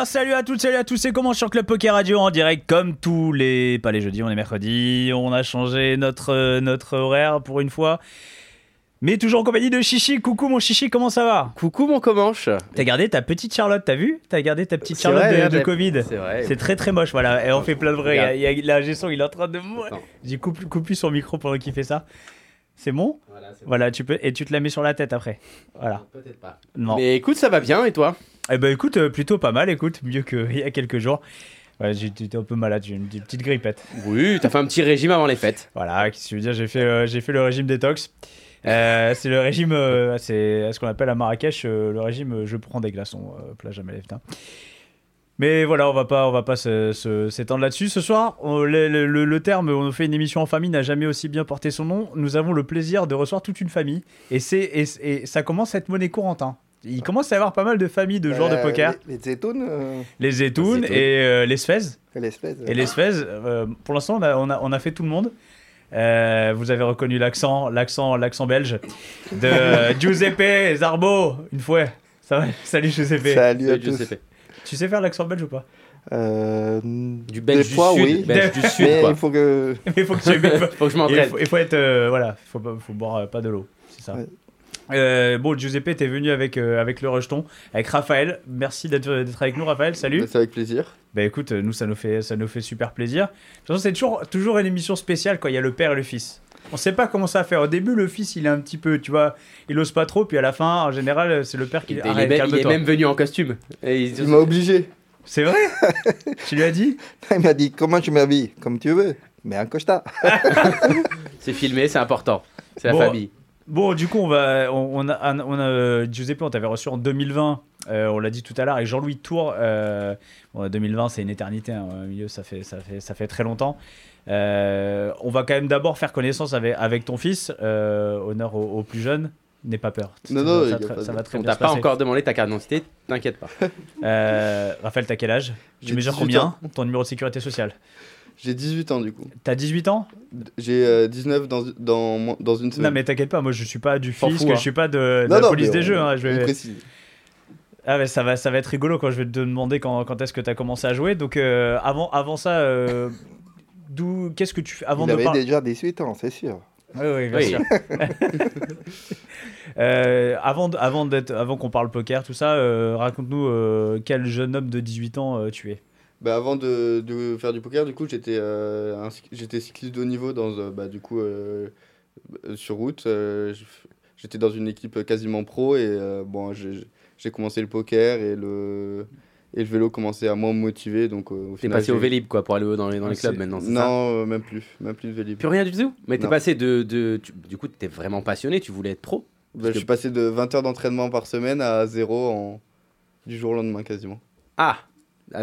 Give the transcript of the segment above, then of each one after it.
Bien, salut à toutes, salut à tous, c'est comment sur Club Poker Radio en direct comme tous les. Pas les jeudis, on est mercredi. On a changé notre, euh, notre horaire pour une fois. Mais toujours en compagnie de Chichi. Coucou mon Chichi, comment ça va? Coucou mon Comanche T'as gardé ta petite Charlotte, t'as vu? T'as gardé ta petite Charlotte vrai, de, Covid. C'est vrai. C'est très très moche, voilà. Et on fait plein de vrais. Il y a, la gestion, il est en train de. Attends. J'ai coupe plus son micro pendant qu'il fait ça. C'est bon? Voilà, c'est bon. Voilà, tu peux. Et tu te la mets sur la tête après. Voilà. Peut-être pas. Non. Mais écoute, ça va bien et toi? Eh ben écoute, euh, plutôt pas mal, écoute, mieux qu'il y a quelques jours. Ouais, j'étais un peu malade, j'ai une petite petite grippette. Oui, t'as fait un petit régime avant les fêtes. Voilà, qu'est-ce que tu veux dire, j'ai fait, euh, j'ai fait le régime détox. Euh, c'est le régime, euh, c'est ce qu'on appelle à Marrakech, le régime je prends des glaçons, euh, plat jamais lève Mais voilà, on va pas, on va pas se- se- s'étendre là-dessus. Ce soir, on- le, le- le- le terme on fait une émission en famille n'a jamais aussi bien porté son nom. Nous avons le plaisir de recevoir toute une famille et, c'est, et, et ça commence à être monnaie courante. hein. Il commence à y avoir pas mal de familles de joueurs de Euh, poker. Les, les euh, Les Zetoun Les Zetoun. et euh, les Sfez. quelle espèce Et les Sfez, euh, pour l'instant, on a, on, a, on a fait tout le monde. Euh, vous avez reconnu l'accent, l'accent, l'accent belge de Giuseppe Zarbo, une fois. Ça va Salut Giuseppe. Salut à Salut, tous. Giuseppe. Tu sais faire l'accent belge ou pas? Euh, Du belge des du fois, sud. oui. Belge du sud, Mais quoi. il faut que. Il faut que tu. il faut- Faut que je il m'entraîne. faut, il faut être. euh, voilà, il faut, pas- faut boire euh, pas de l'eau. C'est ça. Ouais. Euh, bon, Giuseppe, t'es venu avec, euh, avec le rejeton, avec Raphaël. Merci d'être avec nous, Raphaël. Salut. C'est avec plaisir. Bah écoute, nous ça nous fait ça nous fait super plaisir. De toute façon, c'est toujours toujours une émission spéciale quand il y a le père et le fils. On sait pas comment ça va faire. Au début, le fils, il est un petit peu, tu vois, il ose pas trop, puis à la fin, en général, c'est le père qui Il, dit est Arrête, même- il est calme-toi. même venu en costume. Et il- Il m'a obligé. C'est vrai Tu lui as dit Il m'a dit comment tu m'habilles? Comme tu veux. Mais un costa. C'est filmé, c'est important. C'est la Bon. famille. Bon, du coup, on va, on, on a, on a euh, Giuseppe, on t'avait reçu en 2020. euh, on l'a dit tout à l'heure avec Jean-Louis Tour. Euh, bon, 2020, c'est une éternité. hein, au milieu, ça fait, ça fait, ça fait très longtemps. Euh, on va quand même d'abord faire connaissance avec, avec ton fils. euh, honneur au, au plus jeune. N'aie pas peur. Non, non, ça, va très On bien t'a se pas passer. encore demandé ta carte d'identité, t'inquiète pas. Euh, Raphaël, t'as quel âge? Tu mesures 18 combien ans? Ton numéro de sécurité sociale? J'ai 18 ans du coup. T'as 18 ans? J'ai euh, 19 dans, dans, dans une semaine. Non, mais t'inquiète pas, moi je suis pas du fisc, fout, hein. je suis pas de, de Non, la non, police des on- jeux. hein, je vais... précise. Ah ouais, ça va, ça va être rigolo quand je vais te demander quand, quand est-ce que tu as commencé à jouer. Donc euh, avant, avant ça, euh, d'où, qu'est-ce que tu fais avant Il de avait parler déjà 18 ans, c'est sûr. Oui, oui, bien Oui. sûr. Euh, avant, avant d'être, avant qu'on parle poker, tout ça, euh, raconte-nous euh, quel jeune homme de 18 ans euh, tu es? Bah, avant de, de faire du poker, du coup, j'étais euh, j'étais cycliste de haut niveau dans, euh, bah, du coup, euh, euh, sur route. euh, j'étais dans une équipe quasiment pro et euh, bon, j'ai j'ai commencé le poker et le, et le vélo commençait à moins me motiver. Donc, euh, au T'es passé au Vélib, quoi, pour aller dans les, dans les clubs maintenant, ça Non, euh, même plus. Même plus de Vélib. Plus rien du tout? Mais t'es passé de. de tu- du coup, t'es vraiment passionné, tu voulais être pro? Bah, je suis passé de 20 heures d'entraînement par semaine à zéro en... du jour au lendemain quasiment. Ah,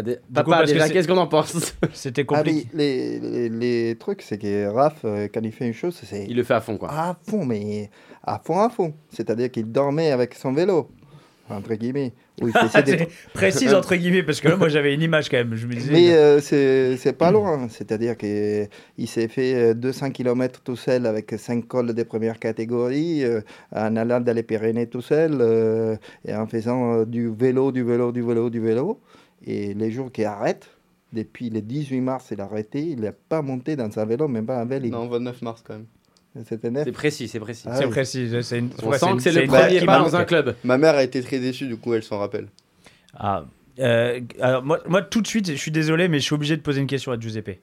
des- Papa, déjà, c'est- qu'est-ce qu'on en pense? C'était Ah, compliqué. les, les, les, les trucs, c'est que Raph, euh, quand il fait une chose, c'est Il le fait à fond, quoi. à fond, mais à fond, à fond. C'est-à-dire qu'il dormait avec son vélo, entre guillemets. Des précise entre guillemets parce que là, moi j'avais une image quand même. Je me disais. Mais euh, c'est c'est pas loin, c'est-à-dire qu'il s'est fait euh, 200 km tout seul avec 5 cols de première catégorie, euh, en allant dans les Pyrénées tout seul, euh, et en faisant euh, du vélo, du vélo, du vélo, du vélo. Et les jours qu'il arrête, depuis le 18 mars, il a arrêté, il n'a pas monté dans sa vélo, même pas un vélo. Non, 29 mars quand même. C'est précis, c'est précis. Ah c'est oui. précis. C'est une. On ouais, sent une- que c'est le premier pas dans un club. Ma mère a été très déçue, du coup, elle s'en rappelle. Ah, Euh, alors moi, moi, tout de suite, je suis désolé, mais je suis obligé de poser une question à Giuseppe.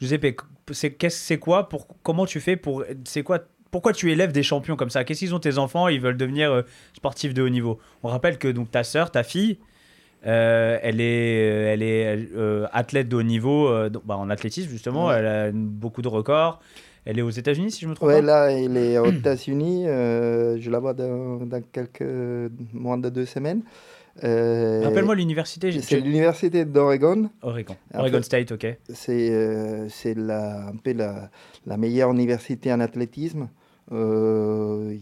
Giuseppe, c'est qu'est-ce- c'est quoi pour comment tu fais pour c'est quoi pourquoi tu élèves des champions comme ça? Qu'est-ce qu'ils ont tes enfants? Ils veulent devenir euh, sportifs de haut niveau. On rappelle que donc ta sœur, ta fille, euh, elle est elle est euh, athlète de haut niveau euh, bah, en athlétisme justement. Ouais. Elle a beaucoup de records. Elle est aux États-Unis si je me trompe Ouais, pas. là, il est aux États-Unis. euh, je la vois dans, dans quelques moins de deux semaines. Euh, Rappelle-moi l'université. C'est l'université d'Oregon. Oregon. Oregon fait- State, ok. C'est euh, c'est un peu la, la meilleure université en athlétisme. Euh,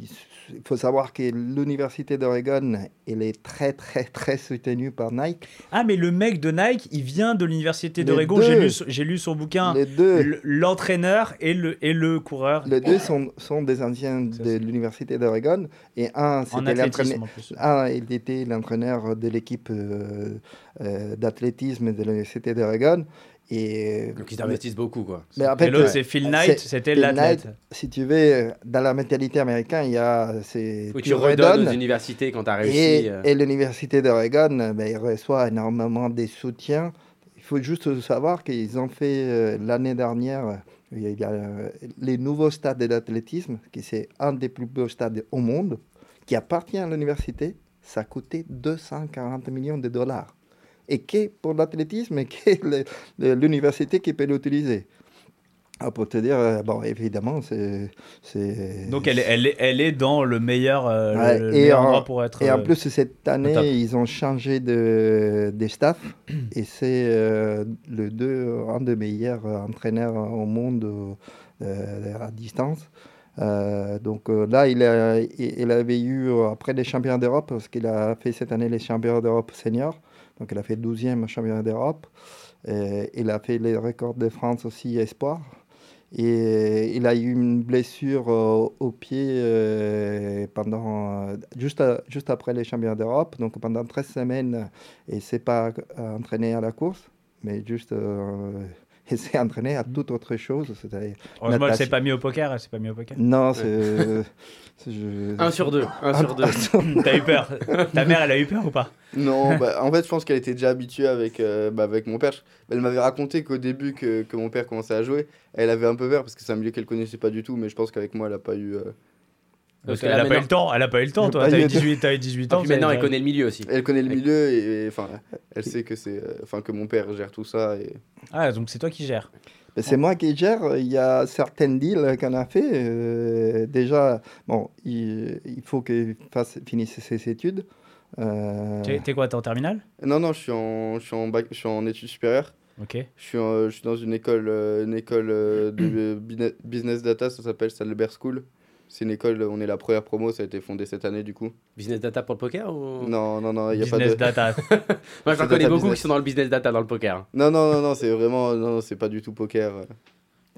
il faut savoir que l'université d'Oregon, elle est très, très, très soutenue par Nike. Ah, mais le mec de Nike, il vient de l'université d'Oregon. J'ai lu, j'ai lu son bouquin. Les deux, L'entraîneur et le, et le coureur les deux sont, sont des anciens de l'université d'Oregon. Et un, c'était l'entraîneur. il était l'entraîneur de l'équipe euh, euh, d'athlétisme de l'université d'Oregon. Et Donc ils investissent beaucoup, quoi. mais en fait, l'autre, c'est Phil Knight, c'était l'athlète. Knight, si tu veux, dans la mentalité américaine, il y a c'est Oui, tu redonnes aux universités quand tu as réussi. Et, euh. et l'université d'Oregon, ben, il reçoit énormément de soutien. Il faut juste savoir qu'ils ont fait euh, l'année dernière, il y a, euh, les nouveaux stades d'athlétisme, qui c'est un des plus beaux stades au monde, qui appartient à l'université. Ça a coûté 240 millions de dollars. Et qui pour l'athlétisme, et le- l'université qui peut l'utiliser. Ah, pour te dire, euh, bon, évidemment, c'est. Donc elle, est- elle, est, elle est dans le meilleur, euh, Ouais, le et meilleur en- endroit pour être. Et en euh, plus, cette année, ils ont changé de, de staff et c'est euh, le deux, un des meilleurs entraîneurs au monde à distance. Donc là, il, a, il il avait eu, après les championnats d'Europe, parce qu'il a fait cette année les championnats d'Europe seniors, donc il a fait 12e championnat d'Europe. Et il a fait les records de France aussi espoir. Et il a eu une blessure euh, au pied euh, pendant, euh, juste, juste après les championnats d'Europe. Donc pendant 13 semaines, il ne s'est pas euh, entraîné à la course, mais juste il s'est entraîné à toute autre chose. c'est-à-dire- Heureusement, s'est pas mis au poker. Elle s'est pas mis au poker. Non, c'est. c'est- je- Un sur deux. Un sur deux. T'as eu peur? Ta mère, elle a eu peur ou pas? Non, bah, en fait, je pense qu'elle était déjà habituée avec, euh, bah, avec mon père. Elle m'avait raconté qu'au début que, que mon père commençait à jouer, elle avait un peu peur parce que c'est un milieu qu'elle connaissait pas du tout, mais je pense qu'avec moi, elle a pas eu. euh, Parce Parce que qu'elle là, a pas eu le temps. Elle a pas eu le temps. Toi, t'as eu eu le 18, t'as eu 18 Et ans. ça- maintenant, elle connaît le milieu aussi. Elle connaît le milieu et enfin, elle sait que c'est, euh, enfin, que mon père gère tout ça. Et... Ah, donc c'est toi qui gères. C'est moi qui gère. Il y a certaines deals qu'on a fait. euh, déjà, bon, il, il faut qu'il fasse, finisse ses études. Euh, T'es quoi T'es en terminale? Non, non, je suis en, je suis en, bac, je suis en études supérieures. Ok. Je suis, en- je suis dans une école, euh, une école euh, de business data, ça s'appelle Salbert School. C'est une école, on est la première promo, ça a été fondé cette année du coup. Business data pour le poker ou... Non, non, non, il n'y a pas Business de. data. Moi, j'en connais beaucoup business. qui sont dans le business data dans le poker. Non, non, non, non, c'est vraiment. Non, c'est pas du tout poker.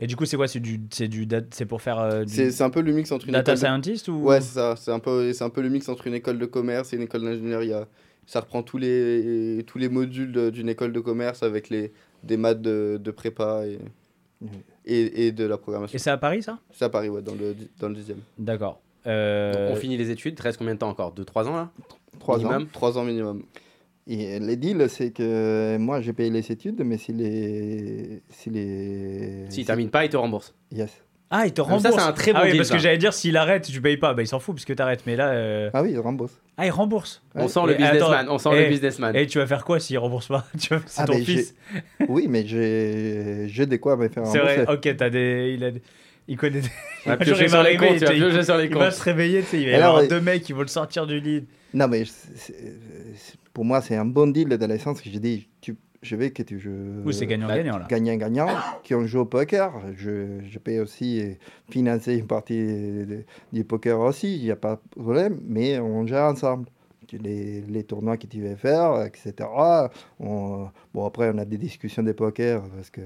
Et du coup, c'est quoi? C'est du, c'est du, c'est pour faire euh, du C'est c'est un peu le mix entre une data école de- scientist ou? Ouais, c'est ça. C'est un, peu, c'est un peu le mix entre une école de commerce et une école d'ingénierie. Ça reprend tous les, tous les modules de- d'une école de commerce avec les, des maths de, de prépa et, Mhm. Et, et de la programmation. Et c'est à Paris, ça? C'est à Paris, ouais, dans le, dans le dixième. D'accord. Donc, Euh, on finit les études. Il te reste combien de temps encore? 2-3 ans là? Trois ans. minimum? Trois ans minimum. Et les deals, c'est que moi, j'ai payé les études, mais si les. Si les. S'il termine pas, il te rembourse. Yes. Ah, il te rembourse. ça, c'est un très bon ah oui, deal, parce que j'allais dire s'il arrête, tu payes pas. Bah, il s'en fout parce que t'arrêtes. Mais là, euh, Ah oui, il rembourse. ah, il rembourse. On sent le Et businessman. on sent eh, le businessman. Et tu vas faire quoi s'il rembourse pas? Tu vois, C'est Ah, ton mais j'ai- fils. Oui, mais j'ai j'ai de quoi me faire C'est rembourser. vrai. Ok, t'as des, il a, des- il connaît. Des... On va piocher il sur va les comptes. Tu vas il- piocher sur les Il va comptes. se réveiller, tu sais, il va y Alors, avoir deux mecs qui vont le sortir du lit. Non, mais c'est- c'est- c'est- pour moi, c'est un bon deal de l'essence que j'ai dit. Tu, je veux que tu joues. Oui, c'est gagnant-gagnant là. gagnant-gagnant, qui ont joué au poker. Je, je peux aussi euh, financer une partie du poker aussi, il n'y a pas de problème, mais on gère ensemble. Les, les tournois que tu veux faire, etc. On- bon, après, on a des discussions de poker parce que.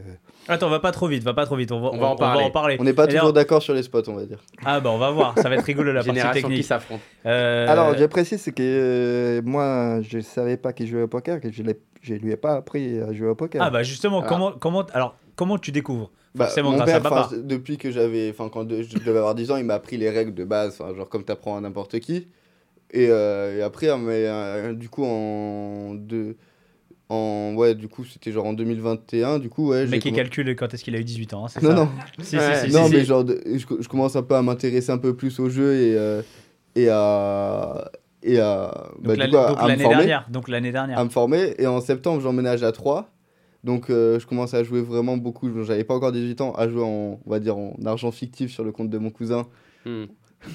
Attends, va pas trop vite, va pas trop vite. On va, On va en parler. On n'est pas Et toujours d'accord sur les spots, on va dire. Ah bah on va voir, ça va être rigolo la partie Génération qui technique. s'affronte. Euh, Alors, je précise que euh, moi, je ne savais pas qu'il jouait au poker, que je ne lui ai pas appris à jouer au poker. Ah bah justement, Ah. comment, comment, alors, comment tu découvres? Bah, mon grâce à père, papa. depuis que j'avais, enfin quand de- je devais avoir 10 ans, il m'a appris les règles de base, genre comme t'apprends à n'importe qui. Et, euh, et après, hein, mais, euh, du coup, en deux, en ouais, du coup, c'était genre en 2021. Du coup, ouais. Le j'ai mec qui calcule quand est-ce qu'il a eu 18 ans. hein, Non, ça non. Si, Ouais. si, si, non, si, mais si. genre, de- je, je commence un peu à m'intéresser un peu plus au jeu et, euh, et à. Et à. Donc bah, l'année dernière. Donc l'année dernière. à me former. Et en septembre, j'emménage à 3. Donc, euh, je commence à jouer vraiment beaucoup. J'avais pas encore 18 ans à jouer en, on va dire, en argent fictif sur le compte de mon cousin. Hmm.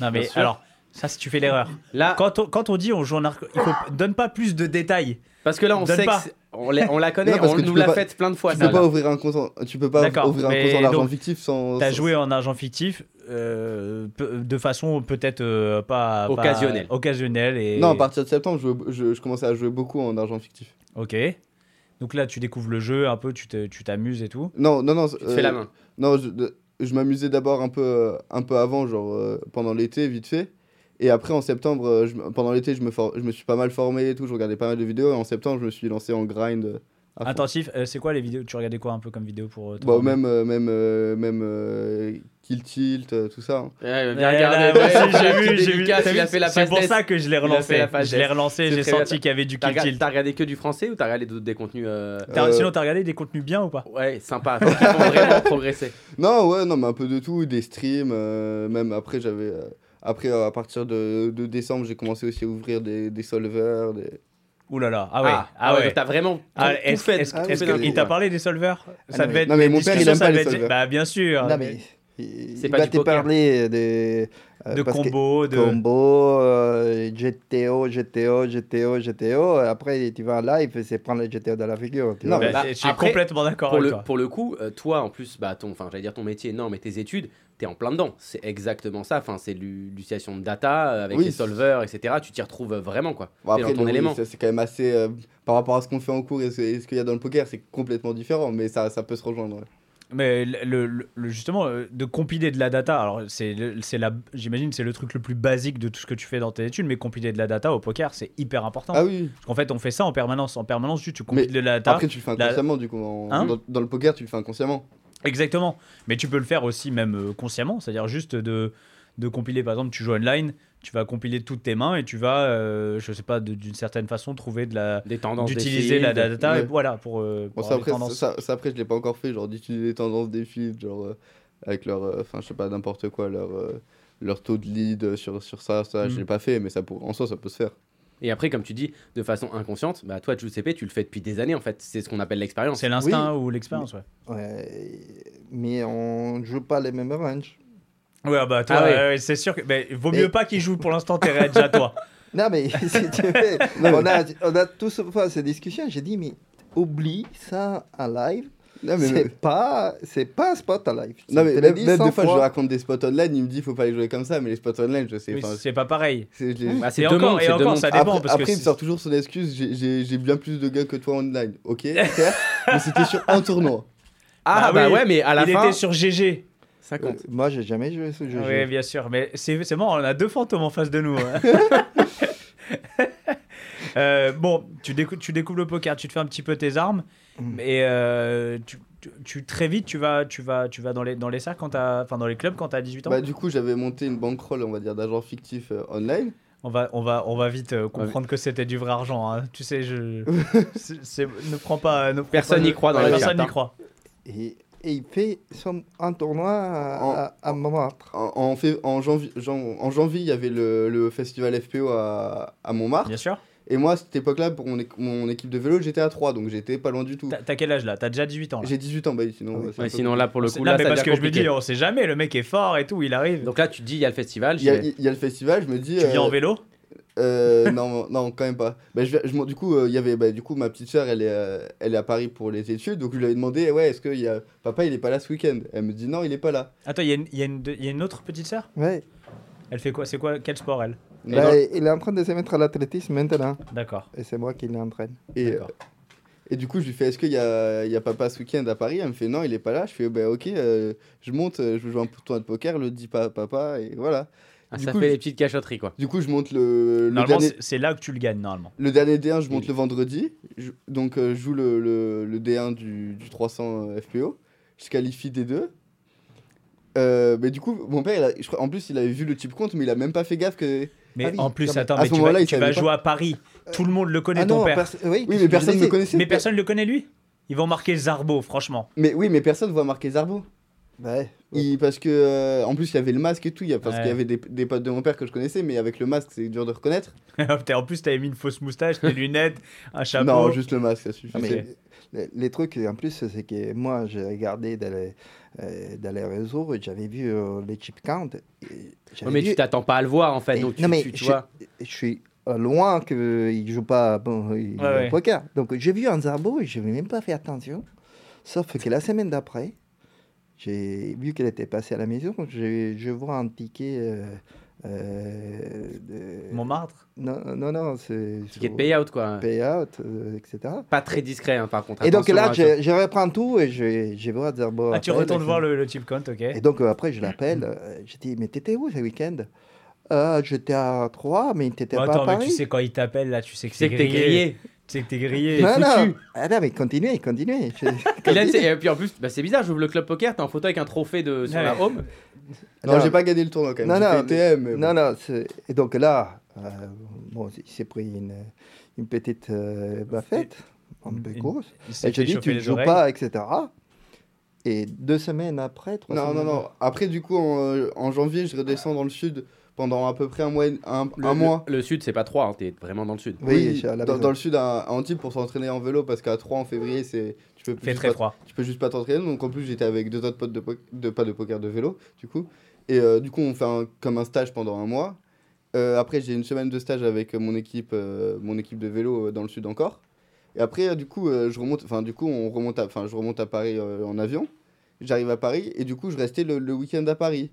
Non mais alors, ça si tu fais l'erreur. Là, Quand on, quand on dit on joue en arc, il faut donne pas plus de détails. parce que là, on Donne sait pas. que c'est- on, la- on la connaît, Non, parce on que tu nous peux l'a pas- faite plein de fois. Tu ça, peux pas là. ouvrir un compte, en- tu peux pas D'accord, ouvrir un mais compte en argent donc, fictif sans. T'as sans- joué en argent fictif euh, peu- de façon peut-être euh, pas, pas- Occasionnelle. occasionnelle et Non, à partir de septembre, je, jouais- je, je commençais à jouer beaucoup en argent fictif. Ok. Donc là, tu découvres le jeu un peu, tu te- tu t'amuses et tout. Non, non, non. Tu te fais la main. Non, je, de- je m'amusais d'abord un peu, euh, un peu avant, genre euh, pendant l'été, vite fait. Et après, en septembre, euh, je pendant l'été, je me, for- je me suis pas mal formé et tout, je regardais pas mal de vidéos. Et en septembre, je me suis lancé en grind. euh. Intensif, euh, c'est quoi les vidéos Tu regardais quoi un peu comme vidéo pour euh, Bon, former même, euh, même, euh, même euh, Kill Tilt, euh, tout ça. hein. Ouais, bien regardé, moi ouais, aussi, j'ai vu, j'ai vu. C'est pour ça que je l'ai relancé. Je l'ai relancé, j'ai senti qu'il y avait du kill tilt. t'as regardé que du français ou t'as regardé d'autres- des contenus euh, T'as- Euh, Sinon, t'as regardé des contenus bien ou pas? Ouais, sympa, font vraiment progresser. Non, ouais, non, mais un peu de tout, des streams, euh, même après, j'avais. Après, à partir de, de décembre, j'ai commencé aussi à ouvrir des, des solvers. Des... Ouh là là, ah ouais, Ah, ah ouais. donc T'as vraiment tout, Ah, tout fait. est-ce- Ah qu'il t'a parlé des solvers Ça non, devait mais- être non, mais mon père, il aime ça pas les être- solvers. Bah bien sûr. Non, mais il, C'est il pas va du te poker. parler de, euh, de combos, de. combo, euh, GTO, GTO, GTO, GTO. Après, tu vas en live et c'est prendre le GTO dans la figure. tu Non. Bah, Bah, je suis après, complètement d'accord Pour avec le, toi. pour le coup, euh, toi en plus, bah, ton, enfin, j'allais dire ton métier, non, mais tes études, t'es en plein dedans. C'est exactement ça. Enfin, c'est l'u- l'utilisation de data euh, avec Oui. les solvers, etc. Tu t'y retrouves vraiment, quoi. Bon, T'es après, dans ton le- élément. c'est c'est quand même assez. euh, par rapport à ce qu'on fait en cours et ce, qu'il y a dans le poker, c'est complètement différent, mais ça, ça peut se rejoindre. ouais. Mais le, le- le- justement, euh, de compiler de la data, alors c'est, la, j'imagine que c'est le truc le plus basique de tout ce que tu fais dans tes études, mais compiler de la data au poker, c'est hyper important. Ah oui. Parce qu'en fait, on fait ça en permanence. En permanence, tu, tu compiles de la data. Après, tu le fais la- inconsciemment, du coup. en- Hein dans, dans le poker, tu le fais inconsciemment. Exactement. Mais tu peux le faire aussi même euh, consciemment, c'est-à-dire juste de, de compiler, par exemple, tu joues online, tu vas compiler toutes tes mains et tu vas, euh, je sais pas, d'une certaine façon, trouver de la Des tendances, d'utiliser la data et voilà pour, euh, Bon, pour ça, après, tendances. ça, ça, après, je l'ai pas encore fait, genre d'utiliser les tendances des fils, genre euh, avec leur. euh, Enfin, je sais pas, n'importe quoi, leur. euh, leur taux de lead sur, sur ça, ça, je Mm. l'ai pas fait, mais ça pour, en soi, ça peut se faire. Et après, comme tu dis, de façon inconsciente, bah, toi, CP, tu le fais depuis des années, en fait. C'est ce qu'on appelle l'expérience. C'est l'instinct ou l'expérience, ouais. Ouais, mais on joue pas les mêmes ranges. Ouais, bah toi, Ah ouais. euh, c'est sûr que. Mais vaut Mais- mieux pas qu'il joue pour l'instant, t'es réel déjà toi. Non, mais si tu veux, on, a, on a tous fait ces discussions. J'ai dit, mais oublie ça en live. Non, mais, C'est pas, c'est pas un spot en live. non, mais te l'ai même, dit même 100 des fois, je fois. raconte des spots online, il me dit, faut pas les jouer comme ça, mais les spots online, je sais. Oui, c'est pas pareil. c'est- Bah, c'est Et deux encore, et encore, ça dépend Après, parce après, que il me sort toujours son excuse j'ai- j'ai j'ai bien plus de gars que toi online. Ok, certes, mais c'était sur un tournoi. Ah, Ah bah oui, ouais, mais à la il fin, était sur GG. ça compte. Euh, Moi, j'ai jamais joué ce jeu. Oui, bien sûr. Mais c'est c'est marrant, on a deux fantômes en face de nous. hein. Euh, bon, tu, décou- tu découvres le poker, tu te fais un petit peu tes armes, Mm. et euh, tu, tu- tu- très vite tu vas, tu vas, tu vas dans les dans les cercles quand t'as, enfin dans les clubs quand t'as 18 ans. Bah, du coup, j'avais monté une bankroll, on va dire, d'agent fictif euh, online. On va, on va, on va vite euh, comprendre que c'était du vrai argent. hein. Tu sais, je, c'est- c'est- ne prends pas, ne prends Personne n'y croit dans Ouais, la Personne n'y croit. Et, et il fait son, un tournoi à, à, à Montmartre. En, en, en, janvier, jan- en janvier, il y avait le, le festival FPO à, à Montmartre. Bien sûr. Et moi, à cette époque-là, pour mon, mon équipe de vélo, j'étais à 3, donc j'étais pas loin du tout. T'as quel âge là? T'as déjà 18 ans. J'ai 18 ans, bah sinon. Ah euh, Ouais, sinon, là, pour le coup, là, mais ça parce que je me dis, on sait jamais, le mec est fort et tout, il arrive. Donc là, tu te dis, il y a le festival. Il y, a, y le festival, je me dis. tu viens euh, en vélo? euh, non, non, quand même pas. Bah, je, je du coup, euh, il y avait, bah, du coup, ma petite soeur, elle est, euh, elle est à Paris pour les études, donc je lui avais demandé, ouais, est-ce que il y a... papa, il est pas là ce week-end? Elle me dit non, il est pas là. Attends, il y, a une- il y, a une- il y a une autre petite sœur? Ouais. Elle fait quoi C'est quoi Quel sport elle? Et, Bah, Il est en train de se mettre à l'athlétisme maintenant. D'accord. Et c'est moi qui l'entraîne. et, D'accord. et du coup, je lui fais, est-ce qu'il y a, il y a papa ce week-end à Paris? Elle me fait non, il est pas là. Je fais, bah ok, euh, je monte, euh, je veux jouer un tournoi de poker, le dis pas à papa, et voilà. Ah, ça coup, fait je- les petites cachotteries, quoi. Du coup, je monte le, le Normalement, dernier. c'est- là que tu le gagnes, normalement. Le dernier D1, je monte Oui. le vendredi. Je- donc, euh, je joue le, le, le D1 du, du 300 euh, FPO. Je qualifie des deux. Euh, mais du coup, mon père, il a- en plus, il avait vu le type compte, mais il a même pas fait gaffe que. Mais Ah oui, en plus, attends, mais tu vas, il tu vas savait pas. jouer à Paris. Tout le monde le connaît, Ah ton non, père. oui, mais personne ne me connaissait. Mais personne le connaît, lui Ils vont marquer Zarbo, franchement. Mais oui, mais personne voit marquer Zarbo. Ouais. Il- parce que euh, en plus il y avait le masque et tout, il y a, parce Ouais. qu'il y avait des, des potes de mon père que je connaissais, mais avec le masque c'est dur de reconnaître. En plus, t'avais mis une fausse moustache, des lunettes, un chapeau. Non, juste le masque, ça suffit. Ah, mais les, les trucs, en plus, c'est que moi, j'ai regardé dans les, euh, dans les réseaux et j'avais vu euh, les chip mais vu- tu t'attends pas à le voir en fait. et- Donc tu, non, mais tu, tu je, vois. je suis euh, loin qu'il ne joue pas bon, il Ouais, poker. Donc, j'ai vu un Zarbo et je n'avais même pas fait attention. Sauf que la semaine d'après, j'ai vu qu'elle était passée à la maison. Je, je vois un ticket. euh, euh, de- Montmartre Non, non, non, c'est. Ticket de payout quoi. payout, euh, etc. Pas très discret hein, par contre. Et donc là, hein, je, je reprends tout et je, je vois Zerbo. Ah, tu retournes et- voir le, le chip count, ok. Et donc euh, après, je l'appelle. euh, je dis, mais t'étais où ce week-end? Euh, J'étais à 3, mais t'étais Bon, pas attends, à mais Paris. tu sais quand il t'appelle là, tu sais que t'es grillé. Tu sais que t'es grillé. non, non. foutu. Ah non, mais continuez, continuez. Je- Et, là, puis en plus, bah, c'est bizarre, j'ouvre le club poker, t'es en photo avec un trophée de, sur Ouais. la home. Non, j'ai pas gagné le tournoi quand même. Non, non, mais bon. Non, non. c'est- Et donc là, euh, bon, il s'est pris une, une petite euh, baffette, un peu grosse. Et dit, chauffer tu ne joues oreilles. pas, etc. Et deux semaines après, trois Non, non, semaines non. Après, du coup, en, euh, en janvier, je redescends dans le sud pendant à peu près un mois. Un, Le, un mois. Le, le sud, c'est pas 3, hein, t'es vraiment dans le sud. Oui, la dans, dans le sud à, à Antibes pour s'entraîner en vélo parce qu'à 3 en février, c'est tu peux juste très pas- froid. tu peux juste pas t'entraîner. Donc en plus, j'étais avec deux autres potes de, pas de poker de vélo, du coup. Et euh, du coup, on fait un- comme un stage pendant un mois. Euh, après, j'ai une semaine de stage avec mon équipe, euh, mon équipe de vélo euh, dans le sud encore. Et après, euh, du coup, euh, je remonte, enfin, du coup, on remonte, à- enfin, je remonte à Paris euh, en avion. J'arrive à Paris et du coup, je restais le, le week-end à Paris.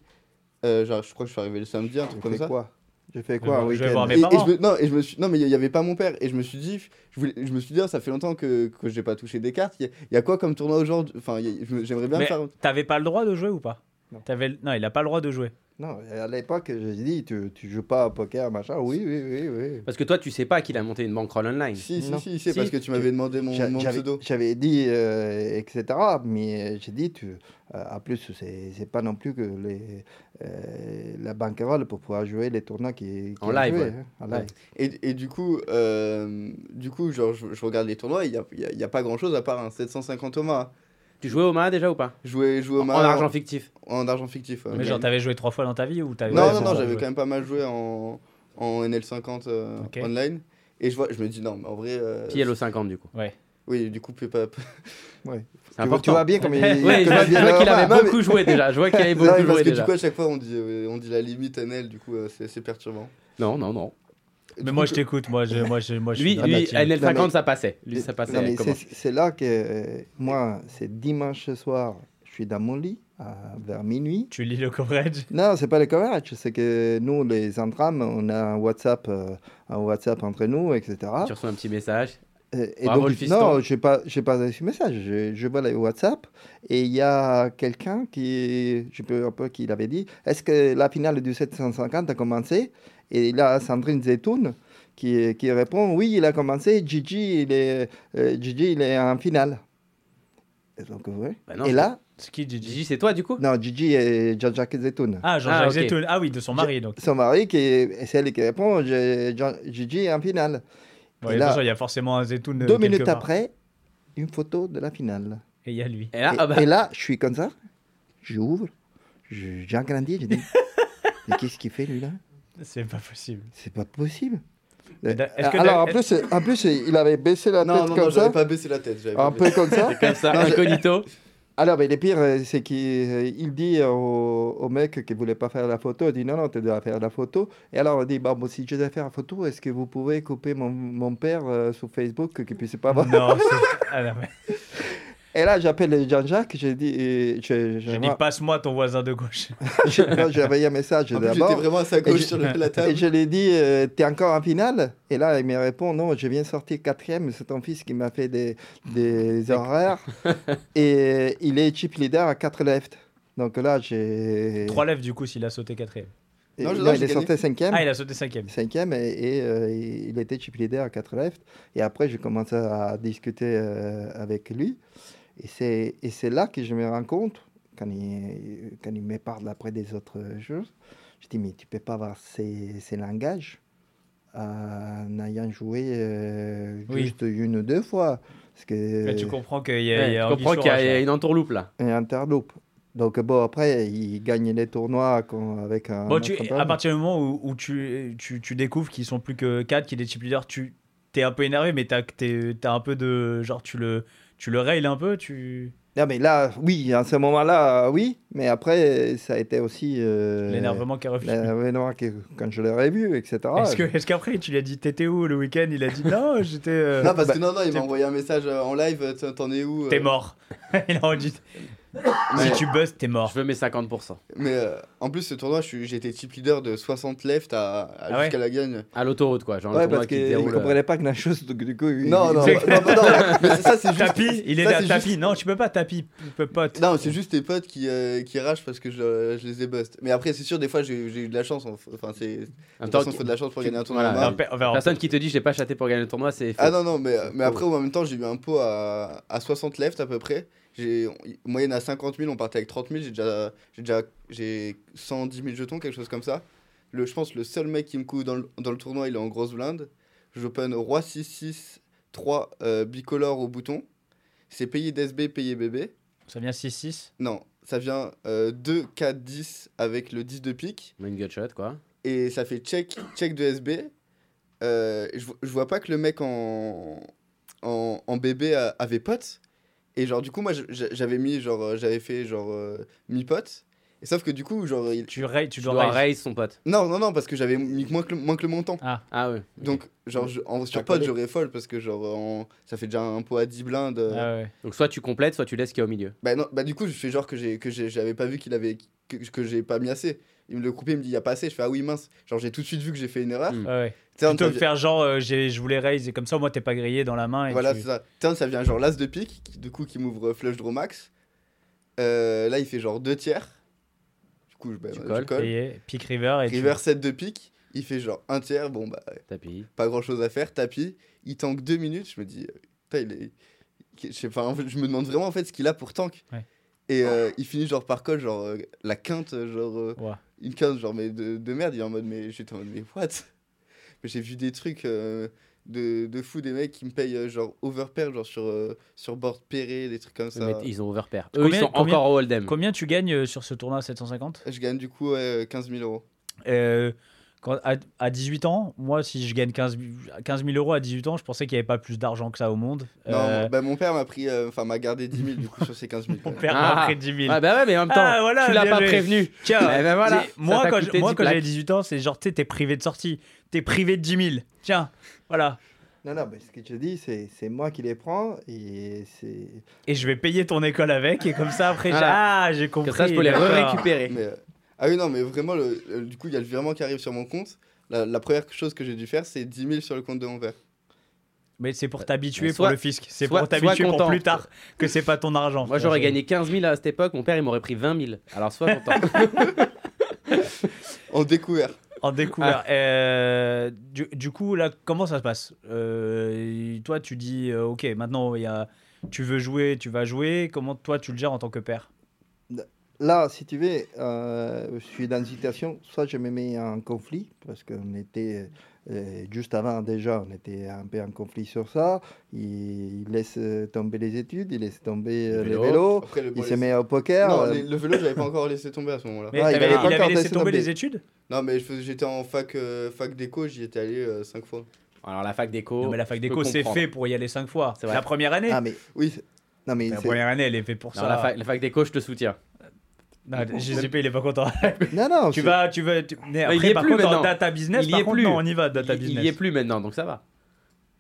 Euh, genre, je crois que je suis arrivé le samedi, un truc comme ça. quoi J'ai fait quoi je vais voir mes Et, je me, non, et je me suis, non, mais il n'y avait pas mon père. Et je me suis dit, je, voulais, je me suis dit, ah, ça fait longtemps que, que j'ai pas touché des cartes. Il y, a- il y a quoi comme tournoi aujourd'hui? Enfin, j'aimerais bien Mais faire. t'avais pas le droit de jouer ou pas? Non. T'avais- Non, il a pas le droit de jouer. Non, à l'époque, j'ai dit, tu, tu joues pas au poker, machin. Oui, oui, oui, oui. Parce que toi, tu sais pas qu'il a monté une bankroll online. Si, si, si, c'est Si. parce que tu m'avais demandé mon, J'a- mon J'avais pseudo. j'avais dit, euh, etc. Mais j'ai dit, tu, euh, en plus, c'est c'est pas non plus que les, euh, la banquerolle pour pouvoir jouer les tournois qui, qui En live, joué, ouais. hein, en live. Et, et du coup, euh, du coup genre, je, je regarde les tournois, il n'y a, y a- il y a pas grand chose à part un 750 Thomas. Tu jouais au Maha déjà ou pas? Jouer, jouer au En Maha argent fictif. En argent fictif. ouais. Mais genre, t'avais joué trois fois dans ta vie ou t'avais Non, Ouais, non, c'est non, j'avais joué. quand même pas mal joué en, en NL50 euh, online. Et je, vois, je me dis, non, mais en vrai. euh, au 50 du coup. Ouais. Oui, du coup, puis pas. C'est Tu, vois- important. tu vois bien comme il, Oui, je vois, je qu'il avait Non, mais- beaucoup joué déjà. Je vois qu'il avait Non, beaucoup mais parce joué que déjà. du coup, à chaque fois, on dit, euh, on dit la limite NL, du coup, euh, c'est c'est perturbant. Non, non, non. Mais du moi, coup, je t'écoute. Moi, je, moi, je, moi, je Lui, suis lui dramatique. NL50, Non, mais- ça passait. Lui, ça passait. C'est c'est là que euh, moi, c'est dimanche soir, je suis dans mon lit vers minuit. Tu lis le coverage? Non, c'est pas le coverage, c'est que nous, les entrames, on a un WhatsApp, euh, un WhatsApp entre nous, etc. Tu reçois un petit message. Et Bravo, le donc, fiston. non, je n'ai pas, j'ai pas reçu message. Je, je vois le WhatsApp et il y a quelqu'un qui, je peux un peu qui l'avait dit, est-ce que la finale du 750 a commencé? Et là, Sandrine Zetoun qui, qui répond, oui, il a commencé. Gigi, il est, euh, Gigi, il est en finale. Et donc, ouais. Bah non, et là, C'est qui, Gigi Gigi, c'est toi du coup? Non, Gigi et Jean-Jacques Zetoun. Ah, Jean-Jacques Ah. Zetoun. Ah oui, de son mari, donc. Son mari, qui est, c'est elle qui répond, je- Gigi est en finale. Ouais, Et là, il y a forcément un Zetoun. euh, Deux minutes part. après, une photo de la finale. Et il y a lui. Et là, et, ah bah, et là, je suis comme ça, j'ouvre, je- j'ai agrandi, je dis, mais qu'est-ce qu'il fait lui là? C'est pas possible. C'est pas possible. Que Alors en plus, en plus, il avait baissé la Non, tête non, non, comme j'avais ça, pas baissé la tête. un baissé. peu comme ça. comme ça, Non, je- incognito. Alors, mais le pire, euh, c'est qu'il euh, dit au, au mec qui voulait pas faire la photo, il dit non, non, tu dois faire la photo. Et alors, on dit, bah, bon, si je dois faire la photo, est-ce que vous pouvez couper mon, mon père euh, sur Facebook qu'il puisse pas voir? Non, c'est- ah, non, mais- Et là, j'appelle Jean-Jacques, j'ai dit, et je, je, J'ai dit passe-moi ton voisin de gauche. je- j'ai envoyé un message plus, j'étais d'abord. vraiment à sa gauche je- sur la, la Et table. je lui ai dit, euh, t'es encore en finale? Et là, il me répond, non, je viens sortir quatrième, c'est ton fils qui m'a fait des, des horaires. et il est chip leader à 4 left. Donc là, j'ai... Trois lèvres du coup s'il a sauté quatrième. Non, je- non, non, il est sorti cinquième. Ah, il a sauté cinquième. Cinquième, et, et, euh, il était chip leader à 4 left. Et après, j'ai commencé à discuter euh, avec lui. Et c'est, et c'est là que je me rends compte, quand il, quand il me parle après des autres choses, je dis, mais tu peux pas avoir ces, ces langages en ayant joué euh, Oui. juste une ou deux fois. Parce que Mais tu comprends qu'il y a, Ouais, il y a tu comprends qu'il y a- là. une entourloupe là. et interloop. Donc bon, après, il gagne les tournois avec un. Bon, tu, à partir du moment où, où tu, tu, tu découvres qu'ils sont plus que 4, qu'il est chip leader, tu t'es un peu énervé, mais t'as t'es- t'as un peu de. Genre, tu le, tu le rails un peu tu... Non, mais là, oui, à ce moment-là, oui. Mais après, ça a été aussi. euh, L'énervement qui est revenu. l'énervement que- quand je l'ai revu, etc. Est-ce que- est-ce qu'après, tu lui as dit T'étais où le week-end? Il a dit Non, j'étais. euh, Non, parce bah, que non, non, il m'a envoyé un message euh, en live, euh, t'en- es où euh, T'es mort. Il a dit Si tu bustes, t'es mort. Je veux mes 50%. Mais euh, en plus, ce tournoi, été chip leader de 60 left à, à- Ah ouais jusqu'à la gagne. À l'autoroute quoi. Genre le Ouais, parce qui qu'il se ne euh, comprenait pas grand-chose. Donc, du coup, il- Non, non, non, non, non, mais ça, c'est juste. Tapis Il est là, tapis. juste- Non, tu peux pas tapis, pote. Non, c'est juste tes potes qui, euh, qui rachent parce que je, je les ai bust. Mais après, c'est sûr, des fois, j'ai eu de la chance. Enfin, c'est. De toute façon, il faut de la chance pour gagner un tournoi. voilà, à On main. va- on va- Personne qui te dit j'ai pas chaté pour gagner le tournoi, c'est. Ah non, non, mais, mais après, en même temps, j'ai eu un pot à, à 60 left à peu près. J'ai moyenne à 50 000, on partait avec 30 000. J'ai déjà, j'ai déjà j'ai 110 000 jetons, quelque chose comme ça. Le, je pense le seul mec qui me couvre dans le, dans le tournoi, il est en grosse blinde. J'open roi 6-6, 3 euh, bicolore au bouton. C'est payé d'SB, payé BB. Ça vient 6-6. Non, ça vient euh, 2, 4, 10 avec le 10 de pique. Main gutshot quoi. Et ça fait check, check de SB. Euh, je, je vois pas que le mec en, en, en bébé a- avait pote. Et genre, du coup, moi, j'avais mis, genre, euh, j'avais fait, genre, euh, mi-pote. Et sauf que du coup, genre, il... Tu, ray- tu Tu dois dois raise. raise son pote. Non, non, non, parce que j'avais mis moins que, le, moins que le montant. Ah ouais. Donc, genre, je- en, sur pote, j'aurais fold parce que, genre, en- ça fait déjà un pot à 10 blindes. euh. Ah ouais. Donc soit tu complètes, soit tu laisses ce qu'il y a au milieu. Bah, non, bah, du coup, je fais genre que j'ai que j'avais pas vu qu'il avait. que, que j'ai pas mis assez. Il me le coupait, il me dit, il y a pas assez. Je fais, ah oui, mince. Genre, j'ai tout de suite vu que j'ai fait une erreur. Mm. Ouais, Plutôt que faire genre, euh, j'ai- je voulais raise et comme ça, moi, t'es pas grillé dans la main. Et Voilà, tu- c'est ça. Turn, ça vient genre l'as de pique, qui, du coup, qui m'ouvre flush draw max. Euh, là, il fait genre deux tiers. Du coup, je, bah, Tu je colles. colle. Pick river et tu- River 7 de pique. Il fait genre un tiers. Bon, bah, Tapis. pas grand chose à faire. Tapis. Il tank deux minutes. Je me dis, euh, putain, il est. Je, sais pas, en fait, je me demande vraiment en fait ce qu'il a pour tank. Ouais. Et euh, il finit genre par call, genre euh, la quinte, genre euh, Ouais. Une quinte, genre mais de, de merde. Il est en mode, mais j'étais en mode, mais what? Mais j'ai vu des trucs euh, de, de fou, des mecs qui me payent euh, genre overpair, genre sur, euh, sur board pairé, des trucs comme ça. Mais ils ont overpair. Eux Combien- ils sont combien- encore au hold'em. Combien tu gagnes sur ce tournoi à 750 Je gagne du coup ouais, 15 000 euros. Euh, quand, à, à 18 ans, moi, si je gagne 15, 15 000 euros à 18 ans, je pensais qu'il n'y avait pas plus d'argent que ça au monde. Non, Euh, bah, mon père m'a pris, euh, enfin m'a gardé 10 000 du coup sur ces 15 000. mon père Ah. m'a pris 10 000. Ah bah ouais, mais en même temps, Ah, voilà, tu l'as pas prévenu. Tiens, Eh ben voilà, moi, quand, je- moi 10 quand j'avais plaques. 18 ans, c'est genre, tu sais, t'es privé de sortie. T'es privé de 10 000. Tiens, voilà. Non, non, mais ce que je dis, c'est c'est moi qui les prends et c'est. Et je vais payer ton école avec, et comme ça, après, j'ai- Voilà. ah, j'ai compris. Comme ça, je peux les récupérer. Mais, euh, ah oui, non, mais vraiment, le, le- du coup, il y a le virement qui arrive sur mon compte. La, la première chose que j'ai dû faire, c'est 10 000 sur le compte de mon père. Mais c'est pour t'habituer Mais pour soit- le fisc. C'est pour t'habituer pour plus tard que c'est pas ton argent. Moi, j'aurais gagné 15 000 à cette époque. Mon père, il m'aurait pris 20 000. Alors, sois content. En découvert. En découvert. Euh, du, du coup, là, comment ça se passe? Euh, Toi, tu dis, euh, ok, maintenant, il y a, tu veux jouer, tu vas jouer. Comment toi, tu le gères en tant que père? Là, si tu veux, euh, je suis dans une situation, soit je me mets en conflit, parce qu'on était, euh, juste avant déjà, on était un peu en conflit sur ça. Il, il laisse tomber les études, il laisse tomber euh, Le les vélo. vélos, Après, le, il se les- met au poker. Non, euh, les- le vélo, j'avais pas encore laissé tomber à ce moment-là. Mais Ah, il avait il pas avait, encore laissé laissé tomber tomber. les études? Non, mais je j'étais en fac, euh, fac d'éco, j'y étais allé 5 fois. Alors, la fac d'éco. Non, mais la fac je d'éco, c'est fait pour y aller cinq fois. C'est vrai. La première année Ah, mais oui, non, mais La c'est- première année, elle est faite pour Non, ça. la fac, la fac d'éco, je te soutiens. Non, JCP, il est pas content. non, non, tu vas, tu vas. tu- Mais il après, y est par plus contre, en maintenant. data business, Il y par est contre, plus. non, on y va, data Il, il business. y est plus maintenant, donc ça va.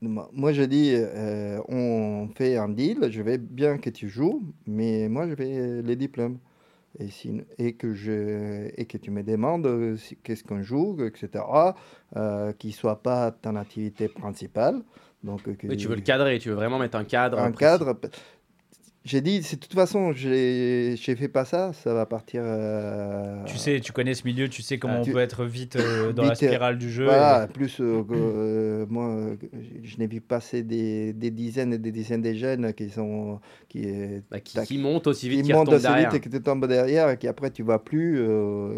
Moi, je dis, euh, on fait un deal, je vais bien que tu joues, mais moi, je vais les diplômes. Et, si, et, que, je, et que tu me demandes euh, si- qu'est-ce qu'on joue, etc., euh, qui ne soit pas ton activité principale. Donc, euh, que, Oui, tu veux le cadrer, tu veux vraiment mettre un cadre. un précis. cadre. J'ai dit, de toute façon, j'ai j'ai fait pas ça, ça va partir. euh, Tu sais, tu connais ce milieu, tu sais comment Ah, on peut être vite euh, dans la Vite, euh, spirale du jeu. Voilà, et- plus euh, que, euh, moi, je n'ai vu passer des, des dizaines et des dizaines de jeunes qui sont qui, Bah, qui, qui monte aussi vite qui qu'il montent assez derrière. vite et que tu tombes derrière et qu'après tu vas plus euh,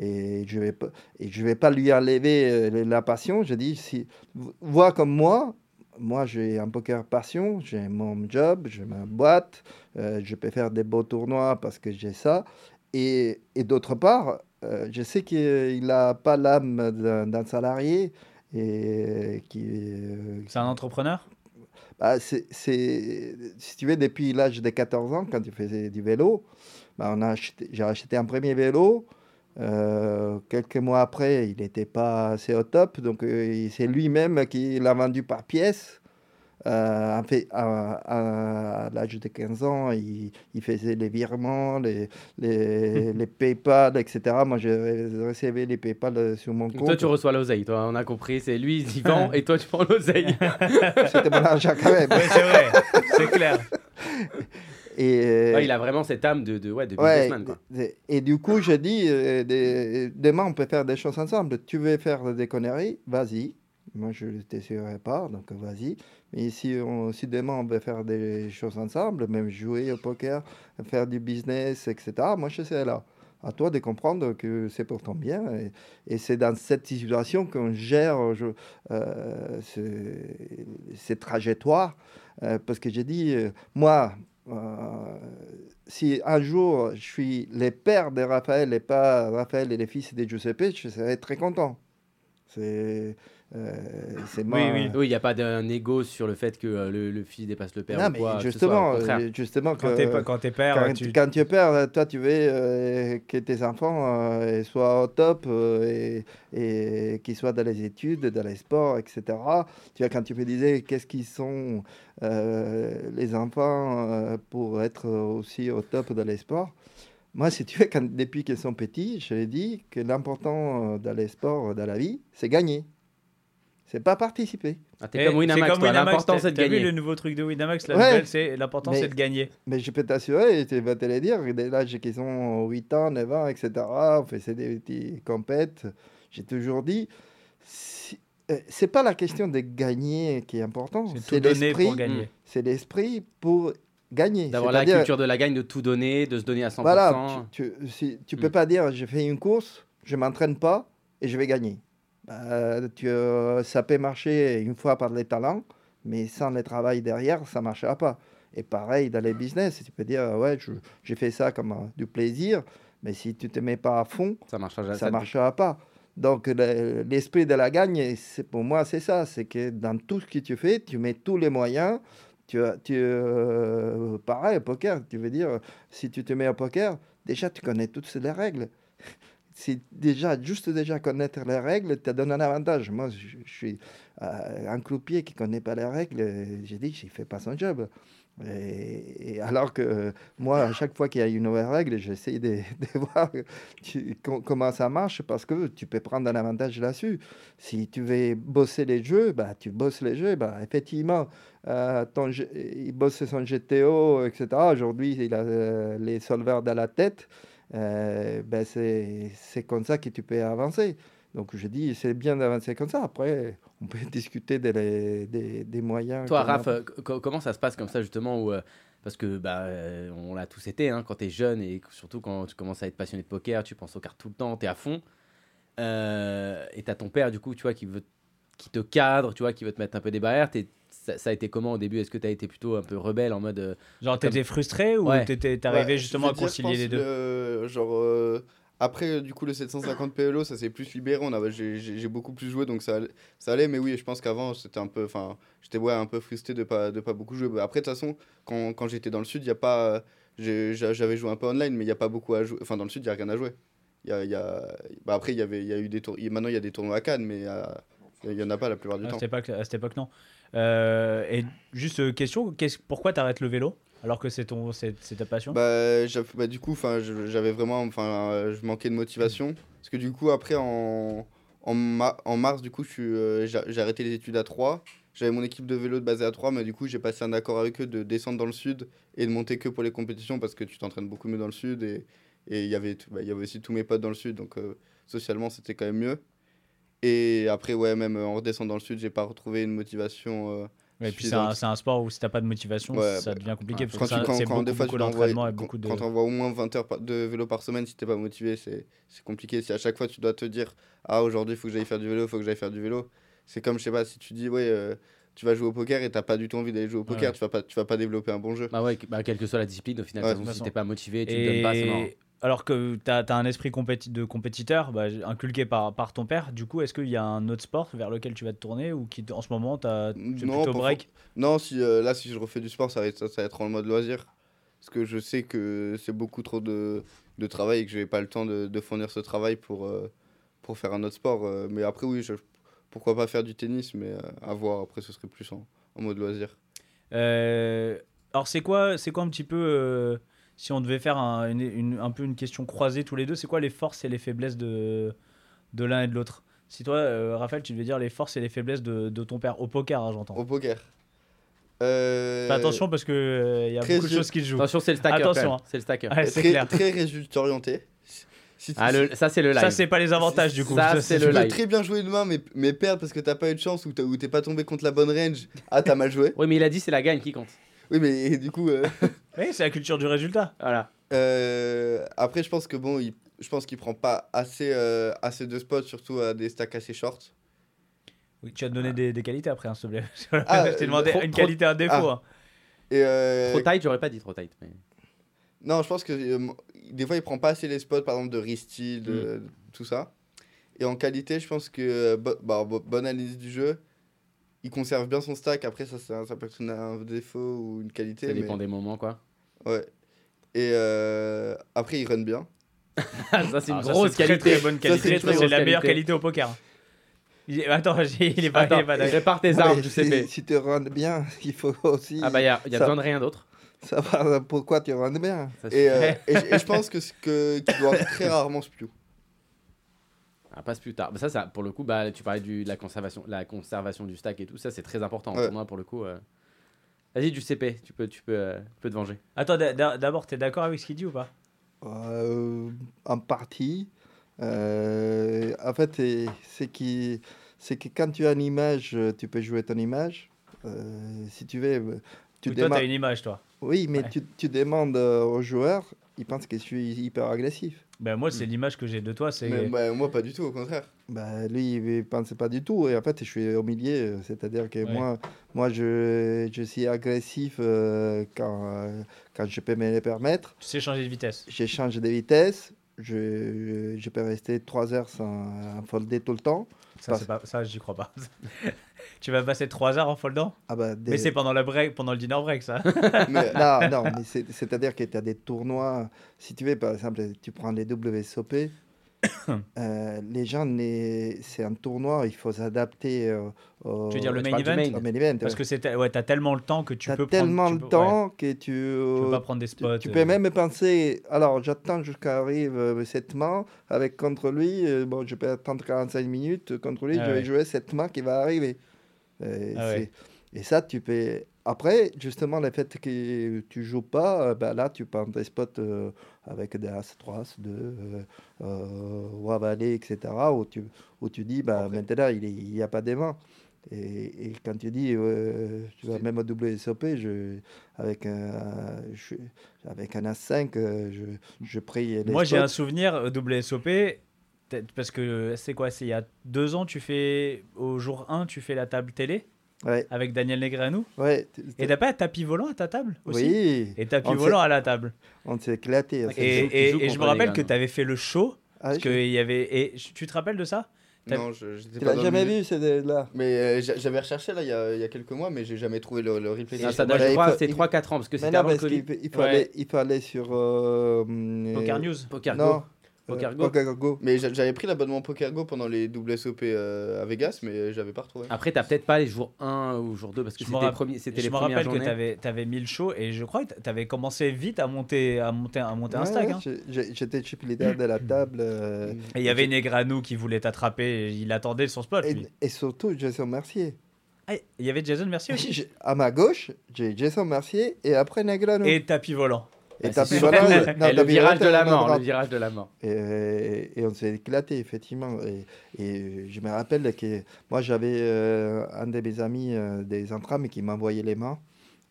et, et je vais pas et je vais pas lui enlever euh, la passion. Je dis si vois comme moi. Moi, j'ai un poker passion, j'ai mon job, j'ai ma boîte, euh, je peux faire des beaux tournois parce que j'ai ça. Et, et d'autre part, euh, je sais qu'il n'a pas l'âme d'un salarié et qui. euh, C'est un entrepreneur? Bah, c'est, c'est- si tu veux, depuis l'âge de 14 ans, quand tu faisais du vélo, bah, on a acheté, j'ai acheté un premier vélo. Euh, quelques mois après, il n'était pas assez au top. Donc, euh, c'est lui-même qui l'a vendu par pièce. Euh, à, à- à l'âge de 15 ans, il, il faisait les virements, les, les, les PayPal, etc. Moi, je recevais les PayPal sur mon compte. toi, tu reçois l'oseille, toi, on a compris. C'est lui, il vend et toi, tu prends l'oseille. C'était mon argent quand même. Oui, c'est vrai, c'est clair. Et, euh, Ouais, il a vraiment cette âme de, de, ouais, de Ouais, businessman. Quoi. et- et du coup, je dis, euh, des- demain, on peut faire des choses ensemble. Tu veux faire des conneries, vas-y. Moi, je ne t'essayerai pas, donc vas-y. Mais si, on, si demain, on veut faire des choses ensemble, même jouer au poker, faire du business, etc., moi, je serai là. À toi de comprendre que c'est pour ton bien. Et, et c'est dans cette situation qu'on gère je- euh, ce- ces trajectoires. Euh, parce que j'ai dit, euh, moi, si un jour je suis les pères de Raphaël et pas Raphaël et les fils de Giuseppe, je serais très content. C'est euh, c'est moi. Oui, oui. Oui, il n'y a pas d'un ego sur le fait que euh, le, le fils dépasse le père Non, ou mais quoi. que ce soit, justement, euh, justement Quand quand t'es père, quand, tu... quand tu es père, toi, tu veux euh, que tes enfants euh, soient au top euh, et, et qu'ils soient dans les études, dans les sports, etc. Tu vois, quand tu me disais qu'est-ce qu'ils sont euh, les enfants euh, pour être aussi au top dans les sports, moi, si tu veux, quand, depuis qu'ils sont petits, je l'ai dit que l'important dans les sports, dans la vie, c'est gagner. C'est pas participer. Ah, t'es Eh, comme Winamax, comme toi. Winamax, L'important, t'as- c'est de t'as vu gagner. le nouveau truc de Winamax, la Ouais. nouvelle, c'est l'important, Mais- c'est de gagner. Mais je peux t'assurer, tu vas te le dire, dès l'âge qu'ils ont 8 ans, 9 ans, etc., on faisait des petits compètes. J'ai toujours dit, si- euh, c'est pas la question de gagner qui est important, C'est c'est l'esprit, pour gagner. c'est l'esprit pour gagner. D'avoir la culture de la gagne, de tout donner, de se donner à 100%. Voilà, tu, tu, si- tu peux Mm. pas dire, je fais une course, je m'entraîne pas et je vais gagner. Bah, tu, euh, ça peut marcher une fois par les talents, mais sans le travail derrière, ça ne marchera pas. Et pareil dans les business, tu peux dire, ouais, je- j'ai fait ça comme euh, du plaisir, mais si tu ne te mets pas à fond, Ça marchera jamais. ça ne marchera pas. Donc le- l'esprit de la gagne, c'est pour moi, c'est ça, c'est que dans tout ce que tu fais, tu mets tous les moyens. Tu, tu, euh, pareil, au poker, tu veux dire, si tu te mets au poker, déjà tu connais toutes les règles. C'est déjà, juste déjà connaître les règles, te donne un avantage. Moi, je, je suis euh, un croupier qui ne connaît pas les règles, j'ai dit, il ne fait pas son job. Et, alors que moi, à chaque fois qu'il y a une nouvelle règle, j'essaie de, voir comment ça marche parce que tu peux prendre un avantage là-dessus. Si tu veux bosser les jeux, bah, tu bosses les jeux. Bah, effectivement, euh, ton il bosse son GTO, etc. Aujourd'hui, il a euh, les solvers dans la tête. Euh, ben, c'est c'est comme ça que tu peux avancer. Donc je dis, c'est bien d'avancer comme ça. Après, on peut discuter des, des, des moyens. Toi, a. Raph, euh, co- comment ça se passe comme ça, justement où, euh, Parce que bah, euh, on l'a tous été, hein, quand tu es jeune et surtout quand tu commences à être passionné de poker, tu penses aux cartes tout le temps, tu es à fond. Et tu as ton père, du coup, tu vois, qui, veut, qui te cadre, tu vois, qui veut te mettre un peu des barrières. Ça, ça a été comment au début? Est-ce que tu as été plutôt un peu rebelle en mode. euh, Genre, t'étais frustré ou Ouais. t'étais- t'arrivais Ouais, justement à dire, concilier les deux? le- genre, euh, après, du coup, le 750 PLO, ça s'est plus libéré. On avait- J'ai beaucoup plus joué, donc ça, allait- ça allait. Mais oui, je pense qu'avant, c'était un peu. Enfin, j'étais ouais, un peu frustré de pas, de pas beaucoup jouer. Bah, Après, de toute façon, quand, quand j'étais dans le sud, il y a pas. J'avais joué un peu online, mais il n'y a pas beaucoup à jouer. Enfin, dans le sud, il n'y a rien à jouer. Il y a, y a... Bah, après, il y, avait, il y a eu des tours... Maintenant, il y a des tournois à Cannes, mais euh, il n'y en a pas la plupart du à temps. cette, époque, à cette époque, non. Euh, et juste euh, question, qu'est-ce- pourquoi t'arrêtes le vélo alors que c'est ton, c'est c'est ta passion? Bah, bah, du coup, enfin, j'avais vraiment, enfin, euh, je manquais de motivation parce que du coup, après en en, ma- en mars, du coup, je euh, j'ai j'ai arrêté les études à 3 j'avais mon équipe de vélo de basée à 3, mais du coup, j'ai passé un accord avec eux de descendre dans le sud et de monter que pour les compétitions parce que tu t'entraînes beaucoup mieux dans le sud. Et et il y avait bah, y avait aussi tous mes potes dans le sud, donc euh, socialement, c'était quand même mieux. Et après, ouais, même euh, en redescendant dans le sud, j'ai pas retrouvé une motivation. euh, Ouais, et puis c'est un, sport où si t'as pas de motivation, Ouais, ça bah, devient compliqué. ouais, parce quand que tu ça- quand, quand beaucoup, des fois beaucoup tu de. quand, t'envoies au moins 20 heures de vélo par semaine si t'es pas motivé c'est compliqué si à chaque fois tu dois te dire ah aujourd'hui il faut que j'aille faire du vélo faut que j'aille faire du vélo c'est comme je sais pas si tu dis ouais euh, tu vas jouer au poker et t'as pas du tout envie d'aller jouer au poker Ouais. tu vas pas tu vas pas développer un bon jeu Bah ouais, bah, quelle que soit la discipline, au final, Ouais, de toute de façon, toute si t'es pas motivé, tu te Et donnes pas, c'est. Alors que tu as, un esprit compéti- de compétiteur bah, inculqué par, par ton père, du coup, est-ce qu'il y a un autre sport vers lequel tu vas te tourner ou qui, en ce moment, tu plutôt break? non si euh, là si je refais du sport ça va être ça, ça va être en mode loisir. Parce que je sais que c'est beaucoup trop de, de travail et que j'ai pas le temps de, de fournir ce travail pour euh, pour faire un autre sport euh, mais après oui je- pourquoi pas faire du tennis mais à voir après ce serait plus en, en mode loisir. Alors, c'est quoi, c'est quoi un petit peu, si on devait faire un, une, une- un peu une question croisée tous les deux, c'est quoi les forces et les faiblesses de, de l'un et de l'autre? Si toi, euh, Raphaël, tu devais dire les forces et les faiblesses de, de ton père, au poker, hein, j'entends. Au poker. Euh, Fais attention parce qu'il il y a très beaucoup de choses qui se jouent. Attention, c'est le stacker. Attention, hein. C'est le stacker. Ouais, c'est très, clair. très résultat orienté. Si, Ah, le- ça, c'est le live. Ça, c'est pas les avantages du coup. Ça, c'est tu le peux live. très bien jouer demain, mais, mais perdre parce que t'as pas eu de chance ou t'es pas tombé contre la bonne range. Ah, t'as mal joué. Oui, mais il a dit c'est la gagne qui compte. Oui, mais du coup. euh, Oui, c'est la culture du résultat. Voilà. euh, après, je pense que bon, il, je pense qu'il prend pas assez, euh, assez de spots, surtout à des stacks assez shorts. Oui, tu vas te donner des, des qualités après, hein, s'il te plaît. Ah, je t'ai demandé trop- une qualité, un défaut. Ah. hein. Et euh, Trop tight, j'aurais pas dit trop tight. Mais... Non, je pense que euh, des fois, il prend pas assez les spots, par exemple, de Ristil, de, tout ça. Et en qualité, je pense que euh, bo- bah, bo- bonne analyse du jeu, il conserve bien son stack. Après, ça, ça, ça peut être un défaut ou une qualité. Ça mais- dépend des moments, quoi. Ouais. Et euh, après, il run bien. ça, c'est une Alors, ça, grosse c'est très, qualité. Très bonne qualité. très trouve que c'est la meilleure qualité. qualité au poker. Il est- Attends, j'ai- il est pas, il Attends, est pas d'accord. répare tes Ouais, armes, si, Giuseppe. si tu rentres bien, il faut aussi Ah bah, il y a, y a Ça- besoin de rien d'autre. savoir pourquoi tu rentres bien. Ça Et, euh, et, je- et je pense que, ce que qu'il doit très rarement spew. Passe plus tard. Bah, ça, ça, pour le coup, bah, tu parlais du, de la, conservation, la conservation du stack et tout. Ça, c'est très important. Ouais. Pour moi, pour le coup. euh. Vas-y, Giuseppe, tu peux, tu peux, euh, tu peux te venger. Attends, d'a- d'a- d'abord, t'es d'accord avec ce qu'il dit ou pas? Euh, en partie. Euh, en fait, c'est- qui- c'est que quand tu as une image, tu peux jouer ton image. Euh, si tu veux, tu Ou Toi, t'as une image, toi. Oui, mais Ouais. tu, tu demandes aux joueurs, ils pensent que je suis hyper agressif. Ben, moi, c'est l'image que j'ai de toi. C'est Mais bah, moi, pas du tout, au contraire. Bah, lui, il ne pense pas du tout. Et en fait, je suis au milieu. euh, C'est-à-dire que Ouais. moi, moi je, je suis agressif euh, quand, euh, quand je peux me le permettre. tu sais changer de vitesse. J'échange de vitesse. Je, je peux rester 3 heures sans folder tout le temps. Ça, c'est pas, ça j'y crois pas. tu vas passer 3 heures en foldant Ah bah, des- Mais c'est pendant, la break, pendant le dinner break, ça. Mais, Non, non, mais c'est-à-dire que tu as des tournois. Si tu veux, par exemple, tu prends les WSOP, euh, les gens, c'est un tournoi, il faut s'adapter euh, au, Tu veux dire le main event main. au main event. Parce que c'est ouais, t'as tellement le temps que tu as peux tellement prendre, le peux- ouais, temps que tu, tu peux pas prendre des spots. tu euh, peux même penser, alors j'attends jusqu'à arrive euh, cette main avec contre lui, euh, bon, je peux attendre 45 minutes contre lui, Ah je vais ouais. jouer cette main qui va arriver. Euh, Ah ouais. Et ça, tu peux. Après, justement, le fait que tu joues pas, euh, ben là, tu prends des spots euh, avec des As 3, As 2, euh, euh, Roi Valet, etc., où tu, où tu dis, bah, maintenant, il n'y a pas des mains. Et, et quand tu dis, euh, tu vas même au WSOP, je, avec, un, je- avec un As5, euh, je, je prie les Moi, j'ai un souvenir WSOP. Parce que c'est quoi C'est il y a deux ans, tu fais au jour 1, tu fais la table télé Ouais, avec Daniel Negreanu. ouais. Et t'as pas un tapis volant à ta table aussi Oui, Et tapis On volant à la table. on s'est éclaté. Et, je me rappelle que tu avais fait le show. Ah, Parce je- que il y avait. Et tu te rappelles de ça? Non, je, j'étais tu l'as le jamais vu, c'est là Mais euh, j'a- j'avais recherché là il y a, il y a quelques mois, mais j'ai jamais trouvé le, le replay. Non, des ça doit, je il crois, c'est il- 3-4 ans parce que c'était avant le Covid. il faut, Ouais. aller, il aller sur. euh, Poker euh, News. Poker Non. Go. Euh, Go. Poker Go. Mais j'a- j'avais pris l'abonnement PokerGo pendant les WSOP euh, à Vegas, mais j'avais pas retrouvé. Après, t'as peut-être pas les jours 1 ou jour 2 parce que Je me c'était les, premiers- c'était je me rappelle que tu avais, mis le show et je crois que tu avais commencé vite à monter, à monter, à monter un Ouais, stack. ouais, hein. J'étais chip leader de la table. euh, Et il y avait Negreanu qui voulait t'attraper. Il attendait son spot, et, et surtout, Jason Mercier. Ah, il y avait Jason Mercier aussi. À ma gauche, j'ai Jason Mercier et après Negrano. Et tapis volant. Et Ah, super. non, Et le virage de la main mort, le virage de la mort. Et, et on s'est éclaté, effectivement. Et, et je me rappelle que moi, j'avais euh, un de mes amis euh, des entrames qui m'envoyait les mains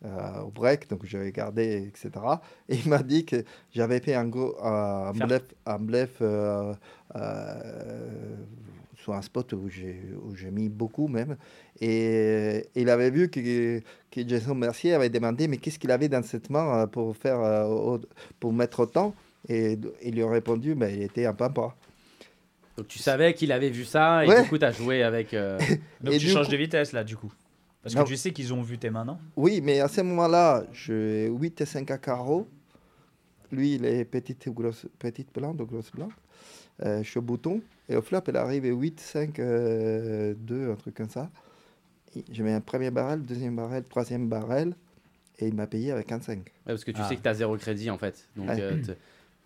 euh, au break, donc je regardais, etc. Et il m'a dit que j'avais fait un, gros, un bluff, un bluff euh, euh, sur un spot où j'ai où j'ai mis beaucoup même. Et il avait vu que, que Jason Mercier avait demandé mais qu'est-ce qu'il avait dans cette main euh, pour, faire, euh, pour mettre autant? Et il lui a répondu, mais il était un pampa. Donc tu savais qu'il avait vu ça et Ouais. du coup t'as joué avec. euh, Donc Et tu changes coup- de vitesse là, du coup. Parce Non. que tu sais qu'ils ont vu tes mains, non? Oui, mais à ce moment-là, j'ai 8 et 5 à carreau. Lui, il est petite, grosse, petite blanc, ou grosse blanc. Euh, je suis au bouton. Et au flop, elle arrive à 8, 5, euh, 2, un truc comme ça. Et Je mets un premier barrel, deuxième barrel, troisième barrel. Et il m'a payé avec un 5. ouais, parce que tu Ah. sais que t'as zéro crédit en fait. Donc Ouais. euh, t-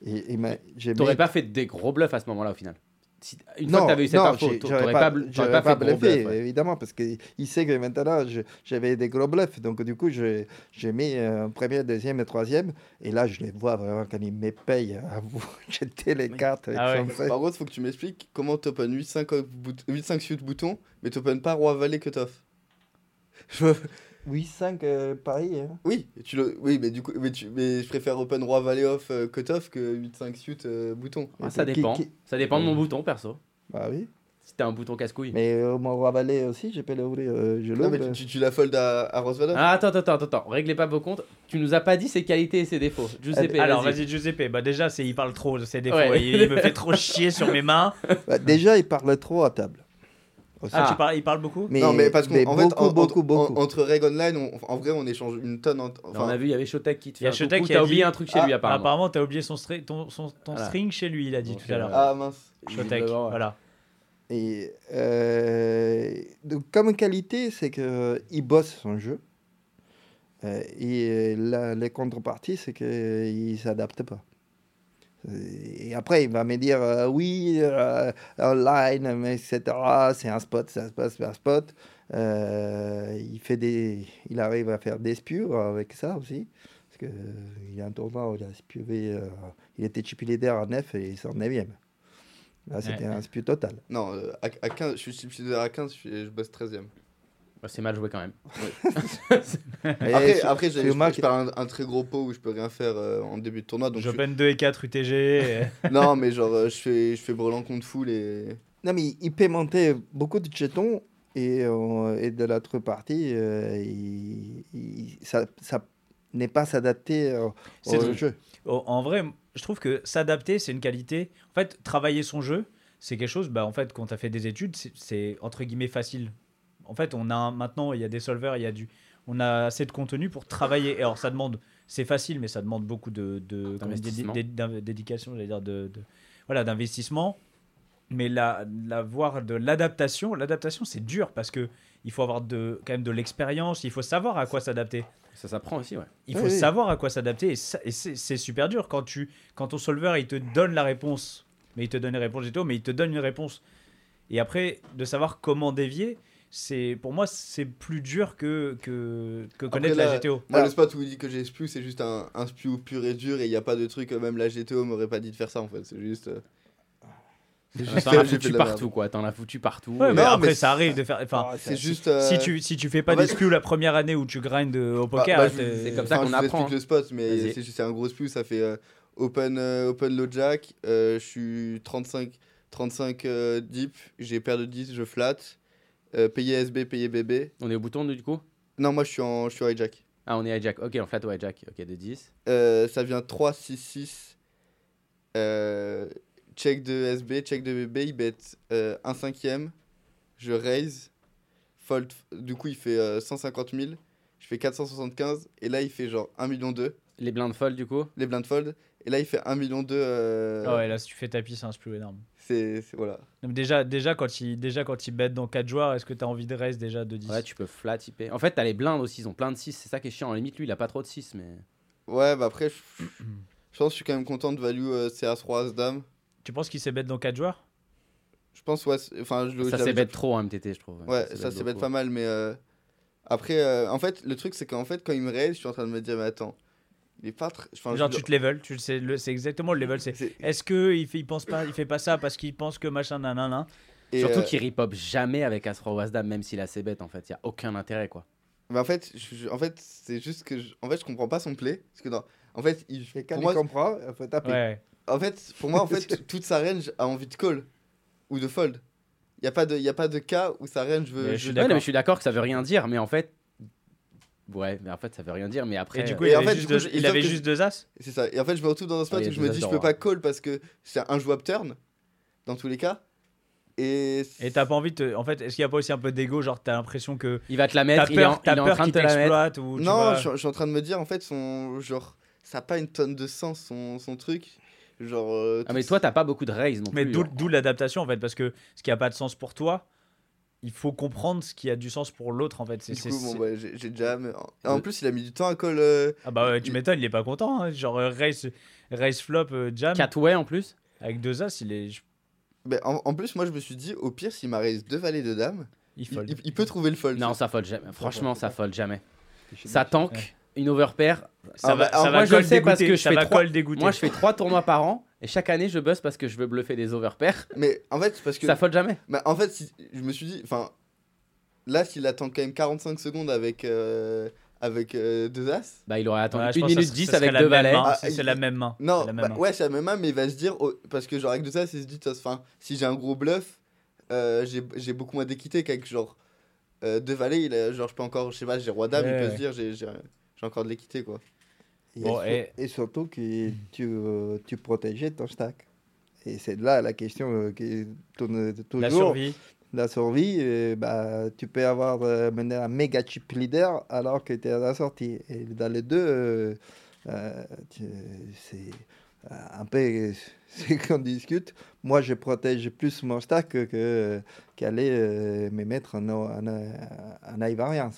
Et, il m'a- j'ai t'aurais mis- pas fait des gros bluffs à ce moment-là au final. Si- Une non, fois que eu cette non, info, pas, pas, pas fait bluffé, bluffs. ouais. évidemment, parce qu'il sait que maintenant, j'avais des gros bluffs. Donc, du coup, j'ai mis un premier, deuxième et troisième. Et là, je les vois vraiment quand ils me payent à vous jeter les cartes. Ah ouais. Par contre, faut que tu m'expliques comment t'open 8-5 off bout- 8-5 suit bouton, mais t'open pas roi valet cutoff. Je... 8-5 euh, Paris. Hein. Oui, tu le... oui, mais du coup, mais, tu... mais je préfère open roi valet off euh, cutoff que 8-5 suit euh, bouton. Ah, ça dépend. qui- Ça dépend de mon bouton perso. Bah oui. Si t'as un bouton casse-couille. Mais euh, mon roi valet aussi, je peux l'ouvrir. euh, je Non, mais tu, tu, tu la fold à, à Rose Ah, attends, attends, attends, attends, réglez pas vos comptes. Tu nous as pas dit ses qualités et ses défauts. Giuseppe, Alors vas-y. vas-y Giuseppe, bah déjà c'est il parle trop de ses défauts, Ouais. il, il me fait trop chier sur mes mains. Bah, déjà, il parle trop à table. Aussi. Ah, tu parles, il parle beaucoup Mais, non, mais parce qu'en beaucoup, fait, en- beaucoup, en- beaucoup. en- entre règles online, on- en vrai, on échange une tonne. en- on Enfin, a vu, il y avait Shotek qui te Il y a fait Shotek qui a oublié dit- un truc chez lui Ah, apparemment. Apparemment t'as oublié son, stri- ton, son- ton Voilà. string chez lui, il a dit Donc, tout à l'heure. euh, ah mince. Shotek, ouais. voilà. Et euh, donc, comme qualité, c'est qu'il bosse son jeu. Euh, et la, les contreparties, c'est qu'il ne s'adapte pas. Et après, il va me dire euh, oui, euh, online, mais etc. C'est un spot, c'est un spot, c'est un spot. Euh, il, fait des, il arrive à faire des spieux avec ça aussi. Parce qu'il y a un tournoi où il a spieuvé, euh, il était chip leader à 9 et il sort 9ème. Là, c'était Ouais. un spieu total. Non, euh, à, à 15, je suis subsidiaire à 15, je, je bosse 13ème. C'est mal joué quand même. Après, après j'ai- je, je un, un très gros pot où je peux rien faire euh, en début de tournoi. Donc je J'open 2 et 4 UTG. et- Non, mais genre, euh, je fais, je fais brelan contre full et. Non, mais il monter beaucoup de jetons et, euh, et de l'autre partie, euh, il- il- ça, ça n'est pas s'adapter euh, au jeu. Oh, en vrai, je trouve que s'adapter, c'est une qualité. En fait, travailler son jeu, c'est quelque chose, bah, en fait, quand tu as fait des études, c'est entre guillemets facile. En fait, on a maintenant, il y a des solvers, il y a du, on a assez de contenu pour travailler. Et alors, ça demande, c'est facile, mais ça demande beaucoup de, de comment on dit, D'investissement. d'é- d'é- d'éducation, j'allais dire, de, de- voilà, d'investissement. Mais la, la voir de l'adaptation, l'adaptation, c'est dur parce que il faut avoir de, quand même de l'expérience, il faut savoir à quoi s'adapter. Ça s'apprend aussi, ouais. Il Oui, faut oui. savoir à quoi s'adapter et, et c'est super dur quand tu quand ton solver il te donne la réponse, mais il te donne une réponse GTO, mais il te donne une réponse. Et après de savoir comment dévier, c'est pour moi c'est plus dur que que, que connaître Après, la GTO. Moi, le spot où il dit que j'ai spew, c'est juste un, un spew pur et dur et il n'y a pas de truc, même la GTO m'aurait pas dit de faire ça en fait. C'est juste. euh, c'est juste T'en que as foutu partout, quoi. T'en as foutu partout. Ouais, mais non, après mais ça arrive de faire enfin Ah, C'est juste. euh, si tu si tu fais pas en des fait- spews la première année où tu grindes au Bah, poker, bah, c'est comme ça qu'on apprend, explique hein. le spot, mais c'est un gros spew. Ça fait euh, open, euh, open low jack. euh, je suis 35, 35 euh, deep. J'ai paire de 10, je flat. Euh, payer SB, payer BB. On est au bouton, du coup? Non, moi je suis en, je suis hijack. Ah, on est hijack. Ok, on flat au hijack. Ok, de 10. Euh, ça vient 3, 6, 6. Euh, check de SB, check de BB. Il bet euh, un cinquième. Je raise. Fold. Du coup, il fait euh, 150 000. Je fais 475. Et là, il fait genre 1 million 2. Les blindes fold, du coup? Les blind fold. Et là, il fait 1 million 2. Euh, Ah ouais, là si tu fais tapis, c'est un spew énorme. c'est, c'est- voilà. Donc déjà déjà quand il déjà quand il bet dans 4 joueurs, est-ce que tu as envie de raise déjà de 10 Ouais, tu peux flat typer. En fait, t'as les blindes aussi, ils ont plein de 6. C'est ça qui est chiant. En limite, lui, il a pas trop de 6, mais. Ouais, bah après, je, je pense que je suis quand même content de value euh, CA3 As-Dame. Tu penses qu'il sait bet dans 4 joueurs? Je pense, ouais. c'est- Enfin, je le- Ça c'est bête trop en MTT, je trouve. Ouais, s'est ça bet c'est bête pas mal, mais euh, Après, euh, en fait, le truc, c'est qu'en fait, quand il me raise, je suis en train de me dire, mais attends, il est pas très. enfin, Genre je- tu te level, tu sais, le- c'est exactement le level. C'est c'est- est-ce que il fait, il pense pas, il fait pas ça parce qu'il pense que machin nanana. et, Surtout euh, qu'il ripop jamais avec As-Roi ou As-Dame, même s'il a ses bêtes en fait. Il y a aucun intérêt quoi. mais en fait, je- je- en fait, c'est juste que, je, en fait, je comprends pas son play, parce que non, en fait, il, il moi, comprend, il faut taper. Ouais. en fait, pour moi, en fait, toute sa range a envie de call ou de fold. Il y a pas de, il y a pas de cas où sa range veut. Mais je suis Ouais, d'accord. non, mais je suis d'accord que ça veut rien dire, mais en fait. Ouais, mais en fait, ça veut rien dire, mais après. Et du coup, Et il en avait fait, juste coup, deux- je- il sauf avait que- juste deux as. C'est ça. Et en fait, je me retrouve dans un spot Ah, il où je me dis, je peux roi. pas call parce que c'est un jouable turn dans tous les cas. Et. T'as pas envie de. te- En fait, est-ce qu'il y a pas aussi un peu d'ego, genre t'as l'impression que Il va te la t'as mettre, il est en, peur, t'as il est en peur train de qu'il te la mettre. t'exploite ou tu Non, vois- je, suis- je suis en train de me dire, en fait, son genre, ça a pas une tonne de sens son, son truc. Genre. euh, Ah, mais toi, t'as pas beaucoup de raise non Mais plus. d'où genre. d'où l'adaptation en fait, parce que ce qui a pas de sens pour toi, il faut comprendre ce qui a du sens pour l'autre en fait. C'est, Du coup, bon, bah, j'ai déjà. mais En, en plus, il a mis du temps à call. euh, Ah bah ouais, tu il- m'étonnes, il est pas content. hein. Genre euh, race, race flop euh, jam Catway en plus. avec deux as, il est, ben, en, en plus, moi, je me suis dit, au pire, s'il m'a raise deux valets de dames, il il, fold. il- il peut trouver le fold. Non, ça fold jamais. Franchement, ça fold jamais. Ça tank Ouais. une overpair. Ça Ah va, bah, ça alors va moi, je call le sais parce que je ça fais trois-. Moi, je fais trois tournois par an et chaque année, je buzz parce que je veux bluffer des overpairs. Mais en fait, parce que. Ça fold jamais. Bah, en fait, si- je me suis dit, enfin, là, s'il attend quand même 45 secondes avec, euh, avec euh, deux as, Bah, il aurait attendu Ouais, je 1 pense que minute ça- 10 ça serait avec deux valets. Ah, c'est, il- la même main. non, c'est la même bah, main. ouais, c'est la même main, mais il va se dire, oh, parce que genre avec deux as, il se dit, enfin, si j'ai un gros bluff, euh, j'ai j'ai beaucoup moins d'équité qu'avec genre euh, deux valets, il a- genre je peux encore, je sais pas, j'ai roi dame, il peut ouais. se dire, j'ai j'ai- j'ai encore de l'équité quoi. Et, Bon, sur- et- et surtout que tu, euh, tu protégeais ton stack. Et c'est là la question euh, qui tourne toujours. La survie. La survie, bah, tu peux avoir euh, mené un méga chip leader alors que tu es à la sortie. Et dans les deux, euh, euh, c'est un peu ce qu'on discute. Moi, je protège plus mon stack qu'aller euh, me mettre en, en, en.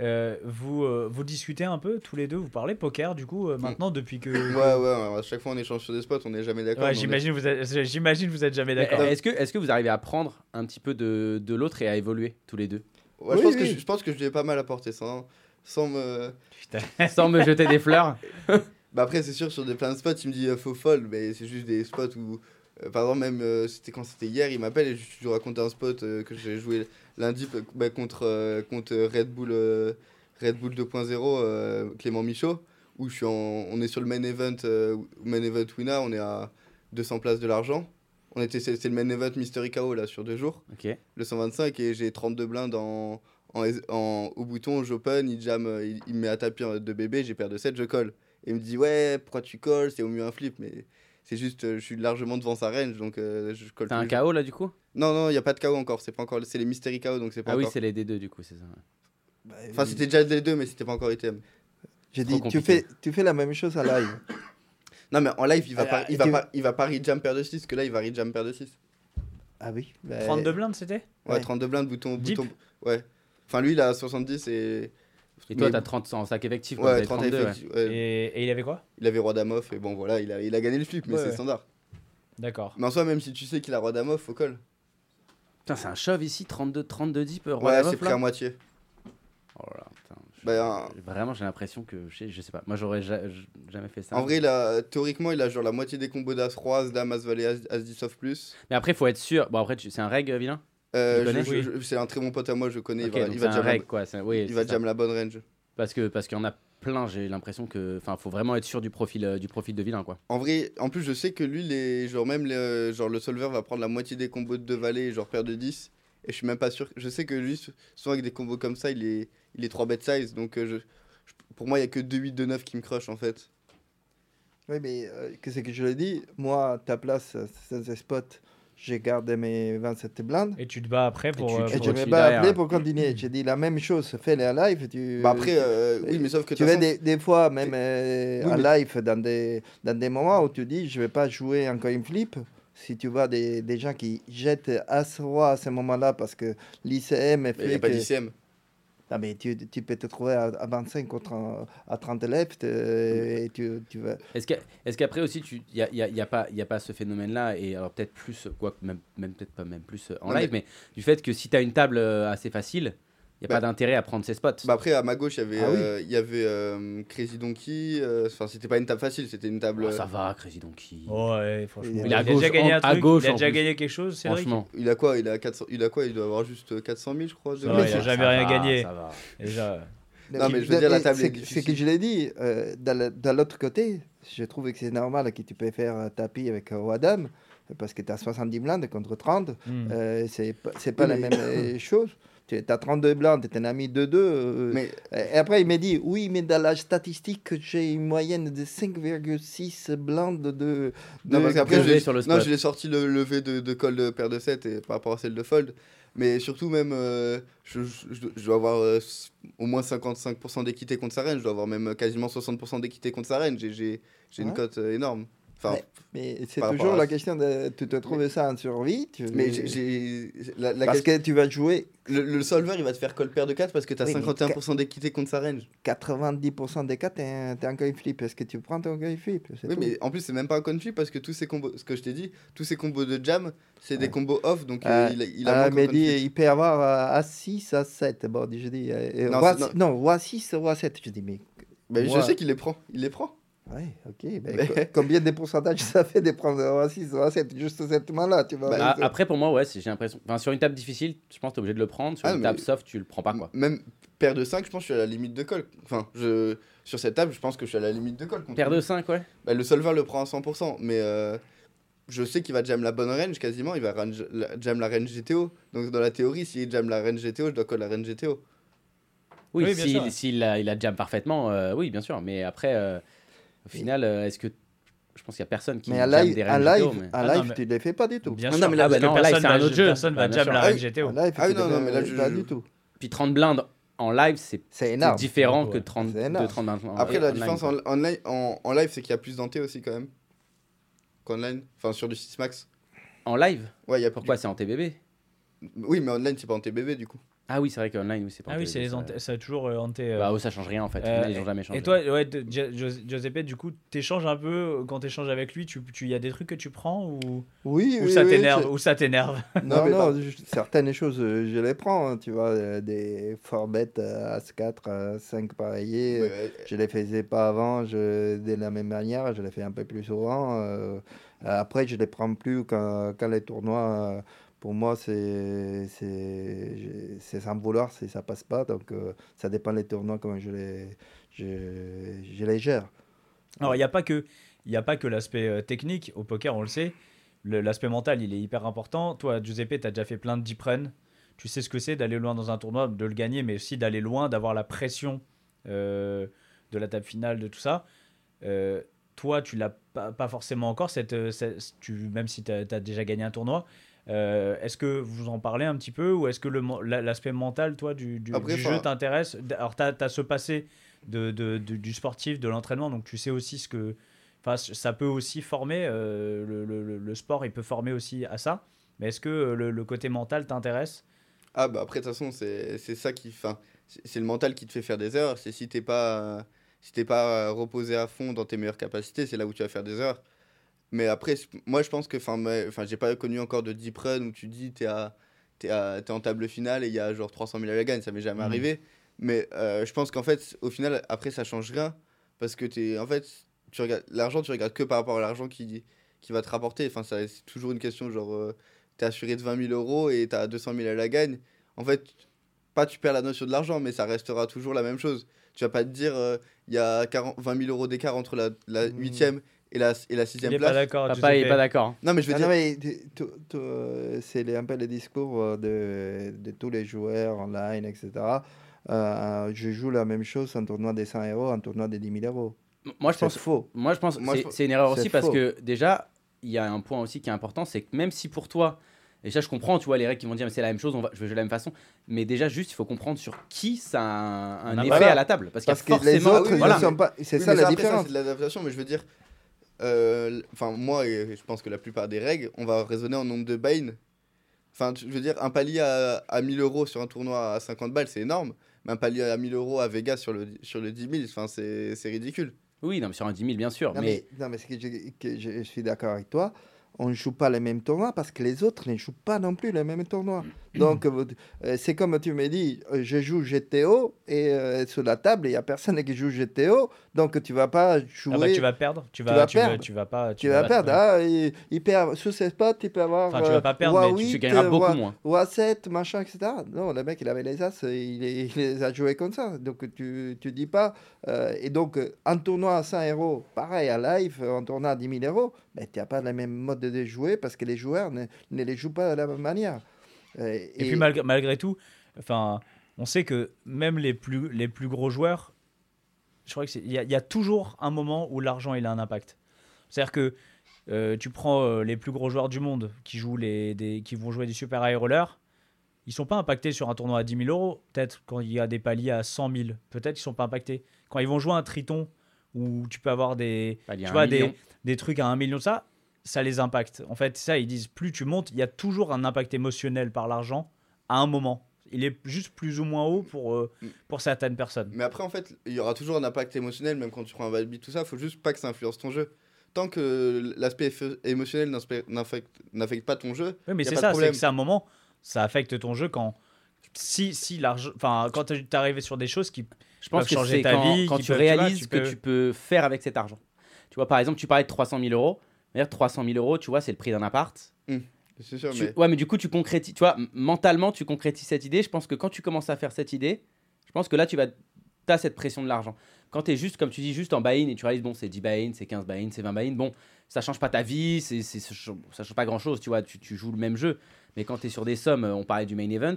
Euh, vous, euh, vous discutez un peu tous les deux, vous parlez poker du coup euh, maintenant depuis que. Ouais, ouais, à chaque fois on échange sur des spots, on n'est jamais d'accord. Ouais, on est- j'imagine vous êtes, j'imagine vous êtes jamais Mais, d'accord. Est-ce que, est que vous arrivez à prendre un petit peu de, de l'autre et à évoluer tous les deux? Ouais, je, Oui, pense que je, je pense que je lui ai pas mal apporté sans, sans me. Sans me jeter des fleurs? Bah après, c'est sûr, sur des plein de spots, il me dit euh, faut fold, mais c'est juste des spots où. euh, par exemple, même euh, c'était quand c'était hier, il m'appelle et je lui raconte un spot euh, que j'ai joué lundi euh, bah, contre, euh, contre Red Bull, euh, Red Bull 2.0, euh, Clément Michaud, où je suis en, on est sur le main event, main event winner, on est à 200 places de l'argent. On était, c'est le main event Mystery KO là sur deux jours, Ok. le 125, et j'ai 32 blindes en, en, en- au bouton, j'open, il jam, il, il me met à tapis de bébé, j'ai perdu 7, je colle. Et il me dit ouais pourquoi tu colles? C'est au mieux un flip mais c'est juste je suis largement devant sa range donc euh, je colle T'as un. KO là du coup? Non non il y a pas de KO encore c'est pas encore c'est les mystery KO donc c'est pas Ah oui, encore c'est les D2 du coup, c'est ça. enfin c'était déjà les deux mais c'était pas encore item J'ai dit, tu fais, tu fais la même chose à live. non mais en live il va Ah, pas il et va tu- pas il va pas jam paire de 6 que là il va jam paire de 6 Ah oui. bah, 32 blindes c'était? Ouais, Ouais. 32 blindes bouton Deep bouton ouais enfin lui il a 70 et Et toi, Mais- t'as 30 en sac effectif. ouais vous 30 avez 32, ouais. effectifs, ouais. et, et il avait quoi? Il avait roi dame off et bon voilà il a il a gagné le flip mais Ouais, c'est ouais. standard D'accord. mais en soi même si tu sais qu'il a roi dame off faut call Putain, c'est un shove ici, 32, 32 deep. ouais c'est pris à moitié Oh là putain. Bah, Vraiment, j'ai l'impression que. Je sais, je sais pas. Moi, j'aurais ja- jamais fait ça. En vrai, il a, théoriquement, il a genre la moitié des combos d'As Roi, As Dame, As Valet, As, As 10 of plus. Mais après, faut être sûr. Bon, après, tu- c'est un reg, vilain? Euh, Oui. c'est un très bon pote à moi, je connais. Il va, il jam, reg, la, quoi. c'est- Oui, il va c'est ça. jam la bonne range. Parce que parce qu'il y en a plein, j'ai l'impression que. Enfin, faut vraiment être sûr du profil, euh, du profil de vilain, quoi. En vrai, en plus, je sais que lui, les, genre même les, genre le solver va prendre la moitié des combos de 2 valets, genre paire de 10. Et je suis même pas sûr. Je sais que lui, souvent avec des combos comme ça, il est, il est 3 bet size. Donc euh, je, je- pour moi, il y a que 2 8 2 9 qui me crush en fait. Oui, mais euh, que c'est que je le dis, moi, ta place, euh, dans ce spot, j'ai gardé mes 27 blindes. Et tu te bats après pour. tu- euh, tu Et je pas derrière. appeler pour continuer. J'ai dit la même chose, fais-le à live. Tu, Bah après, euh, oui, mais sauf que tu façon, des, des fois, même euh, Oui, à mais- live, dans des, dans des moments où tu dis, je vais pas jouer un coin flip. Si tu vois des, des gens qui jettent As-Roi à ce moment-là parce que l'ICM il n'y fait a pas que... d'ICM. Non, mais tu, tu peux te trouver à, à 25 contre un- à 30 left euh, et tu, tu vas... Est-ce qu'après aussi, il n'y a, y a, y a, pas- y a pas ce phénomène-là, et alors peut-être plus, quoi, même, même peut-être pas même plus euh, en Non, live, mais... du fait que si tu as une table euh, assez facile, Il n'y a Bah- pas d'intérêt à prendre ses spots. Bah après, à ma gauche, il y avait, Ah oui. euh, il y avait euh, Crazy Donkey. euh, Enfin, c'était pas une table facile, c'était une table. Oh, ça va, Crazy Donkey. Ouais, franchement. Il a, déjà gagné un à truc. gauche, il a déjà plus. gagné quelque chose, Franchement. Il a quoi? Il a, 400... il a quoi? Il doit avoir juste 400 000, je crois. de Ça va, mémoire. il a ça jamais rien va, gagné. ça va. Déjà. Non, mais je veux dire, la table est c'est-. C'est que je l'ai dit, euh, dans l'autre côté, je trouve que c'est normal que tu peux faire un tapis avec un roi dame, parce que tu as 70 blindes contre 30. Hmm. Euh, c'est pas, c'est la même euh, chose. Tu as 32 blindes, tu as mis 2-2. euh, Mais Et après, il m'a dit, oui, mais dans la statistique, j'ai une moyenne de 5,6 blindes de... de Non, parce qu'après, de je lever l'ai- sur le non, spot. je l'ai sorti le levé de, de call de paire de 7 et, par rapport à celle de fold. Mais surtout, même, euh, je, je- je- je dois avoir euh, au moins 55% d'équité contre sa reine. Je dois avoir même quasiment 60% d'équité contre sa reine. J'ai- J'ai j'ai une Ouais. cote euh, énorme. Enfin, Ouais. Mais c'est toujours à la question de tu te trouves ça en survie. tu- mais. La, que tu vas jouer le, le solver, il va te faire call de 4 parce que tu as Oui, mais 51% d'équité contre sa range. 90% des cas, tu es un coin flip. Est-ce que tu prends ton coin flip? Oui, tout. mais en plus, c'est même pas un conflit parce que tous ces combos, ce que je t'ai dit, tous ces combos de jam, c'est des Ouais. combos off. Donc, euh, il a, il a en mais dit, il peut avoir euh, à 6, à 7. Bon, je dis, euh, Non, roi c'est- six- non, roi 6, roi 7. Je dis, mais Bah, moi- Je sais qu'il les prend. Il les prend. Ouais, ok. ben, co- combien de pourcentages ça fait de prendre roi 6, roi 7 Juste cette main-là, tu vois. Bah, Donc, après, pour moi, ouais, j'ai l'impression. Enfin, sur une table difficile, je pense que t'es obligé de le prendre. Sur Ah, une table soft, tu le prends pas, quoi. Même paire de 5, je pense que je suis à la limite de call. Enfin, je... sur cette table, je pense que je suis à la limite de call. contre Paire de 5, ouais. Bah, le solver le prend à 100%, mais euh, je sais qu'il va jam la bonne range quasiment. Il va range- la- jam la range GTO. Donc, dans la théorie, s'il jam la range GTO, je dois call la range GTO. Oui, Oui, bien s'il sûr. s'il a, il a jam parfaitement, euh, oui, bien sûr. Mais après, euh, au final, euh, est-ce que. Je pense qu'il y a personne qui mais jam live, des ranges live, GTO, mais- en Ah, non, live mais- tu ne les fais pas du tout. Bien Non, sûr. mais là, Ah, bah non, personne c'est un va- autre jeu. Personne va Ah, jam la Ah. GTO. En live, Ah oui, tu non, non, mais là, je- pas du tout. Puis 30 blindes en live, c'est C'est énorme. différent Ouais. que 30, C'est de énorme. 30 en- Après, la différence quoi. en, en, live- en, en live, c'est qu'il y a plus d'anté aussi quand même. Qu'online. Enfin, sur du 6 max. En live? Ouais, il y a Pourquoi c'est en TBB Oui, mais online, c'est pas en TBB du coup. Ah oui, c'est vrai qu'online, oui, c'est pas Ah oui, c'est les ça- a toujours euh, hanté. euh, Bah, oh, ça change rien en fait. Euh, ils ont jamais changé. Et toi, ouais, de- Giuseppe, du coup, t'échanges un peu euh, quand t'échanges avec lui. Tu, tu y a des trucs que tu prends ou, Oui, ou oui, ça oui, t'énerve ou ça t'énerve? Non, mais non, je- certaines choses, euh, je les prends. hein, tu vois, euh, des forbets à As4, à 5 pareillés. Ouais, euh, ouais. Je les faisais pas avant, je, de la même manière, je les fais un peu plus souvent. euh, après, je les prends plus quand, quand les tournois, euh, pour moi, c'est sans vouloir, c'est- ça passe pas. Donc, euh, ça dépend des tournois, comment je les, je, les gère. Alors, il n'y a pas que, l'aspect euh, technique. Au poker, on le sait. L'aspect mental, il est hyper important. Toi, Giuseppe, tu as déjà fait plein de deep run. Tu sais ce que c'est d'aller loin dans un tournoi, de le gagner, mais aussi d'aller loin, d'avoir la pression euh, de la table finale, de tout ça. Toi, tu l'as pas, forcément encore, même si tu as, déjà gagné un tournoi. Euh, est-ce que vous en parlez un petit peu ou est-ce que le l'aspect mental, toi, du, du- Après, du enfin- jeu t'intéresse? Alors, tu as, ce passé de, de- de- du sportif, de l'entraînement, donc tu sais aussi ce que. Enfin, ça peut aussi former, euh, le, le- le- le sport, il peut former aussi à ça. Mais est-ce que euh, le, côté mental t'intéresse? Ah bah après de toute façon c'est c'est ça qui enfin c'est le mental qui te fait faire des erreurs c'est si t'es pas si t'es pas reposé à fond dans tes meilleures capacités c'est là où tu vas faire des erreurs mais après moi je pense que enfin j'ai pas connu encore de deep run où tu dis t'es à t'es en table finale et il y a genre 300 000 à la gagne ça m'est jamais Mhm. arrivé mais euh, je pense qu'en fait au final après ça change rien parce que t'es en fait tu regardes l'argent tu regardes que par rapport à l'argent qui qui va te rapporter enfin ça c'est toujours une question genre euh, t'es assuré de 20 000 euros et t'as 200 000 à la gagne en fait, pas tu perds la notion de l'argent, mais ça restera toujours la même chose. Tu vas pas te dire, euh, il y a 40, 20 000 euros d'écart entre la, la. 8e et la, et la Il 6e n'est pas place. d'accord. Papa, il est Giuseppe. pas d'accord. Non, mais je veux Ah dire, non, mais euh, c'est les- un peu le discours euh, de, de tous les joueurs online, etc. Euh, je joue la même chose en tournoi des 100 euros, en tournoi des 10 000 euros. Moi, je C'est pense, faux. Moi, je pense c'est une erreur aussi parce que déjà, il y a un point aussi qui est important, c'est que même si pour toi, et ça je comprends, tu vois, les règles qui vont dire mais c'est la même chose, on va, je vais jouer de la même façon, mais déjà juste il faut comprendre sur qui ça a un, un Ah, effet voilà. à la table, parce qu'il y a Parce que les forcément, autres, oui, voilà, ils sont pas. C'est Oui, ça mais la après, différence. c'est de l'adaptation, mais je veux dire, enfin, moi, et je pense que la plupart des règles, on va raisonner en nombre de buy Enfin, je veux dire, un palier à, à 1000 euros sur un tournoi à 50 balles, c'est énorme. Mais un palier à 1000 euros à Vegas sur le, sur le 10 000, enfin, c'est c'est ridicule. oui, non, mais sur un 10 000 bien sûr, Non, mais, mais, non, mais c'est que, je, que je, je suis d'accord avec toi. on ne joue pas les mêmes tournois parce que les autres ne jouent pas non plus les mêmes tournois. Donc, euh, euh, c'est comme tu me dis, euh, je joue GTO et euh, sur la table, il n'y a personne qui joue GTO, donc tu vas pas jouer. Ah bah, tu vas perdre. Tu vas, vas tu vas- perdre. tu vas pas. tu vas vas- perdre. Ah, il, il perd, sur ces spots, il peut avoir. Enfin, tu vas pas perdre, mais tu- Tu 8, gagneras beaucoup roi- moins. Roi 7, machin, etc. Non, le mec, il avait les as, il, les- il les a joués comme ça. Donc, tu, tu dis pas. euh, et donc, un tournoi à 100 euros, pareil, à live, un tournoi à 10 000 euros, ben, tu n'as pas le même mode de jouer parce que les joueurs ne, ne les jouent pas de la même manière. Euh, Et, puis malgré, malgré tout, enfin, on sait que même les plus, les plus gros joueurs, je crois qu'il y, a- il y a toujours un moment où l'argent il a un impact. C'est-à-dire que euh, tu prends euh, les plus gros joueurs du monde qui jouent les, des, qui vont jouer du super high roller, ils sont pas impactés sur un tournoi à 10 000 euros. Peut-être quand il y a des paliers à 100 000, peut-être ils sont pas impactés. Quand ils vont jouer un triton où tu peux avoir des, tu vois, million. des, des trucs à un million, ça, ça les impacte. En fait, ça, ils disent plus tu montes, il y a toujours un impact émotionnel par l'argent à un moment. Il est juste plus ou moins haut pour, euh, Mm. pour certaines personnes. Mais après, en fait, il y aura toujours un impact émotionnel, même quand tu prends un bad beat, tout ça. faut juste pas que ça influence ton jeu. Tant que l'aspect émotionnel n'affecte pas ton jeu, Oui, mais c'est ça, c'est problème. que c'est un moment, ça affecte ton jeu quand. Si, si l'argent. Enfin, quand tu es arrivé sur des choses qui. Je pense peuvent que changer c'est ta quand, vie, quand tu peuvent- réalises ce que peux- tu peux faire avec cet argent. Tu vois, par exemple, tu parlais de 300 000 euros. D'ailleurs, 300 000 euros, tu vois, c'est le prix d'un appart. c'est sûr. Tu- mais... Ouais, mais du coup, tu concrétises, tu vois, mentalement, tu concrétises cette idée. Je pense que quand tu commences à faire cette idée, je pense que là, tu vas, as cette pression de l'argent. Quand tu es juste, comme tu dis, juste en buy-in et tu réalises, bon, c'est 10 buy-in, c'est 15 buy-in, c'est 20 buy-in, bon, ça change pas ta vie, c'est, c'est- ça change ça change pas grand-chose, tu vois, tu, tu joues le même jeu. Mais quand tu es sur des sommes, euh, on parlait du main event,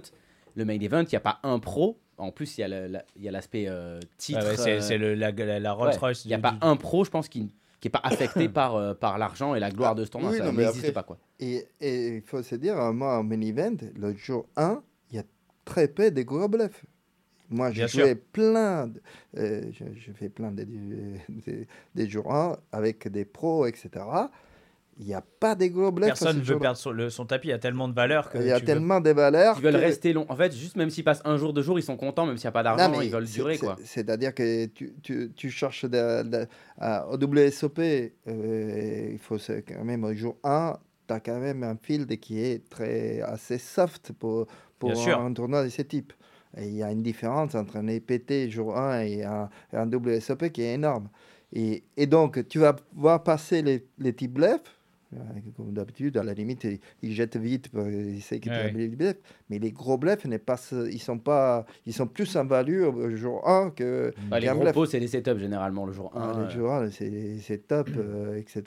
le main event, il n'y a pas un pro. En plus, il y a le- la- il y a l'aspect euh, titre. Ouais, ouais, c'est euh, la, la, la Rolls Ouais, Royce. Il n'y a du- pas du- un pro, je pense, qui n'est pas affecté par, euh, par l'argent et la gloire de ce tournoi. oui, ça n'existe pas, quoi. Et il faut se dire, euh, moi, en main event, le jour 1, il y a très peu de gros bluffs. Moi, j'ai joué plein, de- euh, je, je fais plein de, des- des jours 1 avec des pros, etc. Il n'y a pas de gros. Personne ne veut perdre son, le- son tapis, il y a tellement de valeur que. Il y a tu veux- tellement de valeurs. Ils veulent que- rester long. En fait, juste même s'ils passent un jour, deux jours, ils sont contents, même s'il n'y a pas d'argent, ils veulent durer, quoi. C'est-à-dire que tu, tu, tu cherches de, de- à- au WSOP, euh, il faut se- quand même au jour 1, tu as quand même un field qui est très, assez soft pour, pour Bien sûr. un tournoi de ce type. Et il y a une différence entre un EPT jour 1 et un, et un WSOP qui est énorme. Et, et donc, tu vas voir passer les, les petits bluffs. Euh, Comme d'habitude, à la limite, il, il jette vite, parce qu'il sait qu'il Ouais, peut les bluffs. Mais les gros bluffs, n'est pas, ils sont pas, ils sont plus en value au jour 1 que Bah, les gros c'est les setups généralement le jour 1. Ah, le jour 1, c'est c'est top, euh, etc.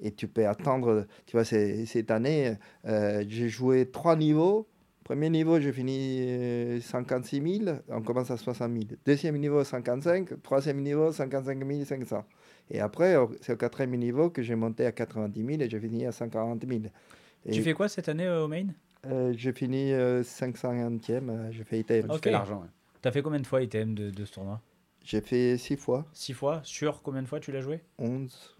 Et tu peux attendre, tu vois, cette année, euh, j'ai joué trois niveaux. Premier niveau, j'ai fini euh, 56 000, on commence à 60 000. Deuxième niveau, 55. Troisième niveau, 55 500. Et après, c'est au quatrième niveau que j'ai monté à 90 000 et j'ai fini à 140 000. Et, Tu fais quoi cette année euh, au main euh, j'ai fini euh, 500e, euh, j'ai fait ITM. Tu Ok. l'argent. ouais. T'as fait combien de fois ITM de, de ce tournoi? J'ai fait 6 fois, 6 fois? Sur combien de fois tu l'as joué? 11.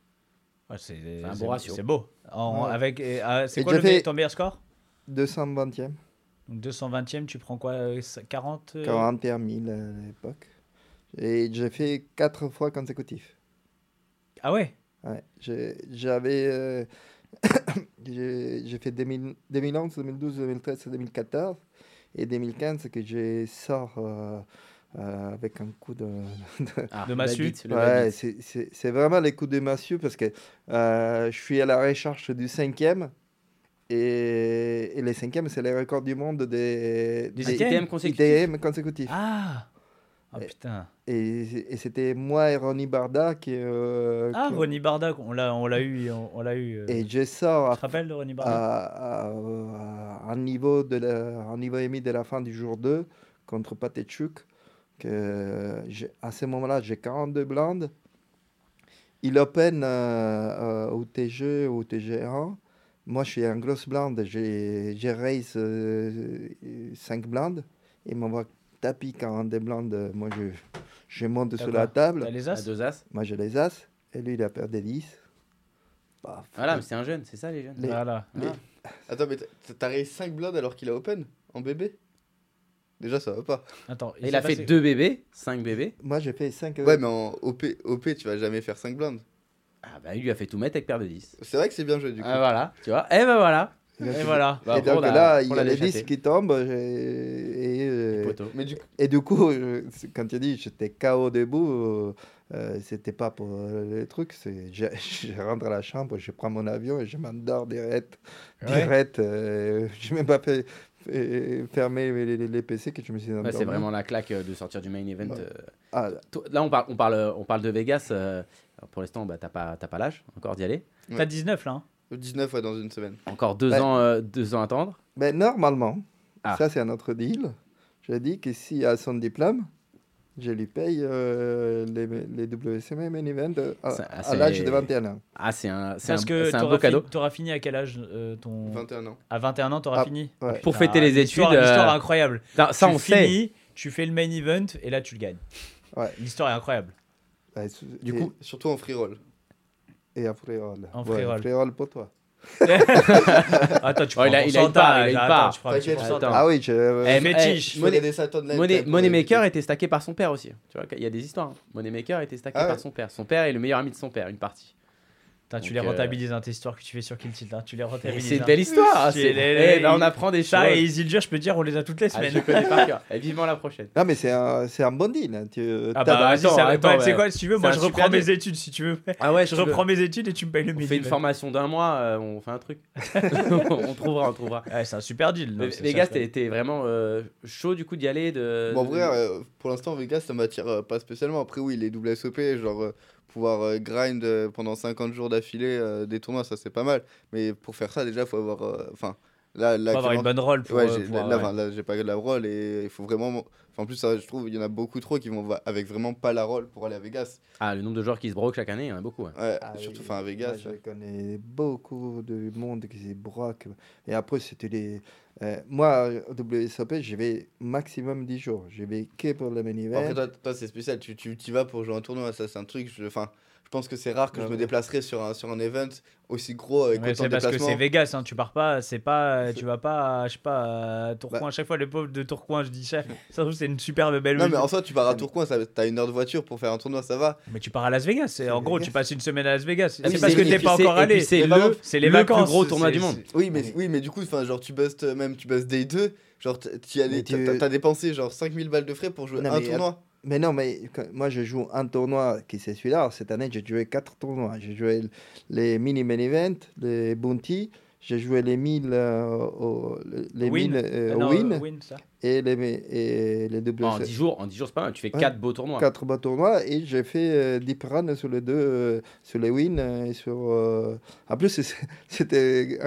Ouais, C'est un beau ratio. C'est beau. En- Ouais. avec, ah, c'est quoi le fait- ton meilleur score? 220e, Donc 220e, tu prends quoi euh, 40 euh, 41 000 à l'époque. Et j'ai fait 4 fois consécutifs. Ah ouais? Ouais, j'ai- j'avais. euh, j'ai j'ai fait 2000 2011, 2012, 2013, 2014 et 2015 que j'ai sort euh, euh, avec un coup de. de- Ah, De massue. Ouais, c'est- c'est c'est vraiment les coups de massue parce que euh, je suis à la recherche du cinquième. Et, et les cinquièmes, c'est les records du monde des, Des des ITM consécutifs. ITM consécutifs. Ah Ah putain Et, et c'était moi et Ronnie Barda qui. euh, Ah, Ronnie Barda, on l'a on l'a eu. On, on l'a eu euh. Et je sors Tu te rappelles de Ronnie Barda? à, à- à un niveau de la, un niveau demi de la fin du jour 2 contre Patechuk. Que à ce moment-là, j'ai 42 blindes. Il open euh, euh, au TG ou TG1. Moi, je suis un gros blind. J'ai j'ai raise 5 blindes. Il m'envoie tapis 42 blindes. Moi, je, je monte sur la table. T'as les À as deux as. Moi, j'ai les as. Et lui, il a perdu 10. Paf. Voilà, mais c'est un jeune, c'est ça les jeunes. Les- Voilà. Ah. Attends, mais t'as- raisé 5 blindes alors qu'il a open en bébé? Déjà, ça va pas. Attends, Il s'est a fait passé- deux bébés, cinq bébés. Moi, j'ai fait 5. Ouais, mais en OP, OP tu vas jamais faire 5 blindes. Ah bah, il lui a fait tout mettre avec paire de 10. C'est vrai que c'est bien joué du coup. Ah, voilà, tu vois. Et ben voilà. Et voilà. Bah, et donc a- là, il y a les. 10 qui tombent. Et, et, euh. Mais du coup, et du coup, je- quand tu dis j'étais KO debout, euh, euh, c'était pas pour euh, les trucs. c'est- Je, je rentre à la chambre, je prends mon avion et je m'endors direct. Ouais. direct euh, je n'ai même pas fait, fait- fermer les, les- les PC que je me suis Ouais, c'est vraiment la claque euh, de sortir du main event. Ouais. euh. Ah, Là, on parle, on parle, on parle de Vegas. euh, pour l'instant, bah, t'as pas, t'as pas l'âge encore d'y aller. T'as 19 là. hein 19 ouais, dans une semaine. Encore deux, Ouais. ans, euh, deux ans à attendre. Ben, normalement, Ah. ça c'est un autre deal. Je dis que s'il a son diplôme, je lui paye euh, les, les WSM main event euh, à, à l'âge de 21 ans. Ah, c'est un, c'est un, Parce que c'est un t'auras beau cadeau. fini, t'auras fini à quel âge euh, ton... 21 ans. À 21 ans, t'auras Ah, fini ouais. Pour fêter les l'histoire- études, L'histoire euh, est incroyable. Non, ça, tu on sait. finis, tu fais le main event et là tu le gagnes. Ouais. L'histoire est incroyable. Du et- coup, surtout en free roll. Et Ouais, free roll. free roll pour toi. Attends, tu Oh, prends il a- un il a une part, il une part. un. Ah oui, je, Eh, fétiche. Je Money- Night Money, les était stacké par son père aussi. Tu vois, il y a des histoires. hein. Moneymaker était stacké Ah ouais. par son père. Son père est le meilleur ami de son père, une partie. Putain, tu Donc, les euh, rentabilises, hein, tes histoires que tu fais sur Kill Tilt. hein, Tu les rentabilises. C'est une hein. belle histoire. hein, C'est c'est- les- Eh ben, on apprend des choses. Ça et Isildur, je peux te dire, on les a toutes les Ah, semaines. je connais par cœur. Et vivement la prochaine. Non, mais c'est un, c'est un bon deal. hein. Tu, Ah t'as- bah vas-y, attends, bah, ouais. quoi, si tu veux, C'est moi un je reprends mes études si tu veux. Ah ouais, Je reprends mes études et tu me payes le On midi. fait une formation d'un mois, euh, on fait un truc. on trouvera, on trouvera. Ouais, c'est un super deal. Non, c'est- Vegas, t'es t'es vraiment euh, chaud du coup d'y aller de... En vrai, euh, pour l'instant, Vegas, ça m'attire euh, pas spécialement. Après, oui, les WSOP, genre euh, pouvoir euh, grind euh, pendant 50 jours d'affilée euh, des tournois, ça c'est pas mal. Mais pour faire ça, déjà, faut avoir. Enfin, là, là, Faut avoir une bonne rôle pour. Ouais, euh, j'ai- pouvoir- là, ouais. là, j'ai pas de la rôle et il faut vraiment. Enfin, en plus, ça, je trouve il y en a beaucoup trop qui vont avec vraiment pas la rôle pour aller à Vegas. Ah, le nombre de joueurs qui se broquent chaque année, il y en a beaucoup. ouais. Ouais, Ah surtout enfin, à Vegas. je connais beaucoup de monde qui se broque. Et après, c'était les. euh, moi, au WSOP, j'y vais maximum 10 jours. Je vais que pour le main event. Après, toi, toi c'est spécial. Tu, tu y vas pour jouer un tournoi. Ça, c'est un truc. Je, enfin, je pense que c'est rare que Ouais, je me déplacerai sur un, sur un event aussi gros avec Ouais, autant c'est de parce que c'est Vegas, hein, tu pars pas, c'est pas, tu vas pas, à, je sais pas, à Tourcoing. Bah. À chaque fois, le pauvre de Tourcoing, je dis chef, ça trouve, c'est une superbe belle Non, ville. mais en soi, tu pars à Tourcoing, ça- t'as une heure de voiture pour faire un tournoi, ça va. Mais tu pars à Las Vegas. En gros, Vegas. tu passes une semaine à Las Vegas. Ah, C'est parce que t'es pas encore allé. c'est le, C'est les le vacances. plus gros tournoi du monde. Oui, mais, oui, mais du coup, enfin, genre, tu bustes euh, même, tu bustes Day 2. Genre, t'as t'as dépensé genre 5000 balles de frais pour jouer Non, un tournoi. Mais non, mais moi, je joue un tournoi qui c'est celui-là. Cette année, j'ai joué quatre tournois. J'ai joué les mini main event, les bounty. J'ai joué les 1000 euh, les Win. 1000 euh, non, win win, ça. et les, et les doubles. En 10 jours, en 10 jours, c'est pas mal. Tu fais Ouais. 4 beaux tournois. quatre bas tournois et j'ai fait euh, 10 runs sur les deux, euh, sur les wins euh, et sur. euh, En plus, c'était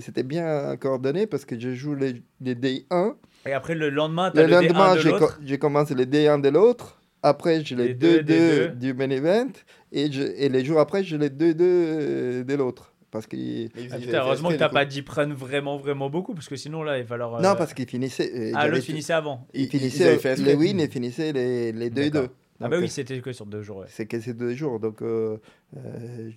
c'était bien coordonné parce que je joue les, les day 1. Et après, le lendemain, t'as Le le, lendemain, D1 de j'ai co- commencé les day 1 de l'autre. Après, j'ai les Les deux 2-2 des deux. du main event et, je, et les jours après, j'ai les 2-2 de l'autre. Parce qu'il Mais Ah, il- il putain, heureusement que t'as du pas dit prenne vraiment, vraiment beaucoup, parce que sinon, là, il va falloir. euh, Non, parce qu'il finissait. euh, Ah, l'autre finissait avant. Il avaient finissait fait les wins et finissait les, les 2-2. D'accord. Ah, bah oui, c'était que sur deux jours, ouais. C'est que ces deux jours. Donc, euh, euh,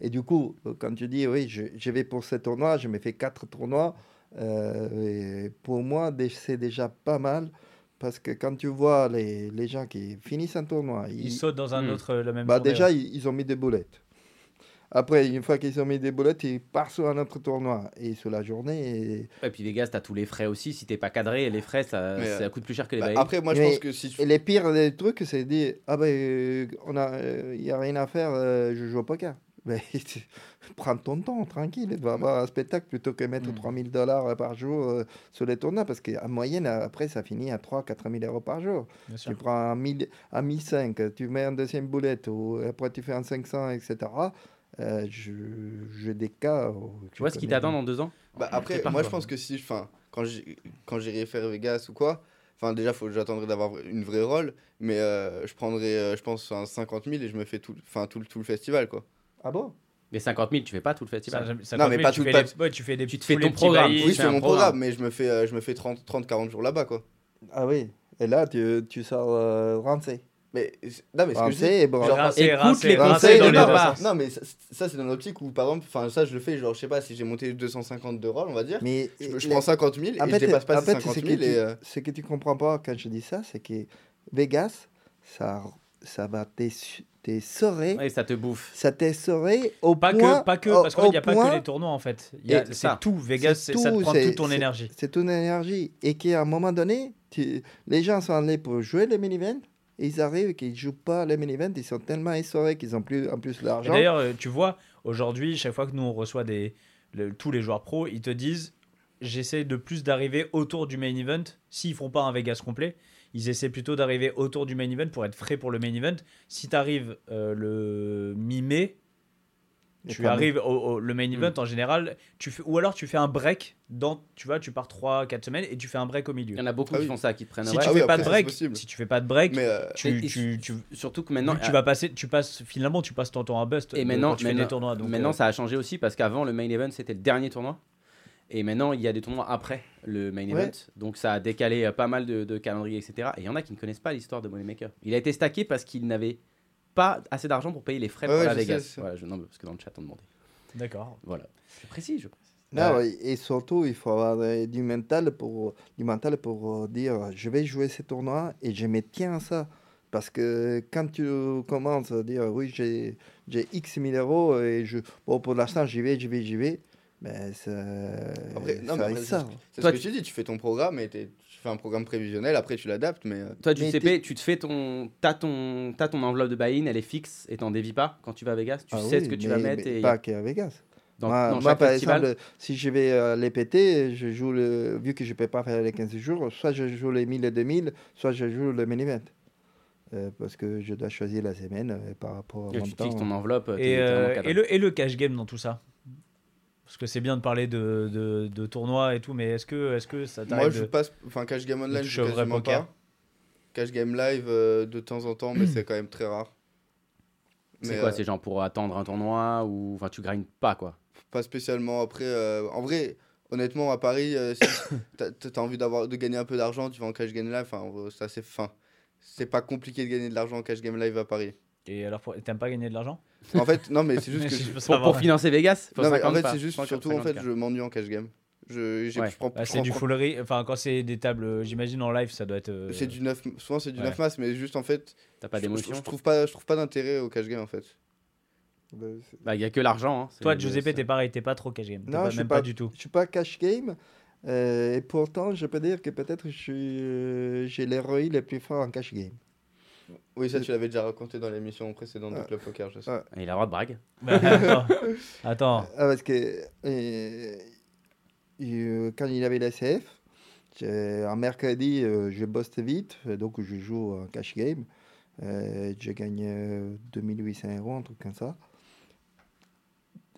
et du coup, quand tu dis, oui, je, je vais pour ce tournoi, je me fais quatre tournois. Euh, et pour moi, c'est déjà pas mal. Parce que quand tu vois les, les gens qui finissent un tournoi, Il ils, saute dans un Hmm. autre, la même bah, déjà, ils, ils ont mis des boulettes. Après, une fois qu'ils ont mis des boulettes, ils partent sur un autre tournoi. Et sur la journée, et, Et puis Vegas, t'as tous les frais aussi. Si t'es pas cadré, les frais, ça, Mais, ça euh, coûte plus cher que les Bah, après, moi, je Mais- pense que si tu. et les pires des trucs, c'est dire Ah ben, on a, euh, il n'y a rien à faire, euh, je joue au poker. Mais prends ton temps, tranquille, tu vas avoir un spectacle plutôt que mettre Mm. 3000 dollars par jour euh, sur les tournois, parce qu'en moyenne, après, ça finit à 3-4 000 euros par jour. Bien sûr. Tu prends un 1000 un 1005, tu mets un deuxième boulette, ou après tu fais un 500, etc. Euh, je- J'ai des cas. Tu vois ce qui t'attend dans deux ans? Bah, après, moi, je pense que si. Enfin, quand j'irai faire Vegas ou quoi. Enfin, déjà, faut, j'attendrai d'avoir une vraie rôle. Mais euh, je prendrai, euh, je pense, un 50 000 et je me fais tout, enfin, tout, le- tout le festival, quoi. Ah bon? Mais 50 000, tu fais pas tout le festival. Ça, Non, fait- mais pas tu tout- fais les- ouais, tu fais des tu te fais ton programme. Oui, c'est c'est un mon programme. mais je me fais, euh, je me fais 30, 30 40 jours là-bas, quoi. Ah oui. Et là, tu, tu sors euh, rincé. Mais non, mais ce que je dis. Et bon. genre, Rincé, écoute rincé, les conseils dans de les. Non, mais ça, ça, c'est dans l'optique où, par exemple, enfin, ça, je le fais, genre, je sais pas, si j'ai monté 250 de rôle, on va dire. Mais Je, je prends 50 000 et En je fait, dépasse pas en fait, 50 ce 000 que, tu, et. euh, ce que tu comprends pas quand je dis ça, c'est que Vegas, ça, ça va t'es- t'essorer. Ouais, ça te bouffe. Ça t'essorer au Pas point. que, pas que parce qu'en fait, il n'y a pas que les tournois en fait. C'est tout. Vegas, c'est c'est- ça te prend toute ton énergie. C'est ton énergie. Et qu'à un moment donné, tu- les gens sont allés pour jouer les mini-events. et Ils arrivent et qu'ils ne jouent pas les mini-events. Ils sont tellement essorés qu'ils ont plus, en plus l'argent. D'ailleurs, euh, tu vois, aujourd'hui, chaque fois que nous on reçoit des, le- tous les joueurs pros, ils te disent j'essaie de plus d'arriver autour du main event. S'ils font pas un Vegas complet, ils essaient plutôt d'arriver autour du main event pour être frais pour le main event. Si tu arrives le mi-mai, tu arrives au, au- le main Mm. event en général, tu fais, ou alors tu fais un break dans, tu vois, tu pars 3-4 semaines et tu fais un break au milieu. Il y en a beaucoup Ah qui oui. font ça, qui te prennent Si ouais. tu Ah fais oui, pas après, de break, si tu fais pas de break, Mais euh, tu, Et- tu, tu, Surtout que maintenant, tu vas passer, tu passes finalement, tu passes ton temps à bust. Et de- maintenant, quand tu fais maintenant, des tournois. Donc, maintenant euh, ça a changé aussi parce qu'avant, le main event, c'était le dernier tournoi. Et maintenant, il y a des tournois après le main Ouais. event. Donc, ça a décalé euh, pas mal de, de calendriers, etc. Et il y en a qui ne connaissent pas l'histoire de Moneymaker. Il a été stacké parce qu'il n'avait pas assez d'argent pour payer les frais Ouais, pour la je Vegas. sais. Voilà, je- non, mais parce que dans le chat, on demandait. D'accord. Voilà. Je précise, je précise. Non, ouais, et surtout, il faut avoir euh, du mental pour, du mental pour euh, dire je vais jouer ces tournois et je me tiens à ça. Parce que quand tu commences à dire oui, j'ai j'ai X mille euros et je, bon, pour l'instant, j'y vais, j'y vais, j'y vais, ça, Après, non, ça mais après, ça. c'est Toi, ce que tu dis, tu fais ton programme et tu fais un programme prévisionnel, après tu l'adaptes, mais euh, Toi, du Mais CP, tu te fais ton. T'as ton, t'as ton enveloppe de buy-in, elle est fixe et t'en dévis pas quand tu vas à Vegas. Tu Ah sais oui, ce que tu mais- vas mettre. mais Et Pas qu'à Vegas. dans, moi, dans moi, par festival. exemple, si je vais euh, les péter, je joue le, vu que je ne peux pas faire les 15 jours, soit je joue les 1000 et 2000, soit je joue le main event. Euh, parce que je dois choisir la semaine euh, par rapport à Et mon tu te temps. fixes ton enveloppe. euh, et, le, et le cash game dans tout ça? Parce que c'est bien de parler de, de, de tournois et tout, mais est-ce que, est que ça moi t'arrive je de... passe, enfin Cash Game Online, je vrai quasiment poker. pas. Cash Game Live euh, de temps en temps, mais c'est quand même très rare. C'est Mais, quoi euh, C'est genre pour attendre un tournoi ou. Enfin, tu grindes pas quoi? Pas spécialement. Après, euh, en vrai, honnêtement, à Paris, euh, si t'as as envie d'avoir de gagner un peu d'argent, tu vas en Cash Game Live. Enfin, ça c'est fin. C'est pas compliqué de gagner de l'argent en Cash Game Live à Paris. Et alors, t'aimes pas gagner de l'argent? En fait, non, mais c'est juste que. Je Pour, financer Vegas faut Non, mais en 50 fait, c'est juste 50, surtout en fait, 50. je m'ennuie en Cash Game. Je, j'ai- Ouais. je prends, Bah, c'est du prends- foolery. Enfin, quand c'est des tables, euh, j'imagine en live, ça doit être. euh, C'est du 9, souvent c'est du ouais. 9 masses, mais juste en fait, T'as pas je, d'émotion je trouve pas, je trouve pas d'intérêt au cash game en fait. Bah, il y a que l'argent. hein. Toi, Giuseppe, t'es pareil, t'es pas trop cash game. Non, pas- je suis même pas- pas du tout. Je suis pas cash game. euh, et pourtant, je peux dire que peut-être je suis, euh, j'ai l'héroï le plus fort en cash game. Oui, ça tu l'avais déjà raconté dans l'émission précédente de Ah. Club Poker, je sais. Ah. Il a le droit de brague. Bah, attends. attends. Ah, parce que euh, euh, quand il avait la CF, j'ai- un mercredi, euh, je bosse vite, donc je joue en cash game. Euh, je gagne euh, 2800 euros, un truc comme ça.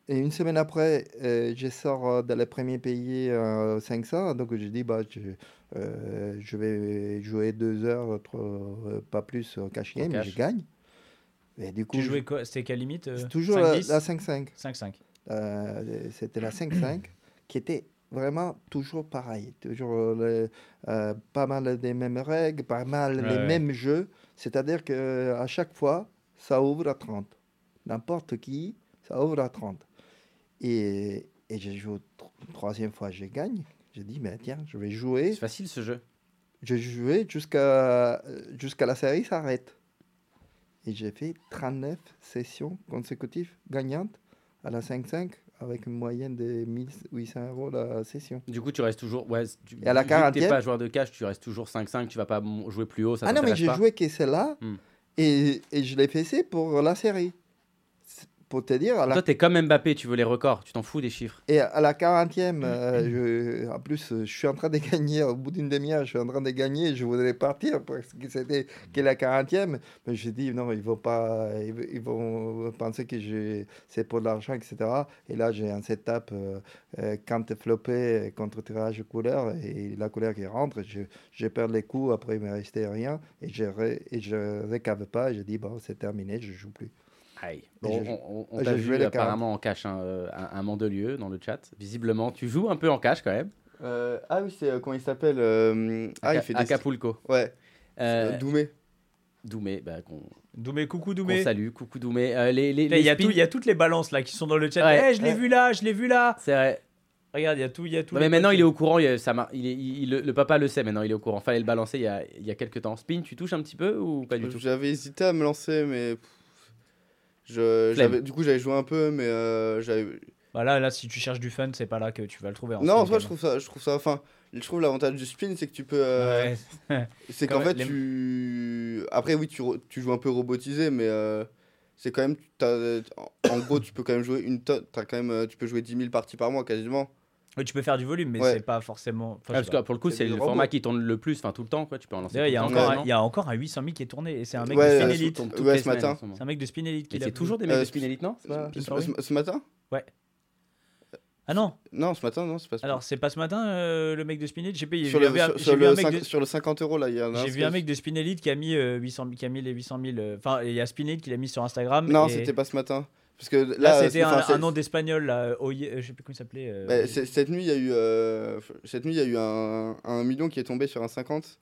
Et une semaine après, euh, je sors euh, dans le premier pays à 500, donc je dis, bah, je, euh, je vais jouer deux heures, euh, pas plus en cash game, cash. je gagne. Et du coup, Tu jouais quoi? C'était quelle limite euh, toujours la 5-10? la 5-5. 5-5. Euh, c'était la 5-5 qui était vraiment toujours pareil. Toujours euh, le- euh, pas mal des mêmes règles, pas mal Ouais, les ouais. mêmes jeux. C'est-à-dire qu'à chaque fois, ça ouvre à 30. N'importe qui, ça ouvre à 30. Et, et je joue tro- troisième fois, je gagne. Je dis, mais tiens, je vais jouer. C'est facile ce jeu. Je jouais jusqu'à jusqu'à la série s'arrête. Et j'ai fait 39 sessions consécutives gagnantes à la 5-5 avec une moyenne de 1800 euros la session. Du coup, tu restes toujours. Ouais, tu, Et à la vu que t'es 40e? pas joueur de cash, tu restes toujours 5-5, tu vas pas jouer plus haut. Ça ah non, mais j'ai joué que celle-là Hmm. et, et je l'ai fait pour la série. Pour te dire, la Toi, t'es comme Mbappé, tu veux les records, tu t'en fous des chiffres. Et à la 40e, euh, je- en plus, euh, je suis en train de gagner, au bout d'une demi-heure, je suis en train de gagner, je voudrais partir parce que c'était que la 40e. Mais j'ai dit, non, ils vont pas, ils, vont penser que je- c'est pour de l'argent, etc. Et là, j'ai un setup, euh, quand tu floppé contre tirage couleur, et la couleur qui rentre, je, je perds les coups, après il me restait rien, et je ne et je récave pas, et je dis, bon, c'est terminé, je joue plus. Aïe. Bon, on on- on t'a vu apparemment en cash hein, euh, un, un Mandelieu dans le chat. Visiblement, tu joues un peu en cash quand même. Euh, ah oui, c'est euh, comment il s'appelle euh, Ah, il fait des. Acapulco. Ouais, Euh, euh, Doumé. Doumé, bah, qu'on Doumé, coucou Doumé. salue. Coucou Doumé. Euh, les, les, Là, Il y, il y a toutes les balances là qui sont dans le chat. Ouais. Eh, je l'ai Ouais. vu là, je l'ai vu là. C'est vrai. Regarde, il y a tout, il y a tout. Non, mais maintenant, il est au courant. il, ça mar- il est- il- le, le papa le sait maintenant. Il est au courant. Fallait le balancer il y a, il y a quelques temps. Spin, tu touches un petit peu ou pas du tout? J'avais hésité à me lancer, mais. Je, du coup, j'avais joué un peu, mais euh, j'avais. Bah là, là, si tu cherches du fun, c'est pas là que tu vas le trouver. en Non, en soi, je trouve ça, je trouve ça. Enfin, je trouve l'avantage du spin, c'est que tu peux. euh. Ouais. C'est qu'en fait, les- tu. Après, oui, tu, tu joues un peu robotisé, mais euh, c'est quand même. En, gros, tu peux quand même jouer une tonne. Quand même, euh, tu peux jouer 10 000 parties par mois quasiment. Ouais, tu peux faire du volume, mais Ouais. c'est pas forcément. enfin, Ah, Parce que pour le coup, C'est le robots. format qui tourne le plus, enfin tout le temps, quoi. Tu peux en lancer. Il y, a encore un- non il y a encore un 800 000 qui est tourné et c'est un mec Ouais, de euh, Spin Ouais, Elite. Ouais, ce matin. C'est un mec de Spin Elite qui c'est toujours des mecs Euh, de Spin Elite, non Ce, matin? Ah non, Non, ce matin, non, c'est pas ce alors c'est pas ce matin euh, le mec de Spin Elite? J'ai payé. sur le, sur, j'ai sur vu un le mec cinq- de- sur le 50 euros là, il y a un J'ai vu un mec de Spin Elite qui a mis euh, 800 000 qui a mis les 800 000. euh, Enfin, il y a Spin Elite qui l'a mis sur Instagram. Non, et c'était pas ce matin. Parce que là, Là, euh, c'était un, c'est- un nom d'espagnol là. Oye- euh, je sais plus comment il s'appelait. euh, bah, c'est- cette nuit, il y a eu, euh, cette nuit, il y a eu un, un million qui est tombé sur un 50.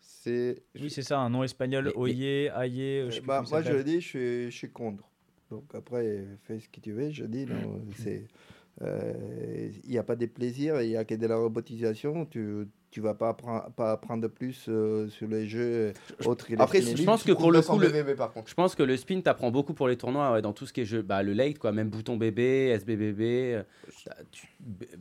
C'est. Oui, c'est ça, un nom espagnol. Mais- Oye, Aye. euh, je sais Bah, moi, je dis, je suis, je suis contre. Donc après, fais ce que tu veux. Je dis, non, c'est. euh, Il n'y a pas de plaisir, il n'y a que de la robotisation. Tu tu vas pas, appren- pas apprendre plus euh, sur les jeux autres Après, Spin je pense que pour le coup, le- par contre. Je pense que le spin t'apprend beaucoup pour les tournois, ouais, dans tout ce qui est jeu, bah, le late, quoi, même bouton bébé, SBBB. euh, tu-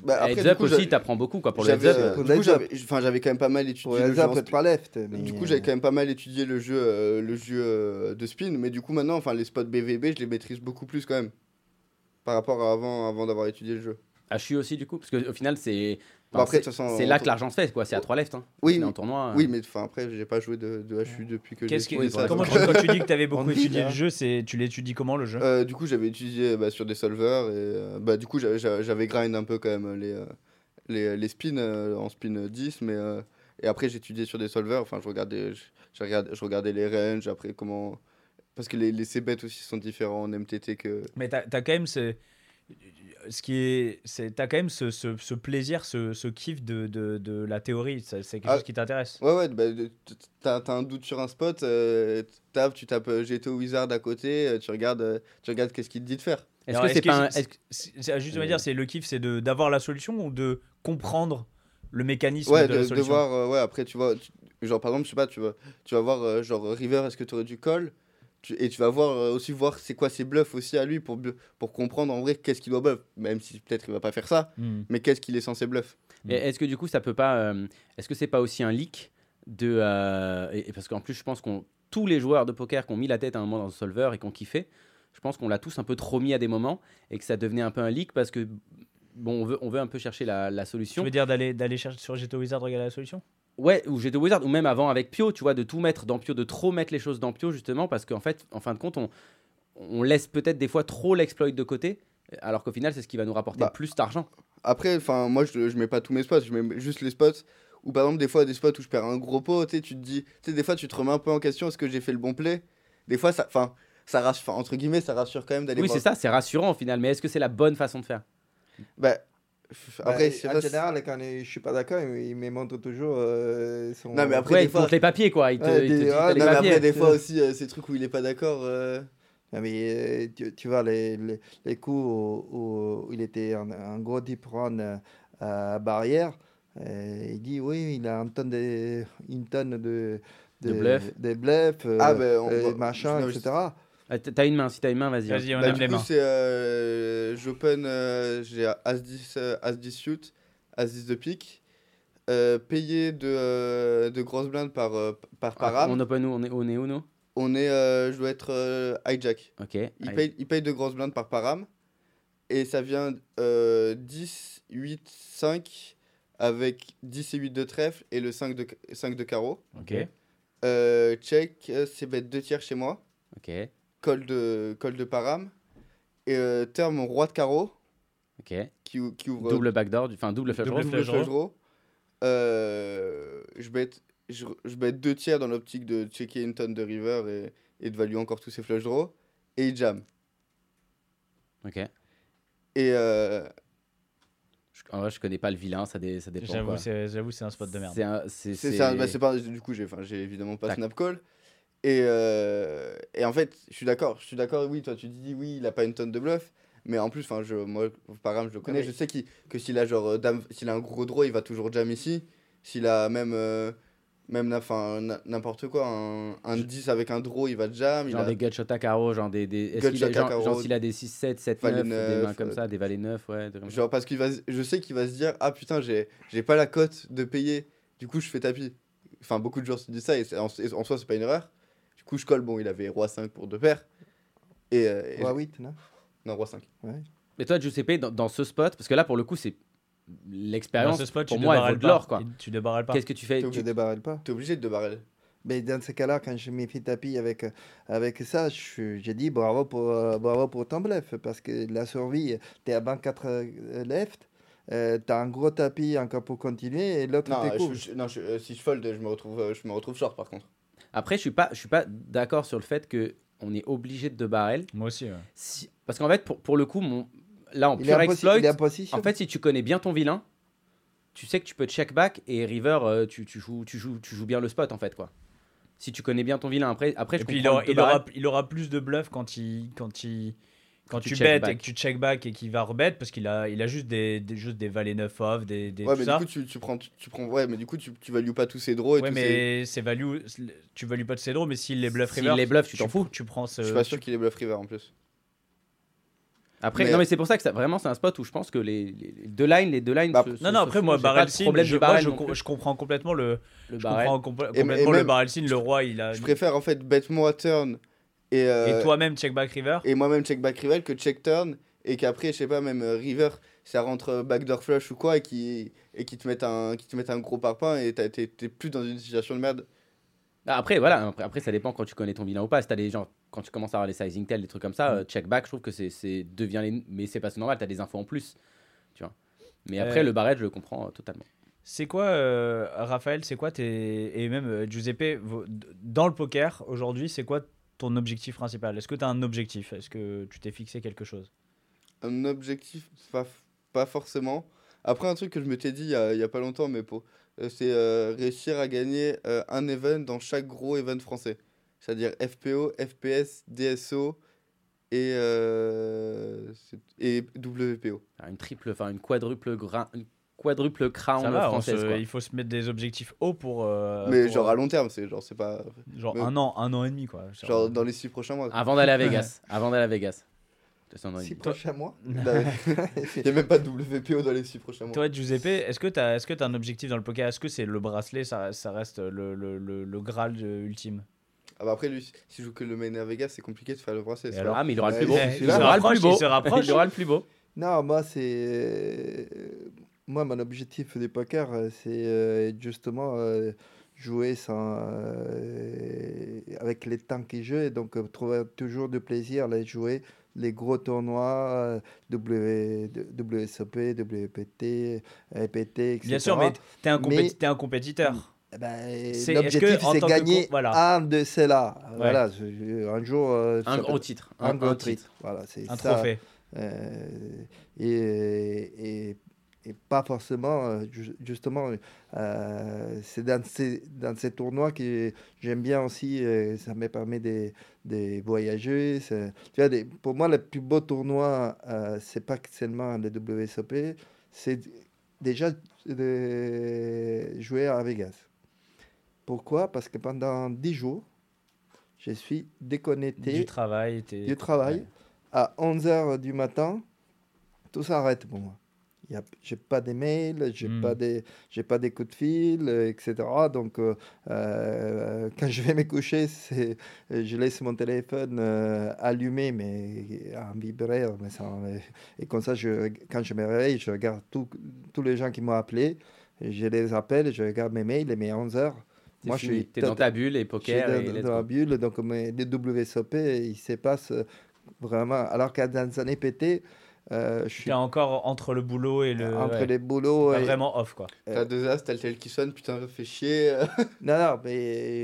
Bah, après, heads up coup, aussi, t'apprends beaucoup, quoi, pour le heads J'avais, up. euh, j'avais, enfin, j'avais quand même pas mal étudié le jeu. en autres, pas left. mais, Du coup, j'avais quand même pas mal étudié le jeu, euh, le jeu euh, de spin, mais du coup, maintenant, enfin, les spots BVB, je les maîtrise beaucoup plus quand même. Par rapport à avant, avant d'avoir étudié le jeu. Ah, je suis aussi, du coup, parce qu'au final, c'est. Enfin, de c'est- là que l'argent se fait, quoi, c'est à 3 left. Hein. Oui, C'est en tournoi. euh, Oui, mais enfin, après, j'ai pas joué de, de HU depuis que j'ai Qu'est-ce que- ça. comment quand tu dis que tu avais beaucoup étudié hein. le jeu, c'est tu l'étudies comment le jeu? Euh, du coup, j'avais étudié bah, sur des solvers et euh, bah, du coup, j'avais- grind un peu quand même les, euh, les, les spins en spin 10, mais euh, et après, étudié sur des solvers. Enfin, je regardais, je, je regardais, je regardais les ranges, après comment. Parce que les, les C-bets aussi sont différents en MTT que. Mais t'as as quand même ce, ce qui est, c'est t'as quand même ce, ce, ce plaisir, ce, ce kiff de, de, de la théorie. C'est quelque Ah. chose qui t'intéresse. Ouais, ouais, bah, de- t'as t'as un doute sur un spot, euh, tapes, tu tapes euh, GTO Wizard à côté, euh, tu regardes, euh, tu regardes qu'est-ce qu'il te dit de faire. Est-ce Alors, que c'est pas un. que- c'est- c'est- juste à dire, c'est le kiff, c'est de d'avoir la solution ou de comprendre le mécanisme Ouais, de, de, la de solution? voir, euh, ouais, après, tu vois, tu- genre par exemple, je sais pas, tu vas, tu vas voir, euh, genre River, est-ce que tu aurais du call? Tu, Et tu vas voir euh, aussi voir c'est quoi ses bluffs aussi à lui pour, pour comprendre en vrai qu'est-ce qu'il doit bluff, même si peut-être il va pas faire ça, Hmm. mais qu'est-ce qu'il est censé bluff. Et Est-ce que du coup, ça peut pas. euh, Est-ce que c'est pas aussi un leak de. euh, et, et parce qu'en plus, je pense qu'on tous les joueurs de poker qui ont mis la tête à un moment dans le solver et qui ont kiffé, je pense qu'on l'a tous un peu trop mis à des moments et que ça devenait un peu un leak parce que. Bon, on veut, on veut un peu chercher la, la Tu solution. veux dire d'aller d'aller chercher sur GTO Wizard regarder la solution? Ouais, ou GT Wizard, ou même avant avec Pio, tu vois, de tout mettre dans Pio, de trop mettre les choses dans Pio, justement, parce qu'en fait, en fin de compte, on, on laisse peut-être des fois trop l'exploit de côté, alors qu'au final, c'est ce qui va nous rapporter Bah, plus d'argent. Après, enfin, moi je, je mets pas tous mes spots, je mets juste les spots où par exemple, des fois, des spots où je perds un gros pot, tu te dis, tu sais, des fois, tu te remets un peu en question, est-ce que j'ai fait le bon play? Des fois, ça, enfin, ça rassure, entre guillemets, ça rassure quand même d'aller Oui, c'est ça, c'est rassurant au final, mais est-ce que c'est la bonne façon de faire? Bah, après, c'est en pas- général, quand je suis pas d'accord, il me montre toujours euh, son. Non, mais après, Ouais, des il fois- montre les papiers, quoi. Il te, Ouais, il te des- dit ah, t'as les Non, mais papiers. après, des fois aussi, euh, ces trucs où il est pas d'accord. euh, Non, mais euh, tu, tu vois, les, les, les coups où, où il était en, en gros deep run euh, à barrière, euh, il dit oui, il a une tonne de, une tonne de, De bluff. de bluff, euh, Ah, on va- machin, je- etc. Ah, T'as une main, si t'as une main, vas-y. hein. Vas-y, on Bah, les coup, mains. c'est euh, j'open, euh, j'ai As-10 euh, As-10 shoot, As-10 de pique, euh, payé de, euh, de grosses blindes par, euh, par Ah, param. on open où? On est, on est où, nous? On est, euh, je dois être euh, hijack. Ok. Il paye, il paye de grosses blindes par param. Et ça vient euh, 10, 8, 5 avec 10 et 8 de trèfle et le 5 de, 5 de carreau. Ok. Euh, check, c'est bête 2 tiers chez moi. Ok. Call de, call de param. Et euh, terme roi de carreau Ok. qui, ou- qui ouvre Double backdoor, du- enfin double flush Double draw. flush. double flush draw. Euh, je bête je, deux tiers dans l'optique de checker une tonne de river et, et de valuer encore tous ses flush draws. Et il jam. Ok. Et euh, Je, en vrai, je connais pas le vilain, ça, dé- ça dépend. J'avoue, quoi. c'est j'avoue, c'est un spot de merde. C'est un- c'est- bah, c'est pas, du coup, j'ai évidemment pas snap call. Et, euh, et en fait, je suis d'accord, je suis d'accord, oui, toi tu dis oui, il a pas une tonne de bluff, Mais en plus, je, moi, par exemple, je le connais. Je sais qu'il- que s'il a, genre, euh, dame, s'il a un gros draw, il va toujours jam ici. S'il a même, euh, même n'importe quoi, un, un 10 avec un draw, il va jam. Il Genre a... des gut shot à carreau, genre des. des est-ce Gut qu'il a- genre, carreau, genre s'il a des 6, 7, 7, valet 9, des mains comme euh, ça, des valets 9, ouais. Genre, parce qu'il va, je sais qu'il va se dire, ah putain, j'ai, pas la cote de payer. Du coup, je fais tapis. Enfin, beaucoup de joueurs se disent ça et c'est- en, et en soi, c'est pas une erreur. Du coup, je colle. Bon, il avait roi 5 pour deux paires. Et, euh, et Roi je- 8, non? Non, roi 5. Mais toi, Giuseppe, dans, dans ce spot, parce que là, pour le coup, c'est Dans l'expérience. ce spot, pour tu moi, elle vaut de l'or, pas. quoi. Tu débarrales pas. Qu'est-ce que tu fais T'es tu- débarralle pas. T'es obligé de te barrer. Mais dans ce cas-là, quand je m'ai fait tapis avec, avec ça, je- j'ai dit bravo pour, euh, bravo pour ton bluff. Parce que la survie, tu es à 24 euh, left, tu as un gros tapis encore pour continuer et l'autre Non, t'es cool. je- je- non je- euh, si je fold, je me retrouve, euh, je me retrouve short par contre. Après, je suis pas, je suis pas d'accord sur le fait que on est obligé de barrel. Moi aussi. ouais. Si... Parce qu'en fait, pour, pour le coup, mon... là, en Il est, pure exploit, il est en fait, si tu connais bien ton vilain, tu sais que tu peux check back et river, euh, tu, tu, joues, tu, joues, tu joues bien le spot, en fait, quoi. Si tu connais bien ton vilain, après, après je puis il aura, deux il, aura, barrels. il aura plus de bluff quand il quand il quand tu tu bêtes et que tu check back et qu'il va rebet parce qu'il a il a juste des, des juste des valets 9 off des, des Ouais, tout mais ça. du coup, tu, tu prends, tu, tu prends, ouais, mais du coup, tu, tu values pas tous ces draws et ouais tous ces- mais c'est value tu values pas de ses draws mais s'il les bluff S'il river les bluff, tu t'en fous. tu prends ce Je suis pas sûr qu'il est bluff river en plus. Après, Mais- non, mais c'est pour ça que ça, vraiment, c'est un spot où je pense que les, les- les deux lines, les deux lines. Bah, se- se- non non se après font. moi barrel problème je, moi, comprends complètement le Le je comprends compl- Et- et complètement le barrel sim le roi il a Je préfère en fait bet moi turn et, euh, et toi-même check back river et moi-même check back river que check turn et qu'après, je sais pas, même euh, river, ça rentre euh, backdoor flush ou quoi et qui, et qui te mettent un, qui te mettent un gros parpaing et t'es plus dans une situation de merde. Ah, Après, voilà, après, après, ça dépend quand tu connais ton vilain ou pas. Si t'as des gens, quand tu commences à avoir les sizing tell, des trucs comme ça, euh, check back, je trouve que c'est c'est- devient les. Mais c'est pas c'est normal, t'as des infos en plus. Tu vois. Mais après, Euh, le barrel, je le comprends euh, totalement. C'est quoi, euh, Raphaël, c'est quoi tes... Et même euh, Giuseppe, vos- dans le poker, aujourd'hui, c'est quoi ton objectif principal Est-ce que tu as un objectif Est-ce que tu t'es fixé quelque chose Un objectif, pas, pas forcément. Après, un truc que je m'étais dit il y a, il y a pas longtemps, mais pour, euh, c'est euh, réussir à gagner euh, un event dans chaque gros event français. C'est-à-dire FPO, FPS, DSO et, euh, et WPO. Enfin, Une triple, enfin une quadruple, gra- une quadruple crown va, française. se- quoi. il faut se mettre des objectifs hauts pour... euh, mais pour, genre euh, à long terme, c'est genre, c'est pas. genre mais- un an, un an et demi, quoi. Genre dans les six prochains mois. quoi. Avant d'aller à Vegas. Avant d'aller à Vegas. Six il- prochains mois. Il n'y a même pas de WPO dans les six prochains mois. Toi, Giuseppe, est-ce que tu as, est as un objectif dans le poker? Est-ce que c'est le bracelet, ça, ça reste le, le, le, le Graal euh, ultime? Ah bah après, lui, s'il joue que le main à Vegas, c'est compliqué de faire le bracelet. Alors? Ah, mais il aura le plus beau. il- Il aura le rapproche, plus beau. il se rapproche. Il aura le plus beau. Non, moi, c'est. Moi, mon objectif du poker, euh, c'est euh, justement euh, jouer sans, avec les temps qui jouent, donc trouver toujours du plaisir à les jouer les gros tournois, W, WSOP, WPT, EPT, etc. Bien sûr, mais tu es, t'es un compétiteur. Eh ben, C'est- L'objectif, est-ce que, en c'est gagner voilà. un de ceux-là. Voilà, un jour. euh, Un gros titre. Un, Un, gros titre. titre. Voilà, c'est Un ça. trophée. Euh, et, et, et pas forcément, euh, ju- justement, euh, c'est dans ces, dans ces tournois que j'aime bien aussi, euh, ça me permet de, de voyager. Tu vois, des- pour moi, le plus beau tournoi, euh, c'est pas seulement le WSOP, c'est déjà de jouer à Vegas. Pourquoi? Parce que pendant 10 jours, je suis déconnecté Du travail. du travail. Ouais. À 11h du matin, tout s'arrête pour moi. Je n'ai pas de mails, je n'ai Hmm. pas, des- j'ai pas des coups de fil, euh, etc. Donc, euh, euh, quand je vais me coucher, c'est- je laisse mon téléphone euh, allumé, mais en vibraire. Mais sans- et comme ça, je, quand je me réveille, je regarde tous les gens qui m'ont appelé, je les appelle, je regarde mes mails, et mes 11h. T'es Moi, je suis T'es dans ta bulle et je suis poker. dans, et dans la bulle, donc mes, les WSOP, il se passe vraiment. Alors que dans les années PT, euh, je suis T'es encore entre le boulot et le. entre ouais. les boulots. Pas et- vraiment off, quoi. T'as deux as, t'as le tel qui sonne, putain, ça fait chier. Non, non, mais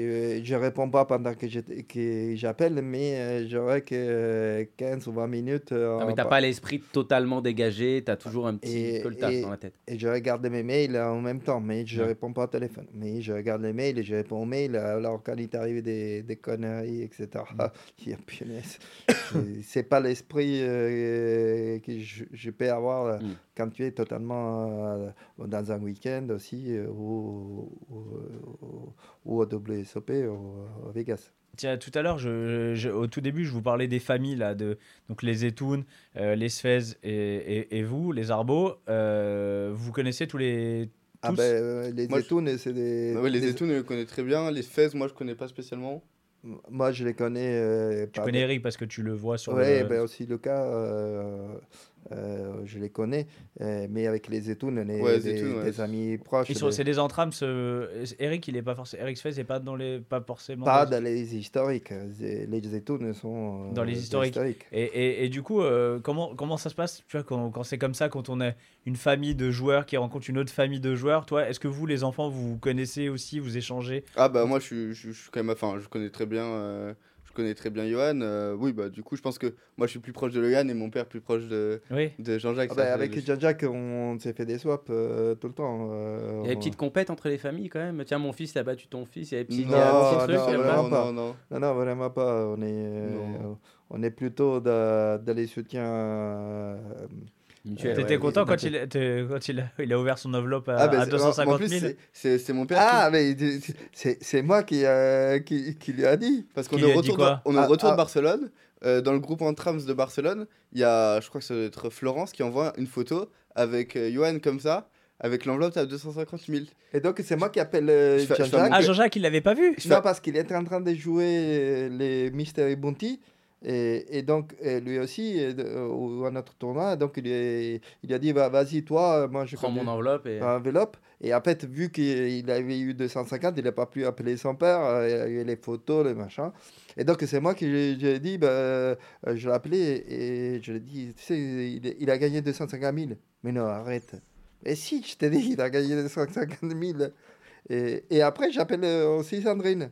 euh, je réponds pas pendant que j'appelle, mais euh, j'aurais que euh, 15 ou 20 minutes. euh, Non, mais t'as pa- pas l'esprit totalement dégagé, t'as toujours un petit Et- peu le taf et- dans la tête. Et je regarde mes mails en même temps, mais je Ouais. réponds pas au téléphone. Mais je regarde les mails et je réponds aux mails. Alors, quand il t'arrive des, des conneries, etc., Mm. c'est- pas l'esprit euh, que je, je peux avoir euh, Mm. quand tu es totalement euh, dans un week-end aussi, euh, ou, ou, ou- au WSOP, ou au Vegas. Tiens, tout à l'heure, je, je- au tout début, je vous parlais des familles, là, de, donc les Zetoun, euh, les Sfez et, et, et vous, les Arbo. Euh, vous connaissez tous les. Ah Tous ben, euh, les étounes, c'est des... Ouais, les des- étoux, je les connais très bien. Les fez, moi, je connais pas spécialement. Moi, je les connais. euh, Tu connais Eric parce que tu le vois sur Oui, le. ben aussi le cas, euh, euh, je les connais, euh, mais avec les Ouais, les des, étounes, ouais. des amis proches. Des- c'est des entrames. Ce... Eric, il est pas forcément. Eric Sfez, c'est pas dans les, pas forcément. pas dans- dans les historiques. Les étounes sont euh, Dans les historiques. Et, et, et du coup, euh, comment, comment ça se passe tu vois, quand, quand c'est comme ça, quand on est une famille de joueurs qui rencontre une autre famille de joueurs Toi, est-ce que vous, les enfants, vous vous connaissez aussi, vous échangez? Ah bah moi je suis, je, je suis quand même enfin je connais très bien euh, je connais très bien Johan euh, oui bah du coup je pense que moi je suis plus proche de Logan et mon père plus proche de, Oui. de Jean-Jacques Ah fait- avec Jean-Jacques, on s'est fait des swaps euh, tout le temps. euh, Il y a des petites compètes entre les familles quand même. Tiens, mon fils, t'as battu ton fils, il y a des petits, Non, a petit non, non, vraiment non, pas. non, non. Non, non, vraiment pas. On est, euh, on est plutôt dans, dans les soutiens. Mutuel, T'étais ouais. content quand, il, t'es- quand il, a, il a ouvert son enveloppe à, Ah, bah, à c'est- 250 en plus 000 c'est- mon père Ah, mais c'est c'est moi qui, euh, qui, qui lui a dit. parce qu'on est retour, on au Ah, retour ah. de Barcelone euh, dans le groupe en trams de Barcelone il y a je crois que ça doit être Florence qui envoie une photo avec euh, Johan comme ça avec l'enveloppe à 250 000 Et donc, c'est moi qui appelle euh, Jean-Jacques. Ah, Jean-Jacques, il l'avait pas vu Je Non, parce qu'il était en train de jouer euh, les Mystery Bounty. Et, et donc, lui aussi, euh, un autre tournoi, donc il, est- il a dit bah, Vas-y, toi, euh, moi je Prends mon enveloppe et. enveloppe. Et en fait, vu qu'il avait eu 250, il n'a pas pu appeler son père, il a eu les photos, les machins. Et donc, c'est moi qui lui ai dit bah, euh, Je l'ai appelé et je lui ai dit Tu sais, il, il a gagné 250 000. Mais non, arrête. Et si, je t'ai dit, il a gagné 250 000. Et, et après, j'appelle euh, aussi Sandrine.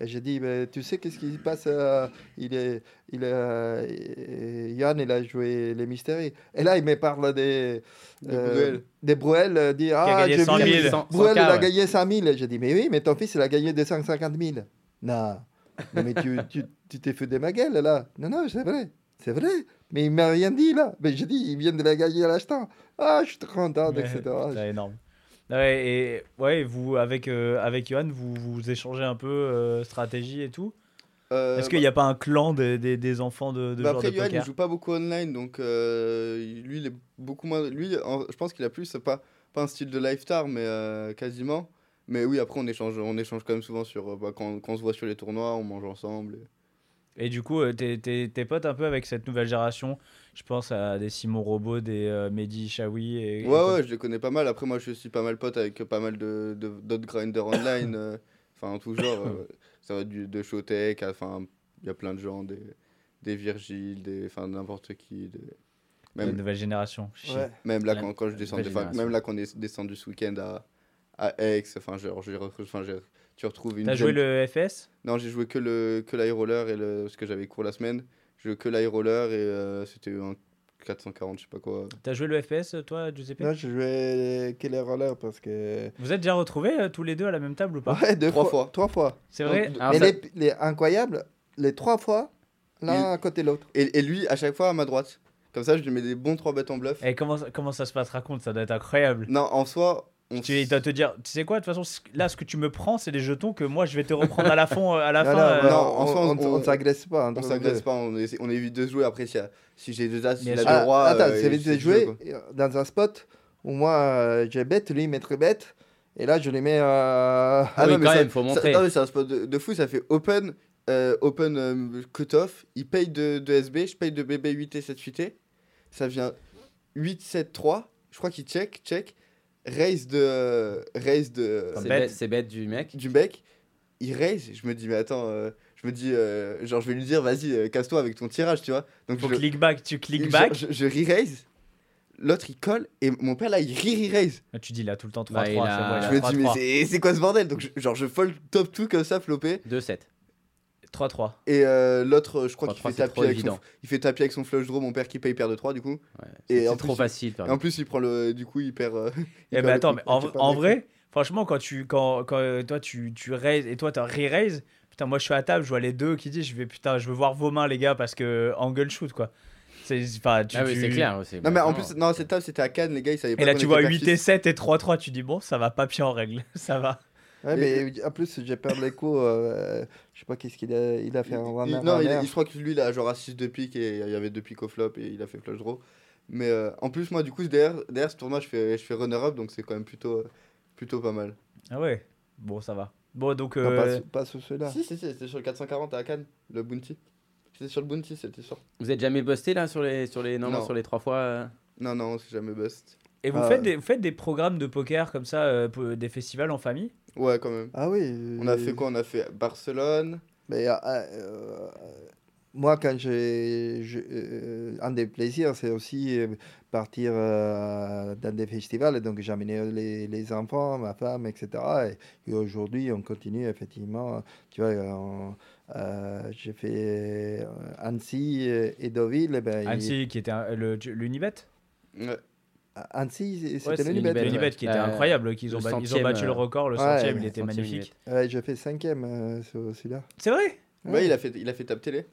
Et j'ai dit, mais tu sais qu'est-ce qui se passe euh, Il est, il est, euh, Yann, il a joué les mystères. Et là, il me parle des, de euh, Bruel. des Bruel. euh, dit, a ah, gagné j'ai 100 vu, 000. 100, Bruel, il 100K, a gagné 100 000. J'ai dit, mais oui, mais ton fils, il a gagné 250 000. Non, non mais tu tu tu t'es fait de ma gueule, là. Non, non, c'est vrai. C'est vrai. Mais il m'a rien dit, là. Mais j'ai dit, il vient de la gagner à l'instant. Ah, je suis trop content, etc. C'est énorme. Ouais, et ouais, vous, avec, euh, avec Johan, vous, vous échangez un peu euh, stratégie et tout? Euh, Est-ce qu'il n'y a pas un clan des, des, des enfants de, de Bah joueurs après, de Johan, il poker? joue pas beaucoup online, donc euh, il- lui, il est beaucoup moins. Lui, en- je pense qu'il a plus, pas, pas un style de lifetime, mais quasiment. Mais oui, après, on échange, on échange quand même souvent sur. bah, quand, quand on se voit sur les tournois, on mange ensemble. et- Et du coup, t'es, t'es, t'es pote un peu avec cette nouvelle génération? Je pense à des Simon Robot, des euh, Mehdi Chaoui. Et, Ouais, ouais, je les connais pas mal. Après, moi, je suis pas mal pote avec pas mal de, de- d'autres grinders online. euh, Enfin, en tout genre. euh, ça va du, de Showtech, enfin, il y a plein de gens, des, des Virgile, des, enfin, n'importe qui. des- La Même, nouvelle génération. Ouais. même là, quand, quand je génération. même là, quand on est descendu ce week-end à, à Aix, enfin, genre, j'ai enfin, tu retrouves une. T'as joué le FS Non, j'ai joué que le que roller et le parce que j'avais cours la semaine. Que roller et euh, c'était un 440, je sais pas quoi. T'as joué le FPS, toi, Giuseppe? Non, je jouais que les rollers parce que. Vous êtes déjà retrouvés euh, tous les deux à la même table ou pas? Ouais, deux Trois fois. fois. Trois fois. C'est vrai Mais ça- les, les incroyables, les trois fois, l'un à côté de l'autre. Et, et lui, à chaque fois à ma droite. Comme ça, je lui mets des bons 3 bêtes en bluff. Et comment, comment ça se passe? Raconte, ça doit être incroyable. Non, en soi, on Tu il doit te dire, tu sais quoi, de toute façon, là, ce que tu me prends, c'est des jetons que moi, je vais te reprendre à la, fond, à la Non, fin. non, euh, non, on, en soi, on, on- on s'agresse pas. on entre s'agresse pas, on, essaie- on évite de jouer. Après, si, si j'ai deux as, Bien il a deux Ah, rois. attends, euh, c'est et vite je de jouer quoi. euh, dans un spot où moi euh, j'ai bête, lui il met très bête. Et là je les mets. euh, Ah oui, non, mais quand ça- même, faut ça- montrer. non, mais c'est un spot de, de fou, ça fait open, euh, open euh, cut-off. Il paye de, de SB, je paye de BB 8 et 7 8 Ça vient 8, 7, 3. Je crois qu'il check, check. Raise de. raise de. C'est bête. bête, c'est bête du mec. du mec, il raise, je me dis, mais attends, euh, je me dis, euh, genre, je vais lui dire, vas-y, euh, casse-toi avec ton tirage, tu vois. Donc, Faut je, click back, tu click back. je, je re-raise, l'autre il colle, et mon père là, il re-raise. Ah, Tu dis là tout le temps 3-3. Bah, a- Je me dis, mais 3-3. c'est quoi ce bordel? Donc, je- genre, je fold top tout comme ça, flopé. 2-7. 3-3. Et euh, l'autre, je crois qu'il 3-3, fait, tapis avec son, il fait tapis avec son flush draw, mon père qui paye paire de 3 du coup. Ouais, Et c'est plus, trop il- facile. Et en plus, il prend le. Du coup, il perd. euh, il Eh perd ben attends, il- mais il en, perd en vrai, franchement, quand tu, quand, quand euh, toi tu, tu raises et toi t'as re-raise, putain, moi je suis à table, je vois les deux qui disent, je vais putain, je veux voir vos mains les gars parce que angle shoot quoi. C'est, enfin, tu, Ah oui, tu- c'est clair. c'est- Non, mais en plus, non, cette table c'était à Cannes, les gars, ils savaient pas. Et là tu vois père 8 fils. et 7 et 3-3, tu dis bon, ça va pas pied en règle, ça va. Ouais, mais en plus, j'ai perdu les coups. euh, je sais pas qu'est-ce qu'il a, il a fait en Il- runner. non, il, runner. il- je crois que lui, il a genre assist de pique et il y avait deux piques au flop et il a fait flush draw. Mais euh, en plus, moi, du coup, derrière, derrière ce tournoi, je fais, je fais runner-up, donc c'est quand même plutôt, euh, plutôt pas mal. Ah ouais, bon, ça va. Bon, donc, Non, pas, euh, pas sur ceux-là. Si, si, si, c'était sur le 440 à Cannes, le bounty. C'était sur le bounty, c'était sûr. Vous êtes jamais busté là sur les, sur les, non, non, sur les trois fois euh Non, non, on s'est jamais bust. et vous, Ah. faites des, vous faites des programmes de poker comme ça, euh, pour des festivals en famille? Ouais, quand même. Ah oui. On a euh, fait quoi? On a fait Barcelone. Mais, euh, euh, moi, quand j'ai. euh, un des plaisirs, c'est aussi partir euh, dans des festivals. Donc, j'amenais les, les enfants, ma femme, etc. Et, et aujourd'hui, on continue effectivement. Tu vois, on- euh, j'ai fait Annecy et Deauville. eh Ben, il- Annecy qui était l'Unibet? Ouais. Annecy, c'était ouais. L'Unibet qui était Euh, incroyable, qu'ils ont, ils ont battu le euh, record, le ouais, centième, il était centième magnifique. Ouais, j'ai fait cinquième euh, celui-là. C'est vrai Ouais, il a fait, il a fait Tap Télé.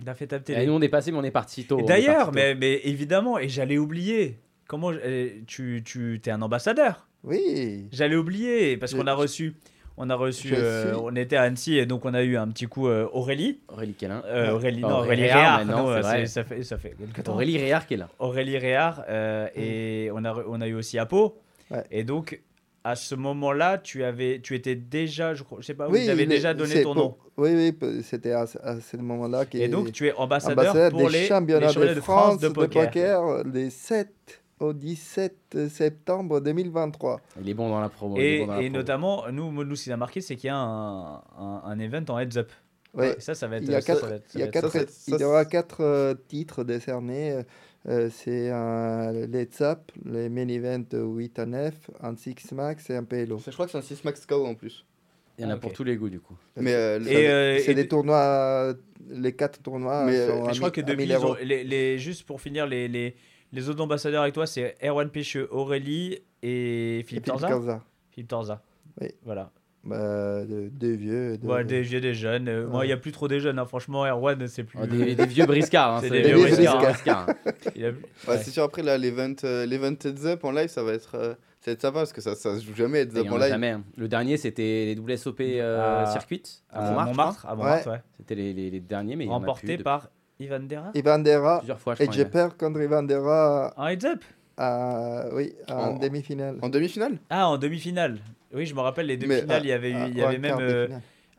Il a fait taper Et nous on est passé, mais on est parti tôt. D'ailleurs, mais, mais évidemment, et j'allais oublier. Comment euh, tu tu es un ambassadeur Oui. J'allais oublier parce qu'on a reçu on a reçu euh, on était à Annecy et donc on a eu un petit coup euh, Aurélie Aurélie Quélin. Euh, Aurélie Enfin, non Aurélie Réard, Réard maintenant, non, ça fait ça fait. Aurélie Réard qui est là. Aurélie Réard euh, et on a on a eu aussi Apo Ouais. et donc à ce moment-là tu avais tu étais déjà je crois je sais pas oui, il est- déjà donné ton pour- nom Oui, oui, c'était à, ce- à ce moment-là. et donc tu es ambassadeur, ambassadeur pour des les, championnats les championnats de France de poker, poker. les 7 au 17 septembre 2023. Il est bon dans la promo. il est Et, bon dans la et promo. notamment, nous, nous, ce qui nous a marqué, c'est qu'il y a un, un, un event en heads up. Ouais. Ça, ça va être. Il y a ça, quatre, ça il y a quatre- ça, il y aura quatre euh, titres décernés. Euh, c'est un Let's Up, les main event 8 à 9, un 6 max et un PLO. Je crois que c'est un 6 max KO en plus. Il y en a Ah, pour ok. tous les goûts du coup. Mais euh, euh, C'est des de- tournois, les quatre tournois Mais, euh, sont mais à je crois que depuis, 1000 ils ont- euros. les, les- juste pour finir, les, les, les autres ambassadeurs avec toi, c'est Erwan Pécheux, Aurélie et Philippe Philippe Torza. Philippe Torza. Oui. Voilà. Bah, de- deux vieux. de- Ouais, des vieux, des jeunes. Euh, Moi, Ouais. il n'y a plus trop des jeunes. hein. Franchement, Erwan, c'est plus. Oh, des, des vieux briscards. Hein, C'est c'est des vieux briscards, briscards. briscards. il a- Ouais, ouais. c'est sûr, après, là, l'event euh, l'event Heads Up en live, ça va être, euh, ça va être sympa parce que ça, ça se joue jamais Heads Il Up y en live. jamais. hein. Le dernier, c'était les WSOP euh, À- Circuit à à Montmartre. Montmartre, à Montmartre, ouais. C'était les, les, les derniers, mais il y en a plus Remporté par Ivan Dera. Ivan Dera. plusieurs fois, je Et je perds contre Ivan Dera En heads up oui, en, En- demi-finale. En demi-finale Ah, en demi-finale. Oui, je me rappelle les demi-finales. ah, il y avait, eu, il y Ah, avait même. euh,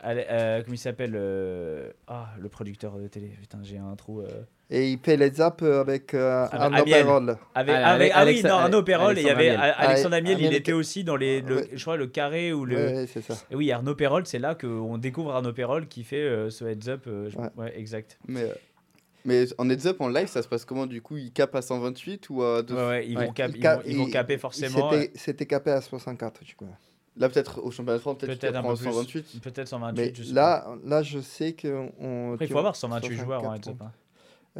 euh, comment il s'appelle euh, Ah, le producteur de télé. Putain, j'ai un trou. euh. Et il fait les zaps avec euh, Avec un Amiel. Perol. Avec, Ah, avec- avec ah oui, non, Arnaud Perrol, et il y avait Alexandre Ah, Amiel, il était aussi dans les, le, Ouais. je crois, le carré ou le. Ouais, c'est ça. Et oui, Arnaud Perrol, c'est là qu'on découvre Arnaud Perrol qui fait euh, ce heads up. euh, je- Ouais. ouais. exact. Mais, euh, mais en Heads Up en live, ça se passe comment Du coup, il cap à 128 ou à deux- Ouais, ouais, ils, Ouais. Vont cap- Il ils, vont, ils caper forcément. C'était capé à 64, je crois. Là, peut-être au championnat de France, peut-être qu'il Peut-être un prend peu 128. plus. Peut-être 128. Mais je sais là, là, je sais qu'on. Après, il faut avoir 128 joueurs en 64, heads up. hein.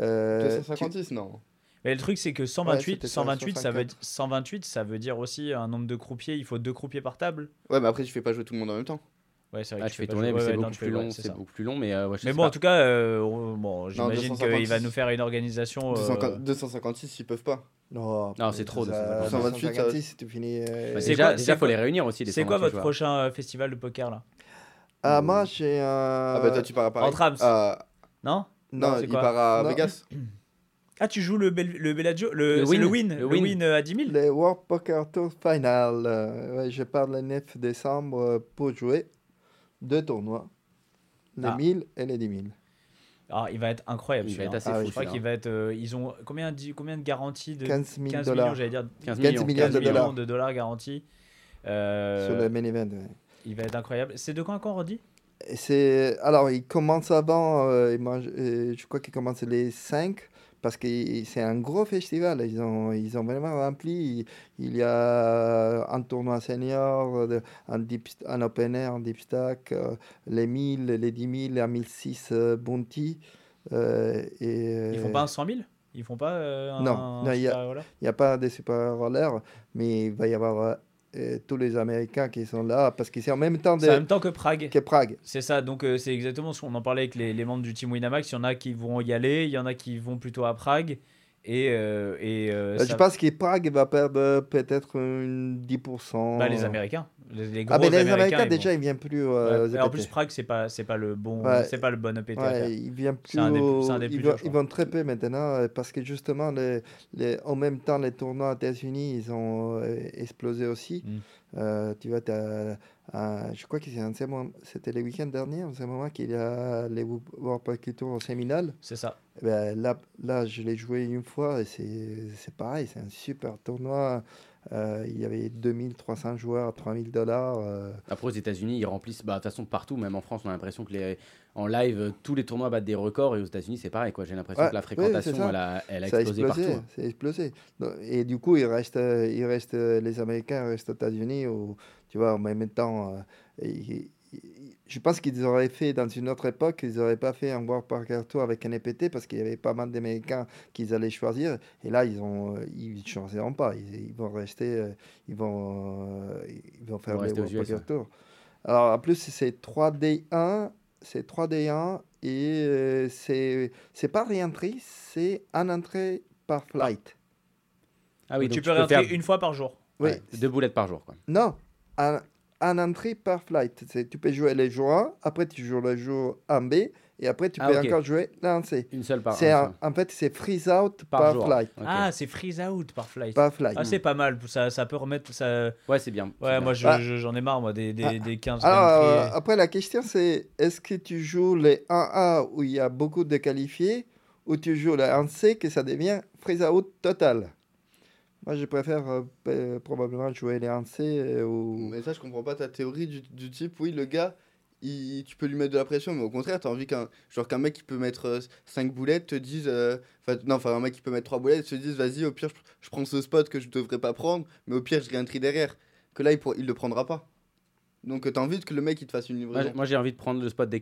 euh, 256, non Mais le truc, c'est que 128, c'était ça, 128, ça veut, 64. 128, ça veut dire aussi un nombre de croupiers. Il faut deux croupiers par table. Ouais, mais après, tu fais pas jouer tout le monde en même temps. Ouais, c'est vrai. Ah, tu fais tourner, c'est beaucoup plus long. c'est beaucoup plus long, mais euh, Mais bon, en tout cas, euh, on- bon, j'imagine 256. qu'il va nous faire une organisation. euh, 250 256, ils peuvent pas. Non, Non, c'est trop, ça- 258, 256, tu finis. euh, Bah, c'est déjà, c'est faut les réunir aussi. C'est quoi 128 votre prochain euh, festival de poker là? Ah, moi, j'ai un. Ah bah toi, tu pars à Paris. En trams. Non? non, il part à. Vegas. Ah, tu joues le, Bel- le Bellagio Le, win. le win, Le le win. win, euh, à 10 000 Le World Poker Tour Final. euh, ouais, je pars le 9 décembre euh, pour jouer deux tournois. Les Ah. 1000 et les 10 000. Ah, il va être incroyable. Il va celui-là. être assez Ah fou. oui, Je crois celui-là. qu'il va être. euh, ils ont combien, combien de garanties de 15 000 15 dollars millions, j'allais dire. 15 15 millions. millions 15 de millions dollars. de dollars garantis. Euh, Sur le main event. ouais. Il va être incroyable. C'est de quand encore, on dit Et c'est alors il commence avant, euh, il mange- euh, je crois qu'il commence les 5 parce que c'est un gros festival. Ils ont ils ont vraiment rempli. Il, y a un tournoi senior, un, deep, un open air, un deep stack, euh, les 1000, les 10 000, les 1006 euh, bounty. euh, et, Ils font pas un 100 000 Ils font pas euh, un. Non, il a- n'y a pas de super roller, mais il va y avoir euh, tous les Américains qui sont là parce que c'est en même temps de, en même temps que Prague. que Prague. C'est ça, donc euh, c'est exactement ce qu'on en parlait avec les, les membres du team Winamax. Il y en a qui vont y aller, il y en a qui vont plutôt à Prague. Et, euh, et euh, Euh, ça- Je pense que Prague va perdre peut-être une 10%. bah, les Américains. Les, les gros Ah, mais les Américains, Américains, ils vont- déjà, ils viennent plus. Euh, en plus, Prague, c'est pas, c'est pas le bon, Ouais. c'est pas le bon EPT Ouais, ils viennent plus. Un des un ils, plus vont, ils vont très peu maintenant euh, parce que justement, les, les, en même temps, les tournois aux États-Unis, ils ont euh, explosé aussi. Mm. Euh, tu vois, euh, je crois que en c'était le week-end dernier, en ce moment, qu'il y a les Poker Tour au séminal. C'est ça. Eh ben, là, là, je l'ai joué une fois et c'est c'est pareil, c'est un super tournoi. Euh, il y avait 2300 joueurs, 3000 dollars. euh, Après, aux États-Unis, ils remplissent. Bah, de toute façon, partout, même en France, on a l'impression que les... en live, tous les tournois battent des records. Et aux États-unis, c'est pareil. quoi. J'ai l'impression Ouais, que la fréquentation, elle a, elle a ça a explosé, partout. hein. ça a explosé. Donc, Et du coup, il reste, euh, il reste les Américains restent aux États-Unis où, tu vois, en même temps, ils- je pense qu'ils auraient fait dans une autre époque, ils n'auraient pas fait un World Poker Tour avec un EPT parce qu'il y avait pas mal d'Américains qu'ils allaient choisir. Et là, ils ont, euh, ils choisiront pas. Ils, ils vont rester, euh, ils vont, euh, ils vont faire le World Poker. Tour. Alors, en plus, c'est 3D1, c'est 3D1 et euh, c'est, c'est pas réentrée, c'est un entrée par flight. Ah oui, Donc, donc tu peux rentrer faire une fois par jour. Oui. ouais, deux boulettes par jour. Quoi. Non, un, un entrée par flight. C'est, tu peux jouer les jours 1, après tu joues le jour 1B, et après tu Ah, peux encore jouer l'un C. Une seule par, C'est un un- en fait, c'est freeze out Par par, jour. flight. Ah, c'est freeze out par flight. Par flight. Ah, c'est pas mal. Ça, ça peut remettre. Ça... Ouais, c'est bien. c'est Ouais, bien. moi, je- Ah. je- j'en ai marre, moi, des, des, Ah. des 15 Alors, euh, entrées. après, la question, c'est est-ce que tu joues les 1A où il y a beaucoup de qualifiés, ou tu joues les 1C que ça devient freeze out total? Moi, je préfère euh, p- probablement jouer les 1C euh, ou. Mais ça, je comprends pas ta théorie du, du type, oui, le gars, il, tu peux lui mettre de la pression, mais au contraire, t'as envie qu'un genre qu'un mec qui peut mettre 5 boulettes te dise. euh, Enfin, non, enfin, un mec qui peut mettre 3 boulettes te dise, vas-y, au pire, je, je prends ce spot que je devrais pas prendre, mais au pire, je réintrie derrière. Que là, il, pour- il le prendra pas. Donc, euh, t'as envie que le mec, il te fasse une livraison. Moi, j'ai envie de prendre le spot des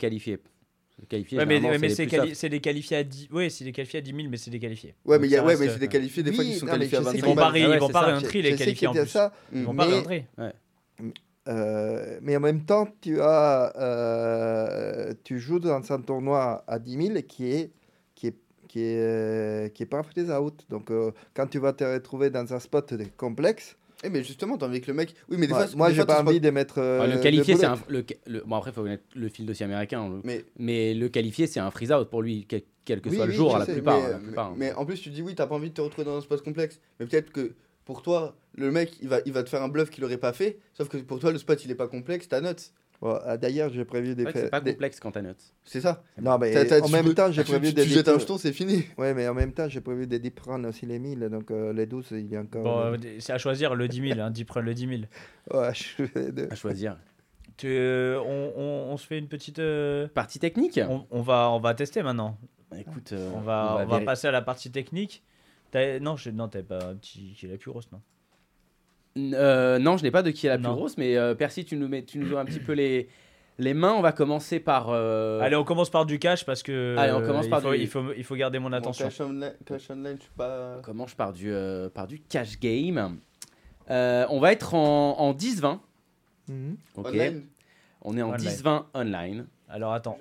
qualifiés. Ouais, mais, ouais, mais c'est quali- des qualifiés à 10. Ouais, c'est des qualifiés à 10 000, mais c'est des qualifiés. Ouais, mais, il y a- ouais, mais euh, c'est des qualifiés, des fois, Oui, qui sont non, qualifiés à je sais 25 Ils vont pas, Ah ils vont pas ça. réentrer les qualifiés en plus. ça, Ils vont pas mais- réentrer. Euh, mais en même temps, tu, as, euh, tu joues dans un tournoi à 10 000 qui est, qui est, qui est, euh, qui est pas out. Donc, euh, quand tu vas te retrouver dans un spot complexe, Eh, mais justement, t'as envie que le mec. Oui, mais des moi, fois, moi j'ai pas envie de mettre. euh, le qualifié, c'est un. Le, le- bon, après, il faut connaître le fil dossier américain. le- Mais Mais le qualifié, c'est un freeze out pour lui, quel, quel que Oui, soit le jour, je la sais, plupart. mais, la plupart, hein. mais- mais en plus, tu dis oui, t'as pas envie de te retrouver dans un spot complexe. Mais peut-être que pour toi, le mec, il va, il va te faire un bluff qu'il aurait pas fait. Sauf que pour toi, le spot, il est pas complexe, t'as notes. Bon, ah, D'ailleurs, j'ai prévu des. c'est pas des- complexe quand t'as note. C'est ça. Non, mais T'as- t'as- en tu même peux- temps, j'ai prévu tu, des. tu jettes un jeton, c'est fini. Ouais, mais en même temps, j'ai prévu des deep runs aussi, les 1000. Donc, euh, les 12, il y a encore. Bon, euh, c'est à choisir le 10 000, hein, deep run le 10 000. Ouais, je À choisir. Tu, euh, on, on- on se fait une petite. euh, Partie technique on, on va, on va tester maintenant. Bah, Écoute, euh, On va, on va véri- passer à la partie technique. Non, je... non, t'avais pas un petit qui est la plus grosse, non Euh, non, je n'ai pas de qui est la plus Non. grosse, mais euh, Percy, tu nous mets, tu nous donnes un petit peu les, les mains. On va commencer par. euh, Allez, on commence par du cash parce que. Allez, on commence il par faut, du- il, faut, il faut garder mon attention. Bon, cash, online, cash online, je suis pas. On commence par du, euh, par du cash game. Euh, on va être en, en 10-20. Mhm. Ok. Online On est en Online. 10-20 online. Alors attends,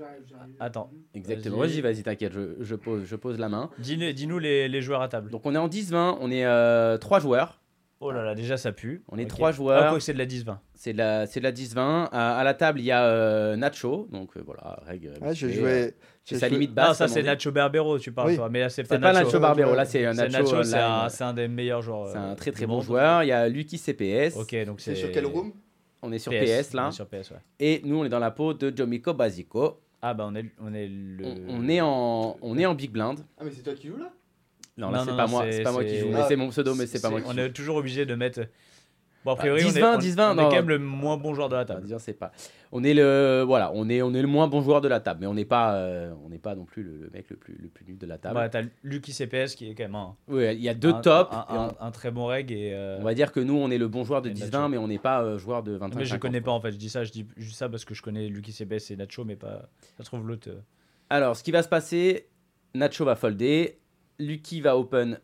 attends. Exactement. Vas-y. Vas-y, vas-y, t'inquiète, je, je pose, je pose la main. Dis-nous dis-nous les, les joueurs à table. Donc on est en 10-20, on est 3 joueurs. Oh là là, déjà ça pue. On est trois Ah, joueurs. quoi, c'est de la 10-20. C'est de la, c'est de la 10-20. À, à la table, il y a euh, Nacho. Donc euh, voilà, règle. Ah, j'ai habituée. joué. C'est sa limite Non, basse. ça comme on c'est. Nacho Barbero, tu parles Oui. toi. Mais là c'est pas C'est pas Nacho. Barbero, là c'est un C'est Nacho. Nacho, c'est un, des meilleurs joueurs. C'est euh, un très très bon joueur. Il y a Lucky CPS. Ok, donc C'est sur quel room? On est sur PS, PS, on là. est sur PS, ouais. Et nous, on est dans la peau de Jomiko Basico. Ah bah on est, on est le. On, on est en, on est en big blind. Ah, mais c'est toi qui joues là? Non, là, c'est pas moi, c'est- pas moi qui joue. Ah, Mais c'est mon pseudo, mais c'est pas moi qui On joue. est toujours obligé de mettre. Bon, a priori, 10-20, on est, on- 10-20, on est quand même le moins bon joueur de la Enfin, table. disons, c'est pas. On est le voilà, on est on est le moins bon joueur de la table, mais on n'est pas euh, on n'est pas non plus le, le mec le plus le plus nul de la table. Bah, t'as Lucky CPS qui est quand même un, Ouais, il y a deux un- tops. un, on, très bon reg et. euh, on va dire que nous on est le bon joueur de Et 10-20, Nacho. mais on n'est pas euh, joueur de 25 mais je connais pas en fait, je dis ça, je dis juste ça parce que je connais Lucky CPS et Nacho, mais pas. Ça trouve l'autre. Alors, ce qui va se passer, Nacho va folder, Lucky va open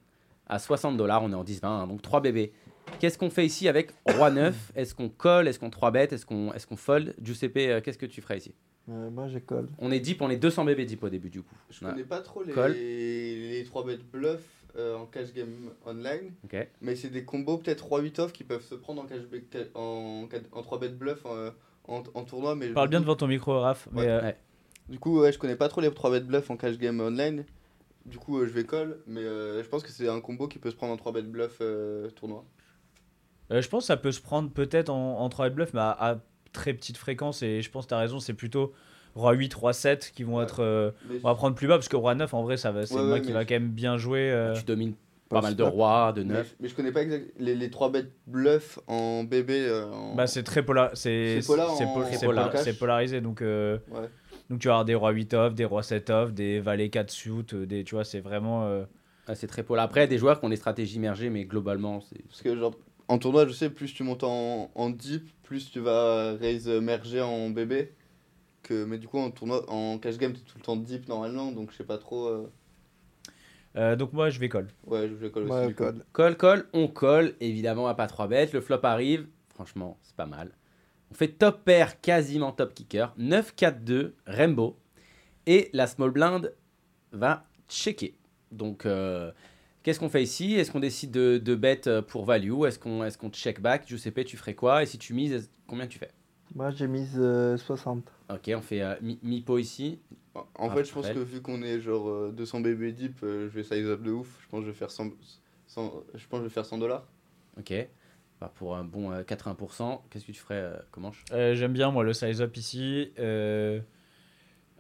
à 60 dollars, on est en 10-20, hein, donc 3 bébés. Qu'est-ce qu'on fait ici avec Roi 9 Est-ce qu'on colle? Est-ce qu'on 3 bet Est-ce qu'on est qu'on fold? Giuseppe, euh, qu'est-ce que tu ferais ici? Euh, moi, je colle. On est deep, on est 200 bébés deep au début du coup. Je Ouais. connais pas trop les, Colle. les 3 bêtes bluff euh, en cash game online, Ok. mais c'est des combos peut-être 3-8 off qui peuvent se prendre en, cash en, en 3 bêtes bluff en, en, en tournoi. Mais Parle bien devant ton micro, Raph. Mais, Ouais. euh, Ouais. Du coup, ouais, je connais pas trop les 3 bêtes bluff en cash game online. Du coup, euh, je vais call, mais euh, je pense que c'est un combo qui peut se prendre en 3 bêtes bluff euh, tournoi. euh, je pense que ça peut se prendre peut-être en, en 3 bluff, mais à, à très petite fréquence. Et je pense que tu as raison, c'est plutôt Roi 8, Roi 7 qui vont Ouais. être. euh, Mais on va prendre plus bas parce que Roi 9, en vrai, ça va, c'est Ouais, moi ouais, qui mais va je- quand même bien jouer. euh, Tu domines pas mal de rois, de mais, neuf. mais je connais pas exact les, les 3 bêtes bluff en bébé. euh, en- Bah, c'est très polar, c'est C'est polar polarisé donc euh, Ouais. Donc tu vas avoir des rois 8 off, des rois 7 off, des valets 4 suit, euh, des tu vois, c'est vraiment euh, Ah, c'est très polaire. Après, des joueurs qui ont des stratégies immergées, mais globalement, c'est. Parce que genre en tournoi, je sais, plus tu montes en, en deep, plus tu vas raise merger en bébé. Que, mais du coup, en tournoi, en cash game, t'es tout le temps deep normalement, donc je sais pas trop. euh, euh, donc moi je vais call. Ouais, je vais call aussi. Coup. colle. Call, call, on colle, évidemment à pas 3 bêtes. Le flop arrive, franchement, c'est pas mal. On fait top pair, quasiment top kicker. 9-4-2, Rainbow. Et la small blind va checker. Donc, euh, qu'est-ce qu'on fait ici? Est-ce qu'on décide de, de bet euh, pour value? Est-ce qu'on est qu'on check back? Giuseppe, tu ferais quoi? Et si tu mises, combien tu fais? Moi, j'ai mise euh, 60. Ok, on fait euh, mi- ici. En Ah, fait, je pense que vu qu'on est genre euh, 200 bébés deep, euh, je vais size up de ouf. Je pense que je vais faire 100, 100 je pense que je vais faire 100 dollars. Ok. Bah, pour un bon euh, 80%, qu'est-ce que tu ferais, euh, Comanche? Euh, J'aime bien moi le size up ici. Euh,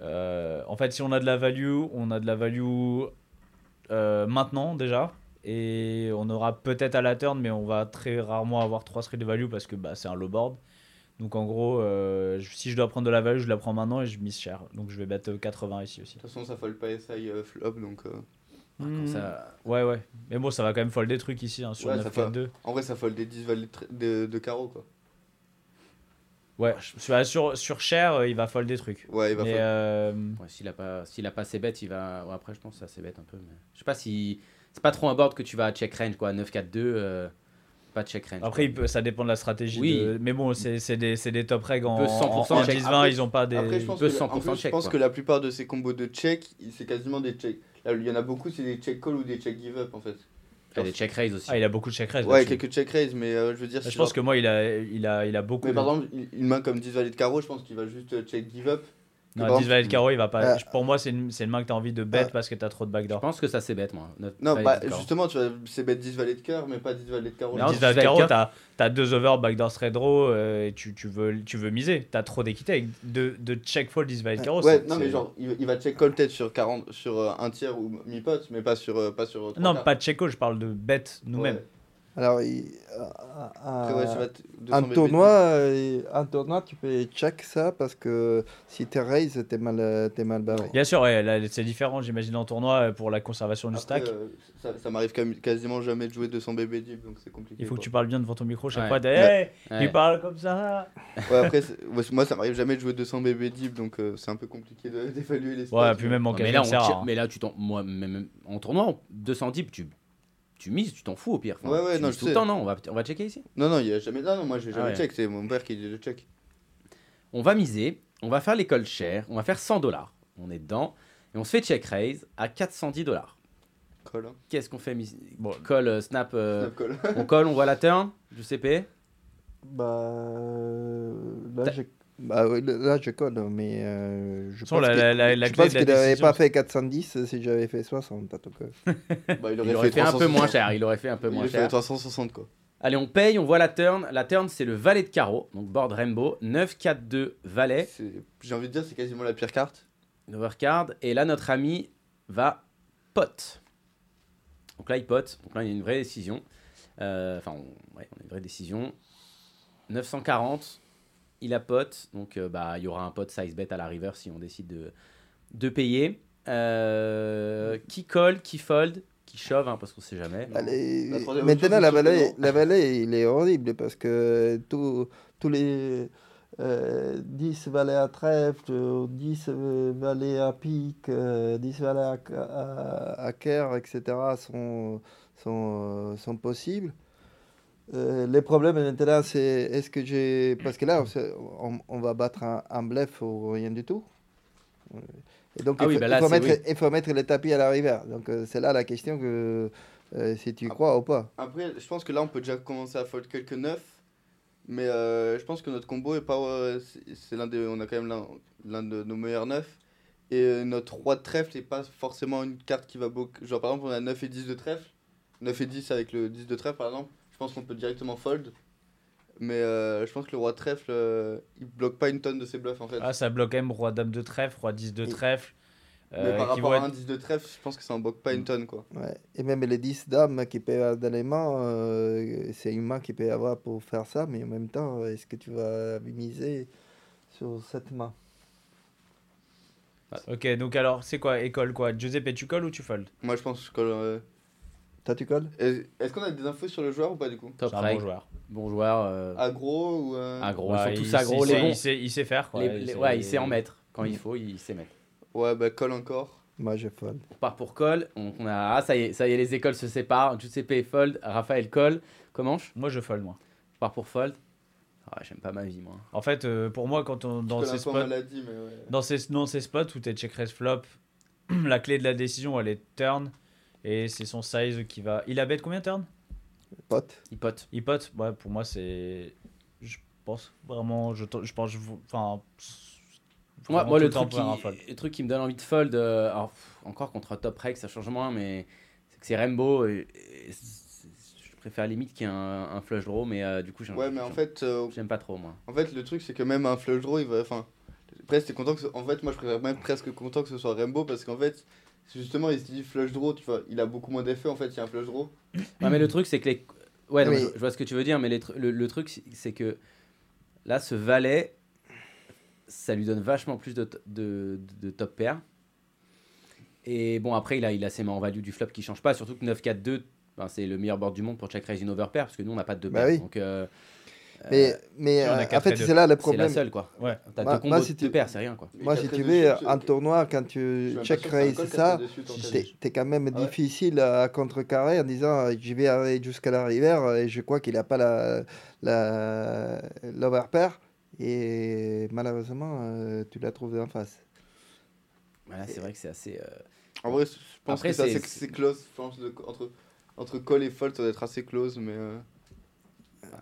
euh, en fait, si on a de la value, on a de la value euh, maintenant déjà. Et on aura peut-être à la turn, mais on va très rarement avoir 3 streets de value parce que bah, c'est un low board. Donc en gros, euh, je- si je dois prendre de la value, je la prends maintenant et je mise cher. Donc je vais mettre 80 ici aussi. De toute façon, ça fold pas SI euh, flop, donc. euh, Ça, Ouais, ouais. Mais bon, ça va quand même fold des trucs ici hein, sur Ouais, 9 ça 4 fait- 2 En vrai, ça fold des 10 valets de, de, de carreau, quoi. Ouais, sur, sur, sur cher, euh, il va fold des trucs. Ouais, il va Mais fold. euh, Ouais, s'il a pas, s'il a pas ses bêtes, il va. ouais, après, je pense que ça c'est bête un peu. Mais... Je sais pas si c'est pas trop un board que tu vas check range quoi. 9-4-2, euh, pas de check range. Après, il peut- ça dépend de la stratégie. Oui. de- Mais bon, c'est c'est des, c'est des top reg en, peut 100% en, en check. 10-20, Après- ils ont pas des. Après, je pense, que, la- en 100% plus, je check, pense quoi. que la plupart de ces combos de check, c'est quasiment des check. Là, il y en a beaucoup, c'est des check call ou des check give up en fait. Il y a des check raise aussi. Ah, il a beaucoup de check raise. Ouais, quelques check raise, mais euh, je veux dire. Je si pense genre- que moi, il a, il a, il a beaucoup. Mais de- par exemple, une- main comme 10 valets de carreau, je pense qu'il va juste euh, check give up. Non, par 10 valet de carreau, il va pas. Euh, Pour moi, c'est une, c'est une main que t'as envie de bet euh, parce que t'as trop de Je backdoor. pense que ça c'est bête moi. Non, bah justement, tu vas c'est bête 10 valets de cœur, mais pas 10 valets de carreau. Mais alors, 10 valet de carreau, cœur- t'as as deux over, backdoor straight draw euh, et tu, tu, veux, tu veux miser. T'as trop d'équité avec de, de check fold 10 valet de carreau. Ouais, c'est- non, mais c'est- genre, il, il va check call peut-être sur, 40, sur euh, un tiers ou mi-pot, mais pas sur, euh, pas sur Non, quarts. pas de check call, je parle de bet nous-mêmes. Ouais. Alors, il- euh, Après, ouais, euh, tu vas t- 200 un tournoi, euh, un tournoi, tu peux check ça parce que si tu raise, t'es mal, t'es mal barré. Bien sûr, ouais, là, c'est différent, j'imagine, en tournoi euh, pour la conservation du Après, stack. euh, ça, ça m'arrive quasiment jamais de jouer 200 bébés deep, donc c'est compliqué. Il faut que tu parles bien devant ton micro chaque Ouais. fois. t'es, Ouais. Hey, Ouais. il parle comme ça. Ouais, après, moi, ça m'arrive jamais de jouer 200 bébés deep, donc euh, c'est un peu compliqué d'évaluer les stats. Ouais, puis même en mais là, on hein. mais là tu t'en, moi même en tournoi, en 200 deep, tu tu mises, tu t'en fous au pire. Enfin, Ouais, ouais, tu non, mises je tout le temps, non On va on va checker ici. Non, non, il y a jamais. Non, non, moi j'ai Ah jamais ouais. check, c'est mon père qui dit le check. On va miser, on va faire l'école cher, on va faire 100 dollars. On est dedans et on se fait check raise à 410 dollars. Call. Hein. Qu'est-ce qu'on fait mis- Bon. Call, euh, snap, euh, Snap call. on colle, on voit la turn, du CP. Bah, euh, là, T'as- je... Bah, oui, là, je colle, mais euh, je pense la- que- la- la- la je pense pas fait 410 si j'avais fait 60, en tout cas. Bah, il Il aurait fait un peu 360. moins cher, il aurait fait un peu Il moins aurait fait cher. 360 quoi. Allez, on paye, on voit la turn. La turn, c'est le valet de carreau, donc board rainbow, 9, 4, 2, valet, J'ai envie de dire, c'est quasiment la pire carte. overcard. Et là, notre ami va pot. Donc là, il pot. Donc là, il y a une vraie décision. Euh, Enfin, on, ouais, on a une vraie décision. 940, il a pote. Donc, euh, bah, il y aura un pote size bet à la river si on décide de, de payer. Euh, qui colle, qui fold, qui shove, hein, parce qu'on sait jamais. Allez, La troisième maintenant, la vallée, la vallée, il est horrible parce que tous tous les euh, 10 valets à trèfle, ou 10 euh, valets à pique, euh, 10 valets à, à, à cœur, etc. sont, sont, euh, sont possibles. Euh, les problèmes maintenant, c'est est-ce que j'ai. Parce que là, on, on va battre un, un bluff ou rien du tout. Et donc, Ah il, oui, faut, bah il mettre, oui. il faut mettre le tapis à la rivière. Donc, euh, c'est là la question que euh, si tu Ah. crois ou pas. Après, je pense que là, on peut déjà commencer à fold quelques neufs. Mais euh, je pense que notre combo est pas. euh, c'est- l'un des. On a quand même l'un l'un de nos meilleurs neufs. Et euh, notre roi de trèfle n'est pas forcément une carte qui va beaucoup. Genre, par exemple, on a 9 et 10 de trèfle. 9 et 10 avec le 10 de trèfle, par exemple. Je pense qu'on peut directement fold. Mais euh, je pense que le roi trèfle, euh, il bloque pas une tonne de ses bluffs en fait. Ah, ça bloque même roi dame de trèfle, roi 10 de Et- trèfle. mais euh, par qui rapport à un être- 10 de trèfle, je pense que ça en bloque pas une tonne quoi. Ouais. Et même les 10 dames qui peuvent avoir dans les mains, euh, c'est une main qui peut avoir pour faire ça, mais en même temps, est-ce que tu vas miser sur cette main? Ok, donc alors, c'est quoi École quoi? Giuseppe, tu colles ou tu fold? Moi je pense que je colle, euh, Toi, tu colles Est- Est-ce qu'on a des infos sur le joueur ou pas du coup Top C'est un bon joueur. Bon joueur. euh, Agro ou. euh, agro. Ouais, ils sont tous il- agro. il Les sait- bons. il sait, il sait faire quoi. les- il sait- ouais, il sait en mettre. Quand il faut, il sait mettre. Ouais, bah colle encore. Moi, je fold. On part pour call. On, on a, ah, ça y est, ça y est, les écoles se séparent. Giuseppe et fold. Raphaël colle. Comment je Moi, je fold, moi. pars pour fold. Ah, J'aime pas ma vie, moi. En fait, euh, pour moi, quand on dans ces spots, maladie, mais ouais. dans ces, dans ces spots où t'es check raise flop, la clé de la décision, elle est turn. Et c'est son size qui va. Il a bet combien turn Pote. Il pote. Il pote Ouais, pour moi, c'est. Je pense vraiment. Je, je pense. je- Enfin. Moi, moi le, temps truc pour faire un qui, fold. le truc qui me donne envie de fold, euh, alors, pff, encore contre un top reg, ça change moins, mais c'est que c'est Rainbow. Et, et c'est- je préfère limite qu'il y ait un, un flush draw, mais euh, du coup, j'aime Ouais, mais en fait, euh, j'aime pas trop, moi. en fait, le truc, c'est que même un flush draw, il va. Enfin, presque, t'es content que. ce- En fait, moi, je préfère même presque content que ce soit Rainbow parce qu'en fait, justement, il se dit flush draw, tu vois, il a beaucoup moins d'effet en fait, il y a un flush draw. Ouais, mais le truc, c'est que les. Ouais, non, Oui. je, je vois ce que tu veux dire, mais les le, le truc, c'est- que là, ce valet, ça lui donne vachement plus de, de, de, top pair. Et bon, après, il a, il a ses mains en value du flop qui change pas, surtout que 9-4-2, ben, c'est le meilleur board du monde pour check raise une overpair, parce que nous, on n'a pas de deux Bah oui. Donc, euh, Mais, mais on a euh, en fait, c'est là le c'est la problème. seule, quoi. Ouais. T'as Moi- deux moi, combos si de tu- deux paires, c'est rien, quoi. Moi, si tu veux, en tournoi, quand tu check raise ça, t'es quand même Ah ouais. difficile à contrecarrer en disant euh, je vais aller jusqu'à la rivière et je crois qu'il n'a pas la, la, l'overpair. Et malheureusement, euh, tu la trouves en face. Voilà, c'est vrai que c'est assez. euh, En vrai, je pense Après, que c'est assez- close. Entre, entre call et fold, ça doit être assez close, mais.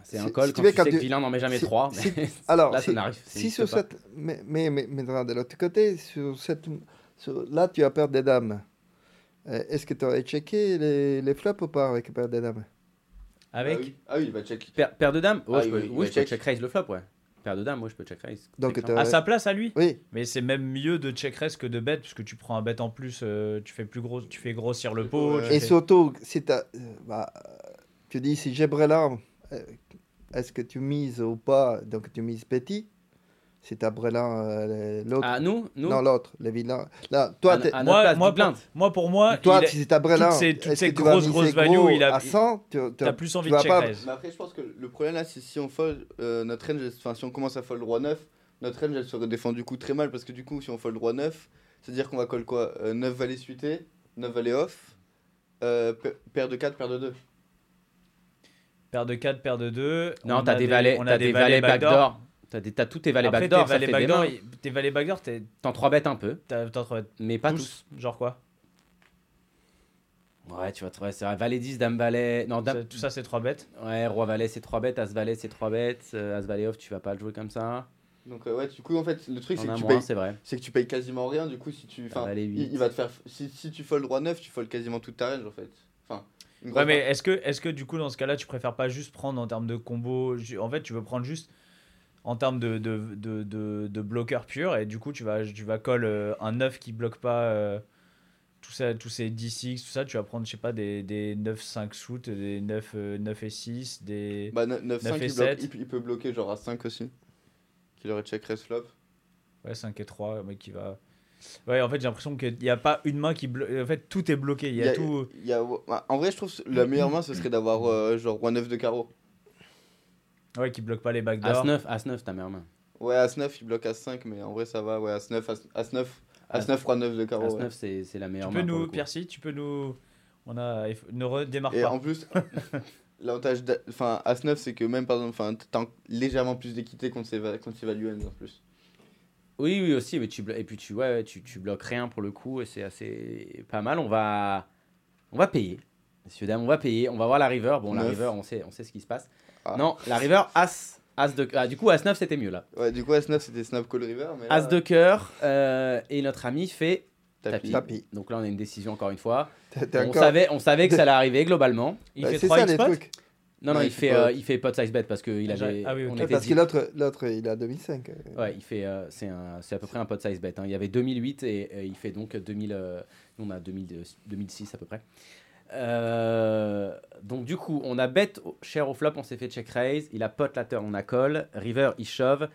C'est un tu quand veux, tu sais que vilain n'en met jamais si- trois. si- mais Alors, là, si, ça n'arrive. si sur cette. Mais, mais, mais maintenant, de l'autre côté, sur cette, sur- là, tu as paire des dames. Euh, Est-ce que tu aurais checké les, les flops ou pas avec paire des dames? Avec Ah oui, ah oui, il va check. Paire, paire de dames? Ah, oui, je peux check. raise le flop, ouais. Paire de dames, moi je peux check raise. Donc. À sa place, à lui? Oui, Mais c'est même mieux de check raise que de bet, puisque tu prends un bet en plus, euh, tu fais plus gros, tu fais grossir le pot. Ouais. Et fais- surtout, si t'as, euh, bah, tu dis si j'ai euh, est-ce que tu mises ou pas Donc tu mises petit. Si tu as Brelan, euh, l'autre? Ah, nous, nous? Non, l'autre, les vilains. Là, toi, t'es- Moi, place, moi, blind. Moi, pour moi, toi si tu as Brelan, toutes ces- toutes ces grosses, grosses gros values, il a- à 100 tu, t'as plus envie tu de check pas- raise. Mais après, je pense que le problème là, c'est si on fold euh, notre range, enfin si on commence à fold roi 9, notre range elle se défend du coup très mal parce que du coup, si on fold roi 9, c'est-à-dire qu'on va call quoi euh, 9 valets suités, 9 valets off, euh, pa- paire de 4, paire de 2. Paire de 4, paire de 2. Non, t'as des valets, t'as des valets backdoor. T'as des- t'as tous tes valets backdoor, tes ça valets fait des backdoor, tes valets backdoor, t'es- T'en 3 bêtes un peu, t'as trouvé mais pas tous. tous. Genre quoi? Ouais, tu vois, ouais, c'est vrai. Valet 10, dame valet. Non, dame. Tout ça, c'est 3 bêtes? Ouais, roi valet, c'est 3 bêtes. As valet, c'est 3 bêtes. euh, As valet off, tu vas pas le jouer comme ça. Donc euh, ouais, du coup en fait, le truc c'est T'en que tu moins, payes c'est vrai. c'est que tu payes quasiment rien du coup si tu enfin il, 8. il va te faire si, si tu fold roi 9, tu fold quasiment toute ta range en fait. Une Ouais, mais est-ce que, est que du coup, dans ce cas-là, tu préfères pas juste prendre en termes de combo En fait, tu veux prendre juste en termes de, de, de, de, de bloqueur pur, et du coup, tu vas, tu vas call euh, un 9 qui bloque pas. euh, tout ça, tous ces D6, tout ça, tu vas prendre, je sais pas, des, des 9-5 suits, des 9, euh, 9 et 6, des. Bah 9-5, Neuf et il, bloque- sept. il, il peut bloquer genre à 5 aussi. Qu'il aurait check raise flop. Ouais, 5 et 3, un mec qui va. Ouais, en fait, j'ai l'impression qu'il n'y a pas une main qui bloque. En fait, tout est bloqué. Il y a, tout. il y a- bah, en vrai, je trouve que la meilleure main ce serait d'avoir euh, genre roi 9 de carreau. Ouais, qui bloque pas les backdoors. As-9, As-9, ta meilleure main. Ouais, As-9, il bloque As-5, mais en vrai, ça va. Ouais, As-9, As- As-9, As-9, roi 9 de carreau. As-9, ouais. c'est c'est la Tu meilleure peux main. pour le nous, coup. Piercy, tu peux nous. On a. Ne redémarre Et pas. en plus, l'avantage, enfin, As-9, c'est que même par exemple, t'as légèrement plus d'équité contre ses, contre ses value en plus. Oui, oui, aussi. Mais tu blo- Et puis, tu, ouais, tu, tu bloques rien pour le coup. Et c'est assez pas mal. On va, on va payer. Messieurs, dames, on va payer. On va voir la river. Bon, la Neuf. river, on sait, on sait ce qui se passe. Ah. Non, la river, As. As de... ah, du coup, As-9, c'était mieux là. Ouais, du coup, As-9, c'était Snap Call River. Mais là, As de cœur. euh, et notre ami fait tapis. Tapis. Donc là, on a une décision encore une fois. T'es- t'es On encore- savait, on savait que ça allait arriver globalement. Il Ouais, fait c'est 3 ça x les pot trucs. Non, non, Ouais, il il fait, euh, il fait pot size bet parce qu'il Ah, avait. ah oui, ok. on Ouais, était parce dit- que l'autre, l'autre, il a 2005. euh. Ouais, il fait, euh, c'est un- c'est à peu près un pot size bet. hein. Il y avait 2008 et, et il fait donc 2000, euh, nous on a 2000, 2006 à peu près. Euh, donc du coup, on a bet cher au flop, on s'est fait check raise. Il a pot la turn, on a call. River, il shove.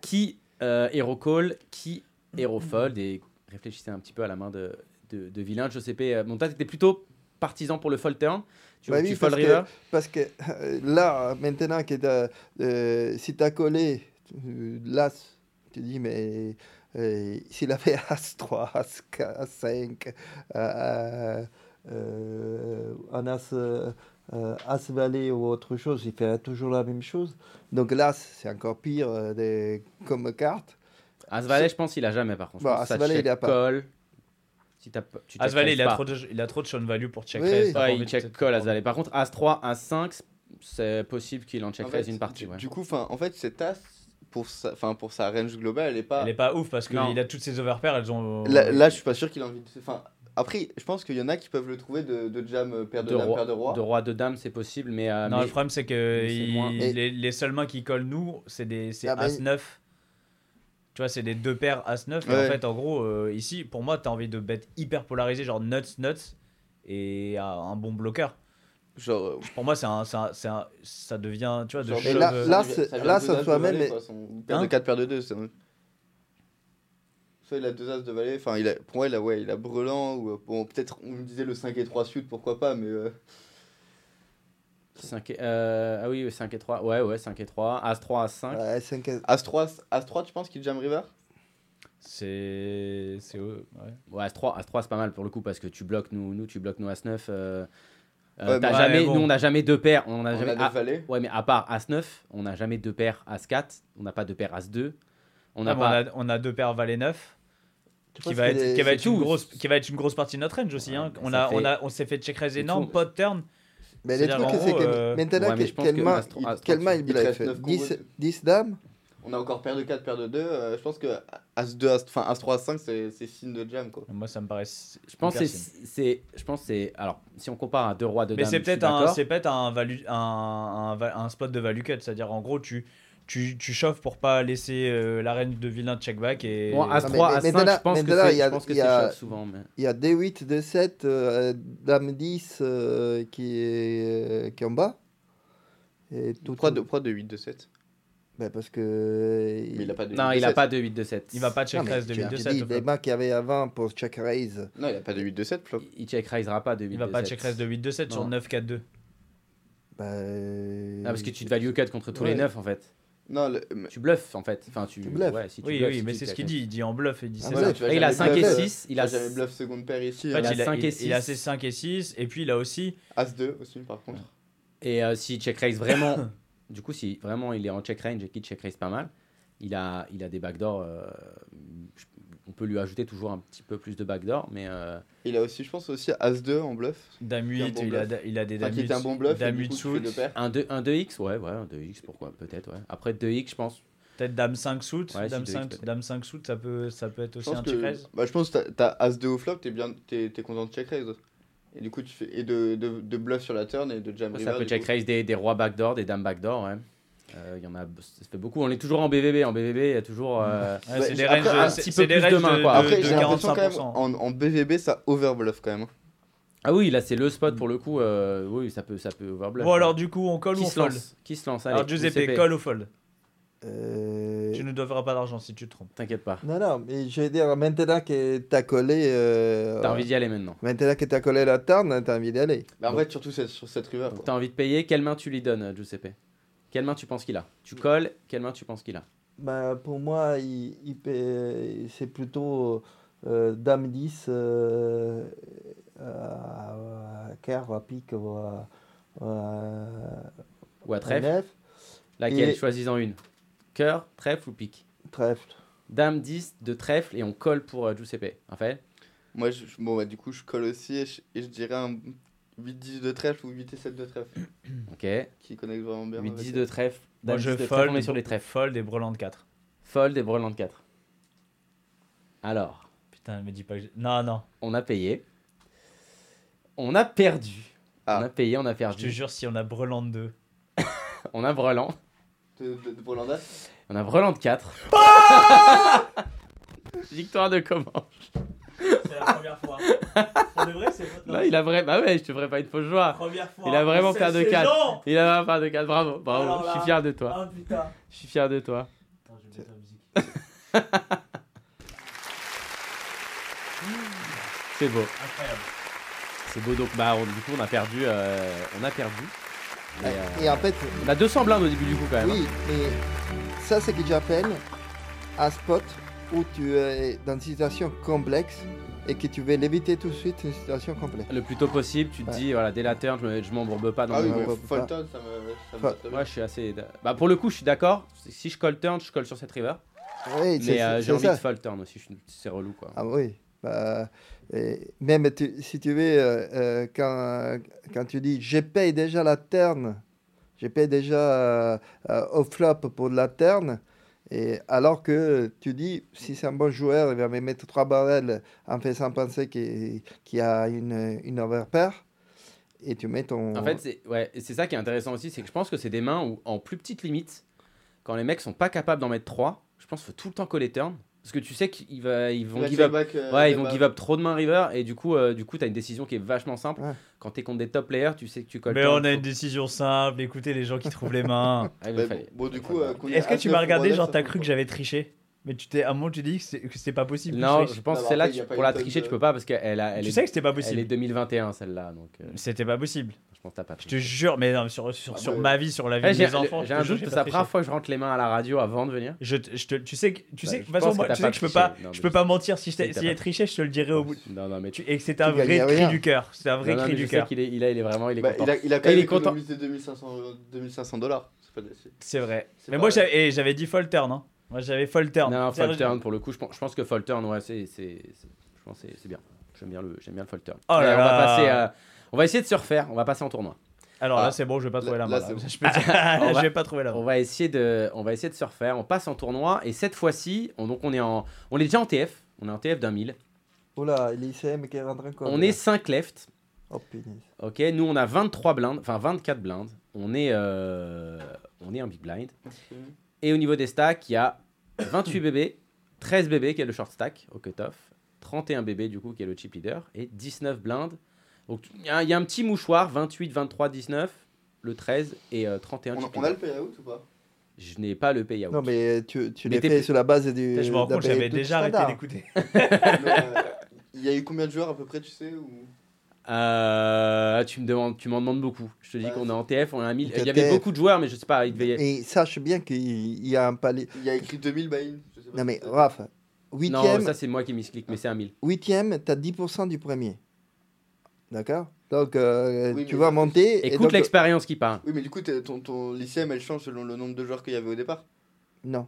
Qui euh, hero call, qui hero fold? Et réfléchissez un petit peu à la main de, de, de vilain. Je sais pas. euh, Bon, toi, t'étais plutôt partisan pour le fold turn. Tu, Bah tu oui, fold parce que-. Parce que euh, là, maintenant que euh, si tu as collé euh, l'As, tu dis, mais euh, s'il avait As-3, As-4, As-5, euh, euh, un As, euh, euh, As-Valet ou autre chose, il fait toujours la même chose. Donc l'As, c'est encore pire des- comme carte. As valet, je pense qu'il a jamais par contre. Je Bah, As-Valet, check il a pas. Tu il a, trop de, il a trop de shot value pour check Oui, raise. Ouais, il check call As-Valet. Par contre, As-3, As-5, c'est possible qu'il en check En raise fait, une partie. Du, ouais. du coup, en fait, cette As, pour sa, enfin, pour sa range globale, elle est pas. Elle est pas ouf parce qu'il a toutes ses overpairs, elles ont. Là, là, je suis pas sûr qu'il a envie de. Enfin, après, je pense qu'il y en a qui peuvent le trouver de, de jam euh, paire de, de, dame, roi, paire de roi. de roi, de dame, c'est possible, mais, euh, Non, mais- le problème c'est que il- les, les seules mains qui collent nous, c'est des c'est Ah, mais- As-9. Tu vois, c'est des deux paires As-9. Et Ouais. en fait, en gros, euh, ici, pour moi, t'as envie de bet hyper polarisé, genre nuts, nuts, et un, un bon bloqueur. Genre. euh, Pour moi, c'est un, c'est un- un- ça devient, tu vois, de genre là- là, là, de ça soit valet, même- quoi, son paire Hein de 4, paire de 2. Soit il a deux as de valet, enfin, il a, pour moi, il a, ouais, il a brelan, ou euh, bon, peut-être on me disait le 5 et 3 suite, pourquoi pas, mais. euh, cinq et- euh, ah oui, 5 et 3. Ouais, ouais, 5 et 3. As-3, As-5. Ouais, 5 As-3, As-3, tu penses qu'il jam river? C'est. c'est ouais. Ouais, As-3, As-3 c'est pas mal pour le coup parce que tu bloques nous, nous tu bloques nous As-9. euh, euh, Ouais, t'as mais- jamais, bon. Nous, on n'a jamais deux paires. On a On jamais, a deux valets. ouais, mais à part As-9, on n'a jamais deux paires As-4. On n'a pas deux paires As-2. On Ah, pas. on, a, on a deux paires Valet 9. Tu Qui penses va, être, qui, va être une grosse, qui va être une grosse partie de notre range aussi. Ouais, hein. On, a, on, fait- a, on s'est fait check raise énorme, de turn. Mais le C'est-à-dire, truc, en c'est que euh, mais pense quelle que main, il- As- quelle main il il te bluff reste neuf 10, combos. 10 dames On a encore paire de 4, paire de 2. je pense que As-2, As, enfin, As-3, As-5, c'est c'est signe de jam, quoi. Moi, ça me paraît. Je pense c'est, je pense que c'est, alors si on compare à deux rois de Mais dames, c'est peut-être un, d'accord. c'est peut-être un, value, un, un, va- un spot de value cut, c'est-à-dire en gros tu, tu, tu chauffes pour pas laisser euh, la reine de vilain check back et Bon, As-3, mais- mais As-5, maintenant- je pense que c'est, il y a- je pense que il c'est souvent. Mais... Il y a D8, D7, euh, Dame 10 euh, qui, est, euh, qui est en bas. Et tout, Pourquoi de, pourquoi de 8, de 7 Ben parce que. Mais il a pas de Non, 8, il de a 7. pas de 8 de 7. il va pas check Non, raise de tu- 8 de tu 7. dis, au les flop. mains qu'il y avait avant pour check raise. Non, il a pas de 8, de 7, flop. Il, il check raisera pas de 8 Il va de pas 7. check raise de 8 de 7 sur Non. 9 4 2. Ben, Ah, parce que tu te value cut contre tous Ouais. les 9 en fait. Non, le, mais- Tu bluffes en fait. Enfin, tu, Tu bluffes. Ouais, si tu Oui, bluffes, oui, si mais c'est ce qu'il dit. Il dit en bluff, il dit Ah, Et il a jamais 5 et bluff. 6. Il a jamais bluff seconde paire ici. En fait, Il a il, a, 5 et il, il a 6. ses 5 et 6, et puis il a aussi. As-2 aussi, par contre. Et euh, si check raise vraiment, du coup, si vraiment il est en check range et qu'il check raise pas mal, il a, il a des backdoors. euh, je- on peut lui ajouter toujours un petit peu plus de backdoor, mais euh, Il a aussi, je pense, aussi As-2 en bluff. Dame Qui est un 8, bon il, a, il a des Enfin, dames qui était un 8, bon bluff. dame du 8 coup, tu fais deux suit, un, 2, un 2x, ouais, ouais, un 2x, pourquoi, peut-être, ouais. Après 2x, je pense. peut-être dame 5 suit. Ouais, dame, si, 5, peut-être. dame 5 suit, ça peut, ça peut être aussi un que, check raise. bah, je pense que t'as- t'as As-2 au flop, t'es bien, t'es t'es content de check raise. Et du coup, tu fais et de, de, de bluff sur la turn et de jam Ça river. peut check coup. raise des, des rois backdoor, des dames backdoor, ouais. Euh, Il y en a, ça fait beaucoup. On est toujours en BVB. En BVB, il y a toujours. euh, Ouais, c'est des après, ranges, un petit peu des plus ranges de main, de, quoi. de- Après, de j'ai l'impression quand même, 45%. en, en BVB, ça overbluff quand même. hein. Ah oui, là c'est le spot pour le coup. euh, oui, ça peut, ça peut overbluff. Bon, alors du coup, on colle ou on fold Qui se lance Allez, Alors, Giuseppe, colle ou fold Euh, Tu ne devras pas d'argent si tu te trompes. T'inquiète pas. Non, non, mais je veux dire, maintenant que tu as collé. euh, T'as envie d'y aller maintenant. Maintenant que tu as collé la turn, tu as envie d'y aller. Bah, en fait, surtout sur cette river. T'as envie de payer. Quelle main tu lui donnes, Giuseppe? Quelle main tu penses qu'il a? Tu colles. Quelle main tu penses qu'il a? Bah, pour moi, il, il paie- c'est plutôt euh, Dame 10, euh, euh, à pique ou à, ou trèfle. Laquelle Et- Choisis-en une? Cœur, trèfle ou pique Trèfle. Dame 10 de trèfle et on colle pour euh, Giuseppe. Raphaël? Moi, je, bon, bah, du coup, je colle aussi et je, et je dirais un 8-10 de trèfle ou 8-7 de trèfle. Ok. Qui connecte vraiment bien. 8 avec- 10 de trèfle. Moi, je 10 de trèfle, fold, on est sur les trèfles. fold et brelan de 4. Fold et brelan de 4. Alors, Putain, me dis pas que j'ai- Non, non. on a payé. On a perdu. Ah. On a payé, on a Je te perdu. jure, si on a brelan de 2. On a brelan. De, de, de On a brelan de 4. Victoire de comment C'est la première fois. Pour de vrai, c'est votre Là, il a vrai. Bah ouais, je te ferai pas une fausse joie. première fois. Il a vraiment paire de saison. 4. Il a vraiment paire de 4. Bravo, bravo. Alors je suis fier de toi. Ah putain. Je suis fier de toi. Attends, je vais mettre la musique. C'est beau. Incroyable. C'est beau. Donc, bah, on- du coup, on a perdu. euh, on a perdu. Euh, Et en fait, on a 200 blindes au début du coup, quand même. hein. oui, mais ça, c'est ce que j'appelle un spot où tu es dans une situation complexe et que tu veux l'éviter tout de suite, une situation complexe. Le plus tôt possible, tu te Ouais. dis, voilà, dès la turn, je me- je m'embourbe pas dans Ah oui, mais ouais, Fulton, ça me. Ça me. Moi, je suis assez. Bah, pour le coup, je suis d'accord. Si je colle turn, je colle sur cette river. Oui, Mais euh, j'ai envie ça. de fold turn aussi. C'est relou, quoi. Ah oui. Bah, et même tu- si tu veux, euh, euh, quand, quand tu dis je paye déjà la turn, je paye déjà euh, euh, au flop pour la turn, et alors que tu dis si c'est un bon joueur, il va me mettre trois barrels en faisant penser qu'il y a une, une overpair, et tu mets ton. En fait, c'est ouais, ça qui est intéressant aussi, c'est que je pense que c'est des mains où, en plus petite limite, quand les mecs sont pas capables d'en mettre 3, je pense qu'il faut tout le temps coller turn. Parce que tu sais qu'ils va, ils vont give up. back, euh, Ouais, ils vont balles. give up trop de mains river et du coup, euh, du coup, t'as une décision qui est vachement simple. Ouais. Quand t'es contre des top players, tu sais que tu colles. Mais on a une décision simple. Écoutez les gens qui trouvent les mains. Ah, Bah, fallait- bon, du coup, euh, Est-ce que tu H9 m'as regardé, genre t'as cru que j'avais triché Mais tu t'es à un moment tu dis que c'est- que c'était pas possible. Non, je pense que celle-là, pour la tricher, de- tu peux pas parce qu'elle elle Tu est, sais que c'était pas elle est possible. 2021 celle-là, donc euh, C'était pas possible. Je pense que t'as pas. Je te jure, mais non, sur, sur, Ah sur ouais. ma vie, sur la vie Ouais, de J'ai mes enfants. j'ai je un doute, c'est pas la première fois que je rentre les mains à la radio avant de venir. Je, je te- tu sais que, tu Bah, sais, que- de je toute façon, pense moi, que t'as tu pas sais que je peux pas, Non, je peux pas mentir. Si pas triché, je te le dirai au bout. Non, non, mais tu. Et que c'était un vrai cri du cœur. C'était un vrai Non, non, cri du cœur. qu'il est, il, a, il est vraiment, il est Bah, content. il, a, il quand il même économisé 2500, 2500 dollars. C'est c'est- C'est vrai. C'est Mais pas moi, j'avais et j'avais dit fall turn. Hein. Moi, j'avais fall turn. Non, turn pour le coup, je pense, je pense que fall turn, ouais, c'est, c'est, c'est- je pense que c'est, c'est bien. J'aime bien le, j'aime bien le fall turn. Oh là on va passer, à- on va essayer de se refaire. On va passer en tournoi. Alors Ah. là, c'est bon, je vais pas trouver Là- la main. là, là. Je peux dire, On je vais pas trouver la On main. va essayer de, on va essayer de se refaire. On passe en tournoi et cette fois-ci, on, donc on est en, on est déjà en TF. On est en TF d'un 1000. Oula, l'ICM qui rentre encore. On est 5 left. Oh punaise. Ok, nous on a 23 blindes, enfin 24 blindes. On est, euh, on est un big blind. Et au niveau des stacks, il y a 28 bébés, 13 bébés qui est le short stack au cutoff, 31 bébés du coup qui est le chip leader et 19 blindes. Donc il y, a- y a un petit mouchoir 28, 23, 19, le 13 et euh, 31 On, on a le payout ou pas? Je n'ai pas le payout. Non, mais tu, tu l'as fait sur la base du. Je me rends compte, j'avais déjà arrêté d'écouter. Euh, Il y a eu combien de joueurs à peu près, tu sais ou... Euh, tu me demandes, tu m'en demandes beaucoup. Je te dis Ouais, qu'on est en TF, on est à 1000. Donc, Il y avait beaucoup de joueurs, mais je sais pas, il devait. Et sache bien qu'il y a un palier. Il y a écrit 2000 buy-in. je sais pas Non, mais Raph, Non, huitième, ça c'est moi qui misclique, mais c'est un 1000. huitième, tu as 10% du premier. D'accord Donc, euh, Oui, tu mais vas monter. Écoute donc- l'expérience qui parle. Oui, mais du coup, ton, ton lycéum, elle change selon le nombre de joueurs qu'il y avait au départ. Non.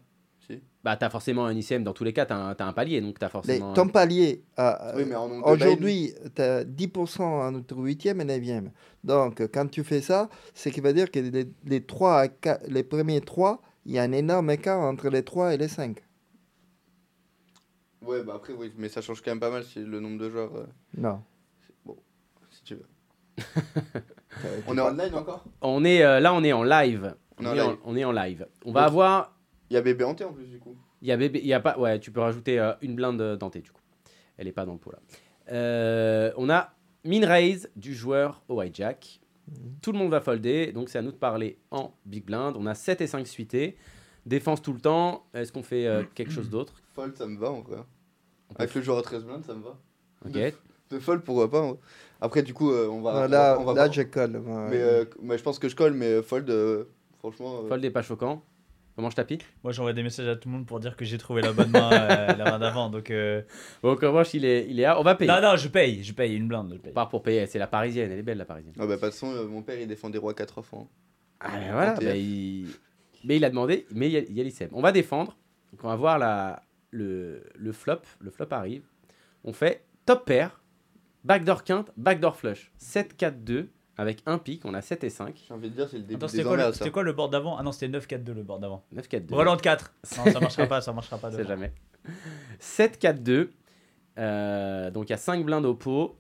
Bah, t'as forcément un ICM dans tous les cas, t'as un, t'as un palier, donc t'as forcément. ton palier, à- Oui, mais buy-in. aujourd'hui, tu as 10% entre huitième et neuvième. Donc, quand tu fais ça, c'est qui veut dire que les, les, trois à quatre- les premiers trois, il y a un énorme écart entre les 3 et les 5. Ouais, bah après, oui, mais ça change quand même pas mal si le nombre de joueurs, euh, Non. Si tu veux. T'as- On est online encore? On est, euh, là, on est en live. On, est live. en, on est en live. On va avoir. Il y a bébé hanté en plus, du coup. Il y a bébé. Il y a pas. Ouais, tu peux rajouter euh, une blinde dentée du coup. Elle est pas dans le pot là. Euh, on a min raise du joueur au hijack. Tout le monde va folder, donc c'est à nous de parler en big blind. On a 7 et 5 suités. Défense tout le temps. Est-ce qu'on fait euh, quelque chose d'autre? Fold, ça me va en peut Avec le joueur à 13 blindes, ça me va. Ok. De fold, pourquoi pas. vrai. Après, du coup, euh, on va. Ah, on là, va- on va là je colle. moi. Mais, euh, mais je pense que je colle, mais fold, euh, franchement. euh, Fold est pas choquant. Comment je tapis Moi, j'envoie des messages à tout le monde pour dire que j'ai trouvé la bonne main, euh, la main d'avant. Donc, euh, Bon, comment il est, il est à. On va payer. non, non, je paye, je paye une blinde. Je On paye. part pour payer. C'est la parisienne. Elle est belle la parisienne. Ah bah, pas de son, euh, mon père il défend des rois 4 enfants. Ah, ben voilà, il... Mais il a demandé, mais il y a, il y a l'ICM. On va défendre. Donc on va voir la, le, le flop. Le flop arrive. On fait top pair, backdoor quinte, backdoor flush. 7-4-2 avec un pic. On a 7 et 5. J'ai envie de dire, c'est le début Attends, des c'était quoi, le- emmerdes, ça. c'était quoi le board d'avant? Ah non, c'était 9-4-2 le board d'avant. 9-4-2. Roland 4. Non, ça marchera pas, ça marchera pas. C'est jamais. 7-4-2. Euh, donc il y a 5 blindes au pot.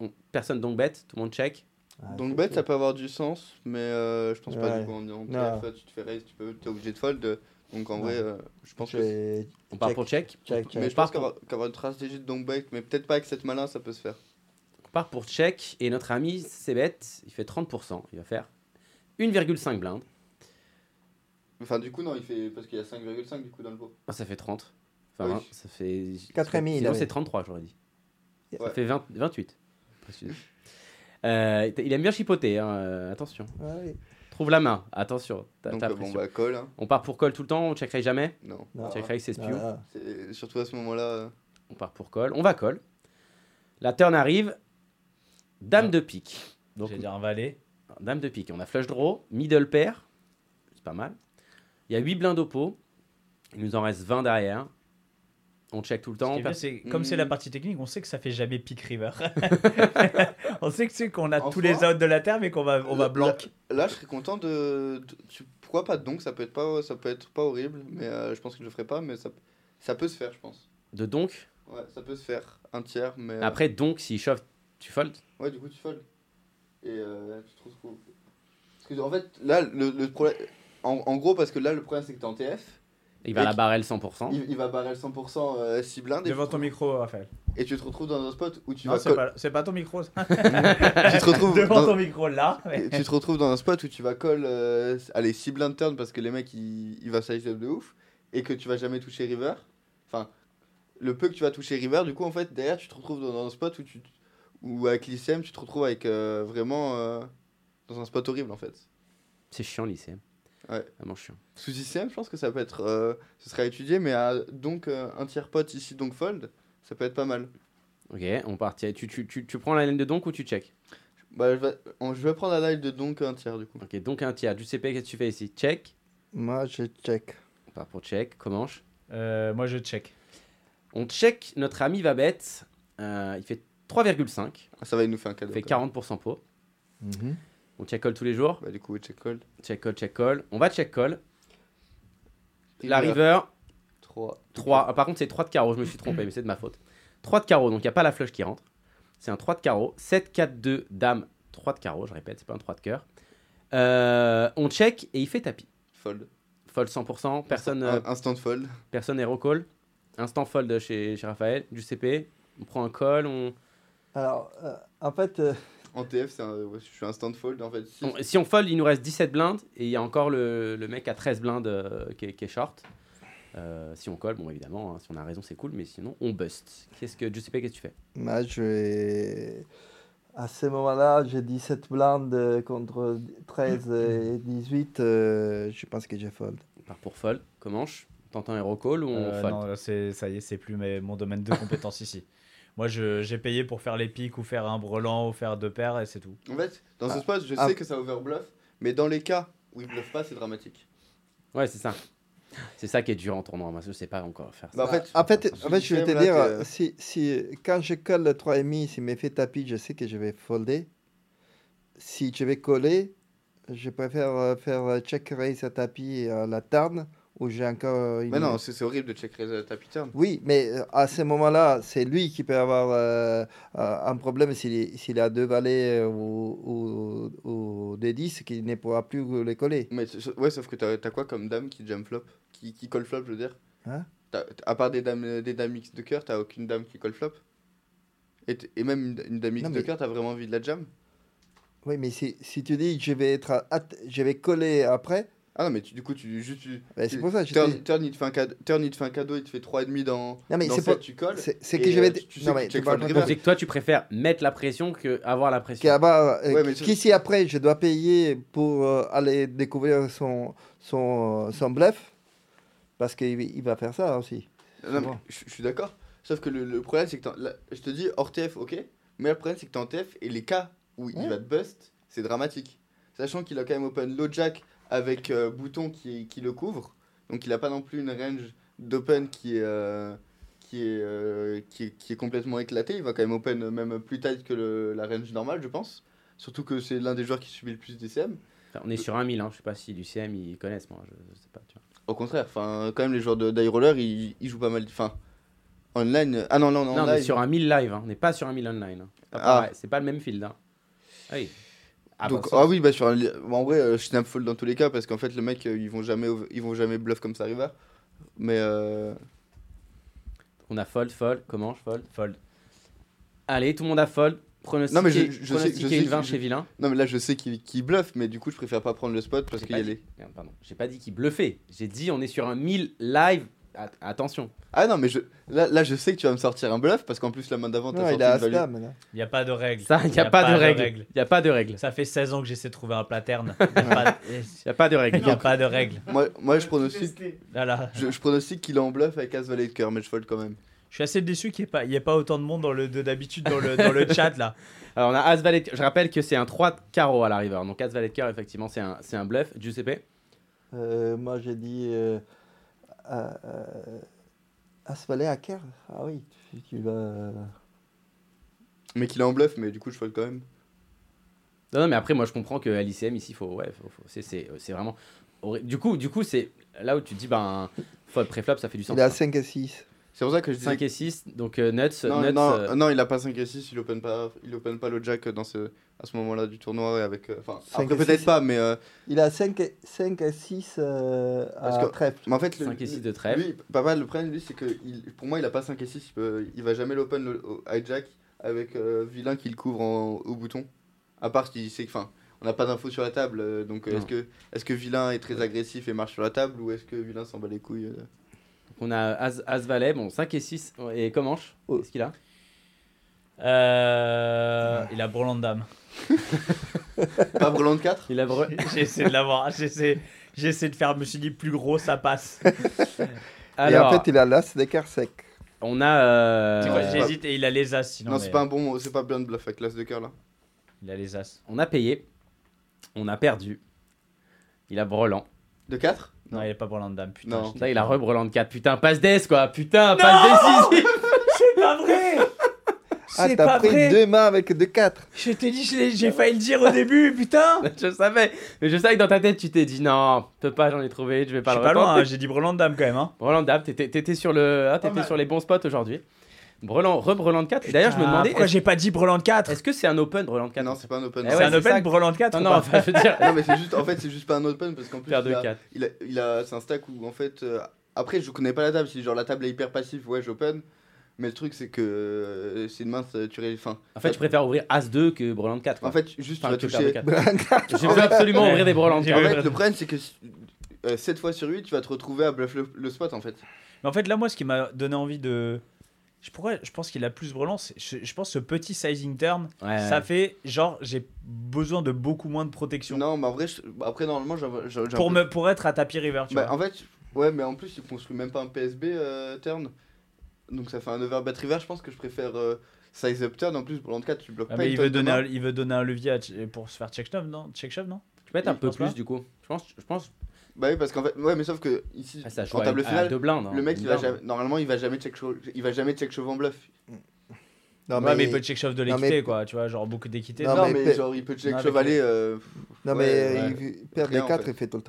On- Personne donc bête. Tout le monde check. Ah, Donc c'est bête, cool. ça peut avoir du sens, mais euh, je pense pas Ouais. du coup en, en Non. TF, tu te fais raise, tu peux, es obligé de fold. Donc en Non. vrai, euh, je pense que. On part Check. pour check. Check. Mais je pense qu'avoir qu'avoir une stratégie de donc bait, mais peut-être pas avec cette malin, ça peut se faire. On part pour check. Et notre ami, c'est bête. Il fait 30%. Il va faire 1,5 blindes. Enfin, du coup, non, il fait. Parce qu'il y a 5,5 du coup dans le pot. Ah, ça fait 30. Enfin, Oui. hein, ça fait. Quatre et demi, il Sinon, avait. c'est 33, j'aurais dit. Ça Ouais. fait 20 28. Précisément. Euh, il aime bien chipoter, hein, euh, attention. Ah oui. Trouve la main, attention. T'as Donc t'as euh, bon, pression. bah, call. hein. On part pour call tout le temps, on checkerait jamais? Non. Non. Check raise, c'est spew. C'est- Surtout à ce moment-là. euh, On part pour call. On va call. La turn arrive. Dame Ah. de pique. Donc, J'allais dire un valet. dame de pique. On a flush draw, middle pair. C'est pas mal. Il y a 8 blindes au pot. Il nous en reste 20 derrière. On check tout le Ce temps. qui est bien, Pers- c'est- comme c'est la Hmm. partie technique, on sait que ça fait jamais pick river. on sait que c'est qu'on a En tous les outs de la terre, mais qu'on va, on va là- blanc. Là, je serais content de. de- tu- Pourquoi pas de donc Ça peut être pas, ça peut être pas horrible, mais euh, je pense que je le ferai pas, mais ça, ça peut se faire, je pense. De donc. Ouais, ça peut se faire. Un tiers, mais. euh, Après, donc, s'il chauffe, tu fold. Ouais, du coup, tu fold. Et euh, tu te retrouves. Parce que, en fait, là, le, le problème. En, en gros, parce que là, le problème, c'est que t'es en TF. Il va Et la barrel 100%. Il, il va barrer le 100% euh, 6 blindes. et Devant tu- ton micro, Raphaël. Et tu te retrouves dans un spot où tu non, vas. c'est pas, ton micro. ça. tu te retrouves Devant dans- ton micro là. mais- tu te retrouves dans un spot où tu vas call euh, allez 6 blind turn parce que les mecs ils, ils va size up de ouf et que tu vas jamais toucher river. Enfin, le peu que tu vas toucher river, du coup en fait derrière tu te retrouves dans, dans un spot où tu où avec l'ICM tu te retrouves avec euh, vraiment euh, dans un spot horrible en fait. C'est chiant, lycée. Ouais. Vraiment chiant. Sous ICM, je pense que ça peut être euh, ce sera étudié mais à, donc euh, un tiers pot ici donc fold, ça peut être pas mal. Ok, on part. Tu, tu, tu, tu prends la laine de donc ou tu check? Bah je vais, on- je vais prendre la live de donc un tiers du coup. Ok, donc un tiers. Giuseppe, qu'est-ce que tu fais ici? Check? Moi, je check. On part pour check. Comment? Euh, moi, je check. On check. Notre ami va bête. Euh, il fait 3,5. Ah, ça va il nous fait un cadeau. Fait quand même. 40% pot. Mhm. On check call tous les jours. Bah du coup check call. Check call, check call. On va check call. La river, 3. 3. par contre, c'est 3 de carreau. Je me suis trompé, mais c'est de ma faute. 3 de carreau, donc il n'y a pas la flush qui rentre. C'est un 3 de carreau. 7, 4, 2, dame, 3 de carreau. Je répète, c'est pas un 3 de cœur. Euh, on check et il fait tapis. Fold. Fold 100%. Personne, euh, Un- Instant fold. personne hero call. Instant fold chez, chez Raphaël. Du CP. On prend un call. On... Alors, euh, en fait, euh, En TF, c'est un, ouais, je suis instant fold en fait. Si, on- si on fold, il nous reste 17 blindes. Et il y a encore le, le mec à 13 blindes euh, qui, est, qui est short. Euh, si on colle, bon évidemment, hein, si on a raison, c'est cool. Mais sinon, on bust. Qu'est-ce que Giuseppe, qu'est-ce que tu fais? Moi, je vais- À ce moment-là, j'ai 17 blindes euh, contre 13 et 18. euh, je pense que j'ai fold. On part pour fold. Comment je Tente un hero call ou on Euh, fold? non, là, c'est- ça y est, c'est plus mes- mon domaine de compétence ici. Moi, je- j'ai payé pour faire les pics ou faire un brelan ou faire deux paires et c'est tout. En fait, dans ce Ah. spot, je Ah. sais que ça overbluff, mais dans les cas où il bluffe pas, c'est dramatique. Ouais, c'est ça. C'est ça qui est dur en tournoi. Moi, je sais pas encore faire ça. Bah, en fait, en fait, en fait, je vais te là, dire, si, si, quand je colle le 3,5, s'il me fait tapis, je sais que je vais folder. Si je vais coller, je préfère euh, faire euh, check raise à tapis à la turn, où j'ai encore une... Mais non, c'est c'est horrible de check raise à turn. Oui, mais euh, à ce moment-là, c'est lui qui peut avoir euh, euh, un problème s'il a deux valets euh, ou, ou, ou des 10 qui ne pourra plus les coller. Mais ouais, sauf que t'as as quoi comme dame qui jam flop? Qui, qui colle flop, je veux dire? Hein? À part des dames, des dames X de cœur, t'as aucune dame qui colle flop? Et, et même une, une dame X Non, de mais- cœur, t'as vraiment envie de la jam? Oui, mais si, si tu dis je vais, être à- je vais coller après, Ah non, mais tu- du coup, tu juste. Tu, tu- c'est pour ça que je turn, turn, il te fait un cadeau, turn, il te fait un cadeau, il te fait 3,5 dans. Non, mais dans c'est pas- tu colles. c'est que je vais. euh, tu non, mais C'est que toi, tu préfères mettre la pression que avoir la pression. Qu'à-bas, euh, Ouais, qu'ici après, je dois payer pour euh, aller découvrir son, son, son bluff, parce qu'il il va faire ça aussi. Non, mais bon. je je suis d'accord. Sauf que le, le problème, c'est que. là, je te dis, hors TF, ok. Mais le problème, c'est que t'es en TF et les cas où il va te bust, c'est dramatique. Sachant qu'il a quand même open low jack avec euh, bouton qui, qui le couvre. Donc il a pas non plus une range d'open qui est. euh, qui euh, qui, est, qui est complètement éclaté. Il va quand même open même plus tight que le- la range normale, je pense. Surtout que c'est l'un des joueurs qui subit le plus d'ECM. Enfin, on est sur un 1000, hein. je sais pas si du CM ils connaissent, moi, je, je sais pas. Tu vois. Au contraire, enfin, quand même, les joueurs de roller, ils, ils jouent pas mal. Enfin, online. Ah non, non, non, Non, on est sur un 1000 live, hein. on n'est pas sur un 1000 online. hein. Pas Ah. C'est pas le même field. Hein. Ah oui. Ah, Donc, bah, ah oui, bah sur un bah, en vrai, euh, je snap fold dans tous les cas parce qu'en fait, le mec, euh, ils vont jamais, ils vont jamais bluff comme ça river. Mais euh, On a fold, fold, comment je fold? Fold. Allez, tout le monde a fold. Pronostiqué, Non, mais je- je sais- pronostiqué je sais une que 20 je- chez Vilain. non, mais là, je sais qu'il qu'il bluffe, mais du coup, je préfère pas prendre le spot parce qu'il y a dit- les. Merde, pardon. J'ai pas dit qu'il bluffait. J'ai dit on est sur un 1000 live. At- attention. Ah non, mais je, là, là, je sais que tu vas me sortir un bluff parce qu'en plus, la main d'avant, t'as Non, sorti il a une value. Il n'y a pas de règle. Ça, il n'y a, pas, de règle. Il n'y a pas de règle. Ça fait 16 ans que j'essaie de trouver un pattern. Il n'y a pas Il n'y a pas de règle. y a pas de règle. Moi, moi, je pronostique, Voilà. je, je pronostique qu'il est en bluff avec As valet de cœur, mais je fold quand même. Je suis assez déçu qu'il n'y ait, pas- il y ait pas autant de monde dans le, de d'habitude dans le, dans le chat là. Alors on a As Valet. de- Je rappelle que c'est un 3 de carreau à la river. Donc As Valet de cœur, effectivement, c'est un, c'est un bluff. Giuseppe Euh, moi, j'ai dit euh, euh, euh, As-Valet à cœur. Ah oui, tu, tu vas. Mais qu'il est en bluff, mais du coup, je fold quand même. Non, non, mais après, moi, je comprends que à l'ICM, ici, faut, ouais, faut, faut- c'est, c'est, c'est vraiment. Du coup, du coup, c'est là où tu te dis, ben, fold préflop, ça fait du sens. Il est à 5 et 6. C'est pour ça que je disais 5 et 6, donc euh, nuts, Non, nuts. non, euh, non, il a pas 5 et 6, il open pas, il open pas le jack dans ce, à ce moment-là du tournoi. et Avec, euh, enfin, après et peut-être pas, mais, euh, Il a 5 et, 5 et 6 euh, à que- trèfle. mais en fait, le- 5 et lui- 6 de trèfle. Lui, pas mal, le problème, lui, c'est que il- pour moi, il a pas 5 et 6, il, peut, il va jamais l'open le- au hijack avec euh, vilain qui le couvre en- au bouton. À part qu'il sait que, enfin, on n'a pas d'infos sur la table, donc est-ce que, est que vilain est très agressif et marche sur la table ou est-ce que vilain s'en bat les couilles euh On a As, As Valet, bon, 5 et 6. Et Comanche, Oh. qu'est-ce qu'il a? Euh, il a Brelan de dame. Pas Brelan de 4 Il a bre- J'ai essayé de l'avoir. J'ai essayé, de faire. Je me suis dit plus gros, ça passe. Alors, Et en fait, il a l'As d'écart sec. on a. euh, Tu vois, c'est J'hésite et il a les as. Sinon, Non, mais- c'est pas un bon, c'est pas bien de bluff avec l'as de cœur là. Il a les as. On a payé. On a perdu. Il a Brelan. De 4 Non, il a pas Brelan de dame. Putain. Non. je- Là, il a re-Brelan de 4. Putain, passe d'ess, quoi. Putain, passe décisive. C'est pas vrai. Ah, C'est t'as pas pris vrai. deux mains avec deux 4. Je t'ai dit, je j'ai failli le dire au début, putain. je savais. Mais je savais que dans ta tête, tu t'es dit non, peut pas, j'en ai trouvé, je vais Je pas suis le pas loin. hein, J'ai dit Brelan de dame quand même. Hein. Brelan de dame, t'étais t'étais sur, le... ah, t'étais mal. sur les bons spots aujourd'hui. Brelan, re-Brelan de 4. Et d'ailleurs, je me Putain, demandais, pourquoi est-ce j'ai pas dit Brelan de 4 est-ce que c'est un open Brelan de 4 Non, c'est pas un open. Eh C'est ouais, un c'est open ça. Brelan de 4 Non, ou non, pas enfin, je veux dire. Non, mais c'est juste, en fait, c'est juste pas un open parce qu'en plus, Paire de il a, quatre. il a, il a- c'est un stack où en fait, euh, après, je connais pas la table. Si genre la table est hyper passive, ouais, j'open. Mais le truc, c'est que euh, c'est une main, ça- tu ré- enfin, En fait, je préfère ouvrir As-2 que Brelan de 4. en fait, juste Enfin, tu que vas de toucher. 4. Je veux absolument ouvrir des Brelan de J'ai 4. En fait, le problème, c'est que 7 fois sur 8, tu vas te retrouver à bluff le, le spot en fait. Mais en fait, là, moi, ce qui m'a donné envie de. Je, pourrais, je pense qu'il a plus Brelan. c'est- Je, je pense que ce petit sizing turn, Ouais. ça fait genre, j'ai besoin de beaucoup moins de protection. Non, mais en vrai, je- après, normalement, un pour, peu- me, pour être à tapis river, tu Bah, vois. en fait, ouais, mais en plus, il construit même pas un PSB euh, turn. Donc ça fait un overbet river. Je pense que je préfère euh, size up turn. En plus, pour 4, tu bloques Ah, pas mais il veut, de donner un, il veut donner un levier à pour se faire check shove, non? Check shove, non? Tu peux être un peu plus pas. du coup. Je pense, je pense Bah oui, parce qu'en fait, ouais, mais sauf que ici, ah, ça joue en table à finale, deux blindes. hein, le mec, il va jamais, normalement, il va jamais check shove, il va jamais check shove en bluff. Non, Ouais, mais il peut check shove de l'équité, mais- quoi. Tu vois, genre beaucoup d'équité. Non, Non, mais genre, il peut check shove aller. euh, Non, ouais, mais ouais. il perd en 4 fait. et fait tout le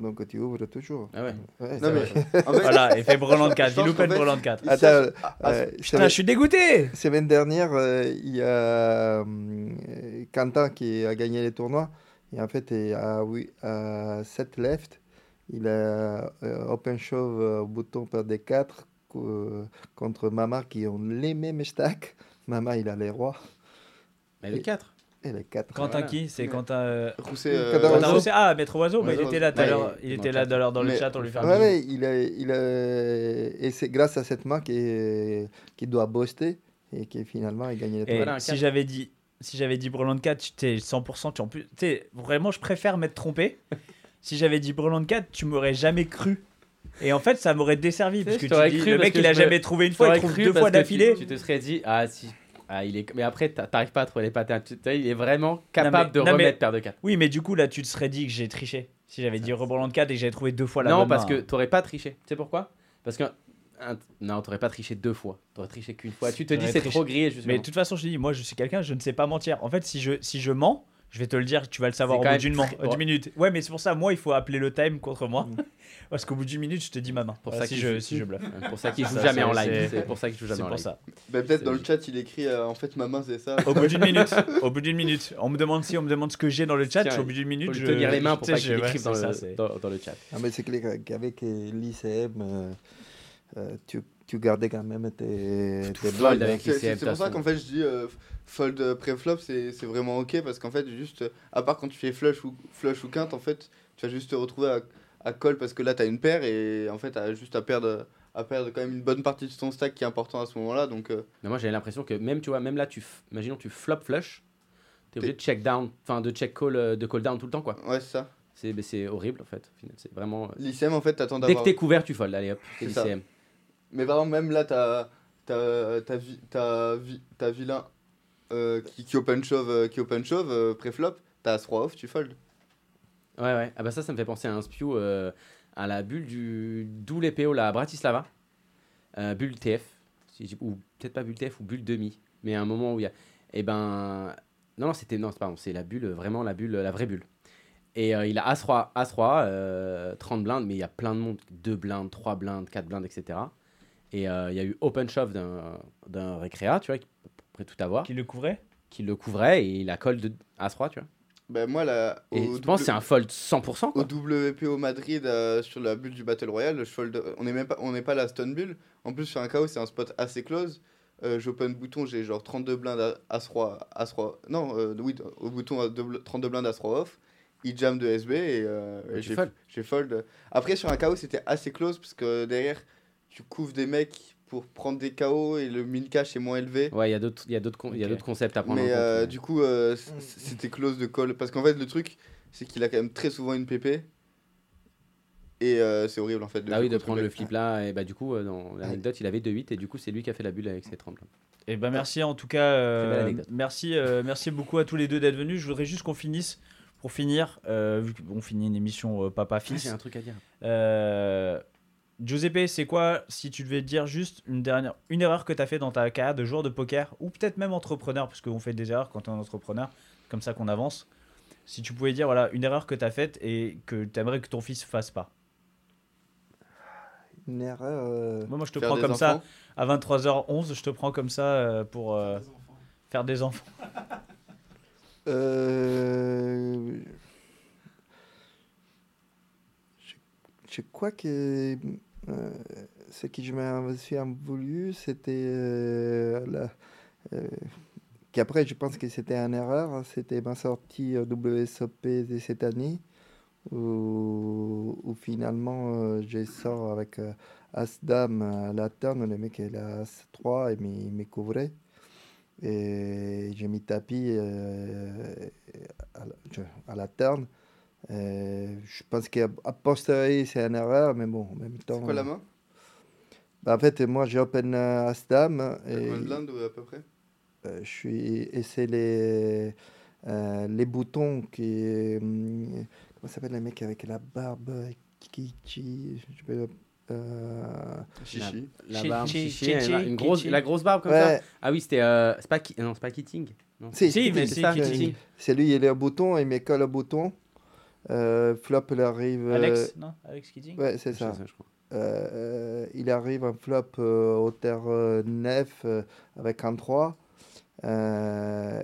donc tu ouvres toujours. Ah ouais. Ouais, Non, ça mais va. en fait, Voilà, il fait Brelan de 4. Je pense Il open qu'en fait, Brelan de 4. il Attends, cherche- ah, Euh, Putain, je suis dégoûté Semaine dernière, euh, il y a euh, Quentin qui a gagné les tournois. Et en fait, oui, à 7 left, il a euh, open shove euh, au bouton par des 4 contre Mama qui ont les mêmes stacks. Mama, il a les rois Mais le 4. et les 4. Quentin Voilà. qui? C'est. Quentin. euh, Rousset, Oui, euh, Quentin Quentin Oiseau. Rousset. Ah, Maître Oiseau, bah, il était là tout à l'heure. il était dans là le tout à l'heure dans le Mais- chat, on lui fait un Ouais, il a, il a, et c'est grâce à cette main qu'il qui doit booster et qui finalement il gagne les. Voilà, si j'avais dit, si j'avais dit Breland 4, tu t'es 100%, tu en plus, tu sais, vraiment, je préfère m'être trompé. Si j'avais dit Breland 4, tu m'aurais jamais cru. Et en fait, ça m'aurait desservi parce que tu dis, cru le mec, il a jamais trouvé une fois, il trouve deux fois tu- d'affilée. Tu, te serais dit, ah si. Ah, il est... Mais après, t'a- t'arrives pas à trouver les patterns. Il est vraiment capable mais- de non, mais- remettre paire de 4. Oui, mais du coup, là, tu te serais dit que j'ai triché. Si j'avais dit Breland 4 et que j'avais trouvé deux fois la Non, bonne parce main. que t'aurais pas triché. Tu sais pourquoi? Parce que. Non, t'aurais pas triché deux fois. T'aurais triché qu'une fois. Tu te dis, c'est trop grillé. Mais de toute façon, je dis, moi, je suis quelqu'un, je ne sais pas mentir. En fait, si je, si je mens, je vais te le dire, tu vas le savoir au bout d'une minute. Ouais, mais c'est pour ça, moi, il faut appeler le time contre moi. Parce qu'au bout d'une minute, je te dis ma main. Pour Voilà, ça si, je, si je bluffe. C'est pour ça qu'il joue jamais en live. c'est- pour ça qu'il joue jamais en live. Bah, peut-être dans le chat, il écrit euh, en fait ma main c'est ça. Au bout d'une minute, au bout d'une minute, on me demande si on me demande ce que j'ai dans le chat. Tiens, au bout d'une minute, je tenir les mains pour pas qu'il écrive dans, le- chat. Ah, mais c'est clair qu'avec euh, l'ICM, euh, euh, tu, gardais quand même tes, hein. C'est pour ça qu'en fait je dis euh, fold euh, pré-flop c'est vraiment ok parce qu'en fait juste à part quand tu fais flush ou flush ou quinte en fait tu vas juste te retrouver à, à call parce que là tu as une paire et en fait tu as juste à perdre à perdre quand même une bonne partie de ton stack qui est important à ce moment-là donc euh, Mais moi, j'avais l'impression que même, tu vois, même là, tu imaginons tu flop flush, t'es obligé de check down, enfin de check call, euh, de call down tout le temps, quoi. ouais c'est ça. C'est mais c'est horrible, en fait. C'est vraiment. L'ICM en fait t'attends Dès que d'avoir t'es couvert, tu fold. Allez hop, c'est l'ICM. mais exemple même là t'as t'as vilain euh, qui, qui open shove euh, qui open shove euh, pré-flop t'as as 3 off tu fold. Ouais, ouais. Ah bah ça, ça me fait penser à un spew à la bulle du d'où les PO là, à Bratislava. Bulle TF. Ou peut-être pas bulle TF ou bulle demi. Mais à un moment où il y a. Eh ben. Non, non, c'était. Non, pardon, c'est la bulle, vraiment la bulle, la vraie bulle. Et il a As-3, As-3 euh, 30 blindes, mais il y a plein de monde. 2 blindes, 3 blindes, 4 blindes, etc. Et il y a eu open shove d'un d'un récréa, tu vois, près tout avoir, Qui le couvrait qui le couvrait et il a call de As-3, tu vois. Bah moi là Et au je pense c'est un fold 100%. Quoi. Au WPO Madrid, euh, sur la bulle du Battle Royale, je fold, on n'est même pas, on n'est pas la stun bulle. En plus, sur un KO, c'est un spot assez close. Euh, J'open bouton, j'ai genre 32 blindes à As-3, As-3, non, euh, oui, au bouton à double- 32 blindes As-3 off. Il jam de SB et, euh, Et j'ai fold. j'ai fold. Après, sur un KO, c'était assez close parce que derrière, tu couvres des mecs pour prendre des KO et le min cash est moins élevé. Ouais, il y a d'autres il y a d'autres con- il y a Ok. d'autres concepts à prendre Mais en compte. euh, mais- du coup, euh, c- c'était close de call. Parce qu'en fait, le truc, c'est qu'il a quand même très souvent une PP. Et euh, c'est horrible en fait. Ah oui, de prendre le flip là, et bah du coup, euh, dans l'anecdote, il avait 2-8 et du coup, c'est lui qui a fait la bulle avec ses 30 blindes. Et ben merci en tout cas. euh, merci, euh, merci beaucoup à tous les deux d'être venus. Je voudrais juste qu'on finisse. Pour finir, euh, vu qu'on finit une émission euh, Ah, papa-fils, J'ai un truc à dire. Euh, Giuseppe, c'est quoi, si tu devais dire juste une dernière, une erreur que tu as fait dans ta carrière de joueur de poker, ou peut-être même entrepreneur, parce qu'on fait des erreurs quand on est entrepreneur, comme ça qu'on avance. Si tu pouvais dire, voilà, une erreur que tu as faite et que tu aimerais que ton fils fasse pas? Une erreur. euh, Moi, moi je te Faire prends des comme ça, enfants. à 23h11, je te prends comme ça euh, pour euh, faire des enfants. Euh, je, je crois que euh, ce que je me suis voulu, c'était euh, la- euh, qu'après je pense que c'était une erreur, c'était ma sortie WSOP de cette année où, finalement euh, je sors avec euh, As-Dame à la turn, le mec il a As-3 et il me couvrait. Et j'ai mis tapis euh, à, la, je- à la turn. Euh, je pense qu'à a posteriori, c'est une erreur, mais bon, en même temps. C'est quoi la main? Bah, En fait, moi, j'ai open euh, As-Dame. T'as et, combien de blindes euh, à peu près? Euh, je suis, et c'est les, euh, les boutons qui. hum, comment s'appelle le mec avec la barbe qui, qui, je peux, euh, Chichi. La Chi- barbe, chi- chichi, chi- elle a chi- une grosse, la grosse barbe comme ça? ouais, Ah oui, c'était. euh, c'est pas, non, c'est pas Keating. Non. Si, Si, mais c'est si, ça, c'est lui, il est au bouton, il me colle au bouton. Euh, flop, il arrive. euh, Alex, non? Alex Keating? Ouais, c'est ça. sais, je crois. Euh, euh, il arrive en flop euh, au terre euh, 9 euh, avec un 3. Euh,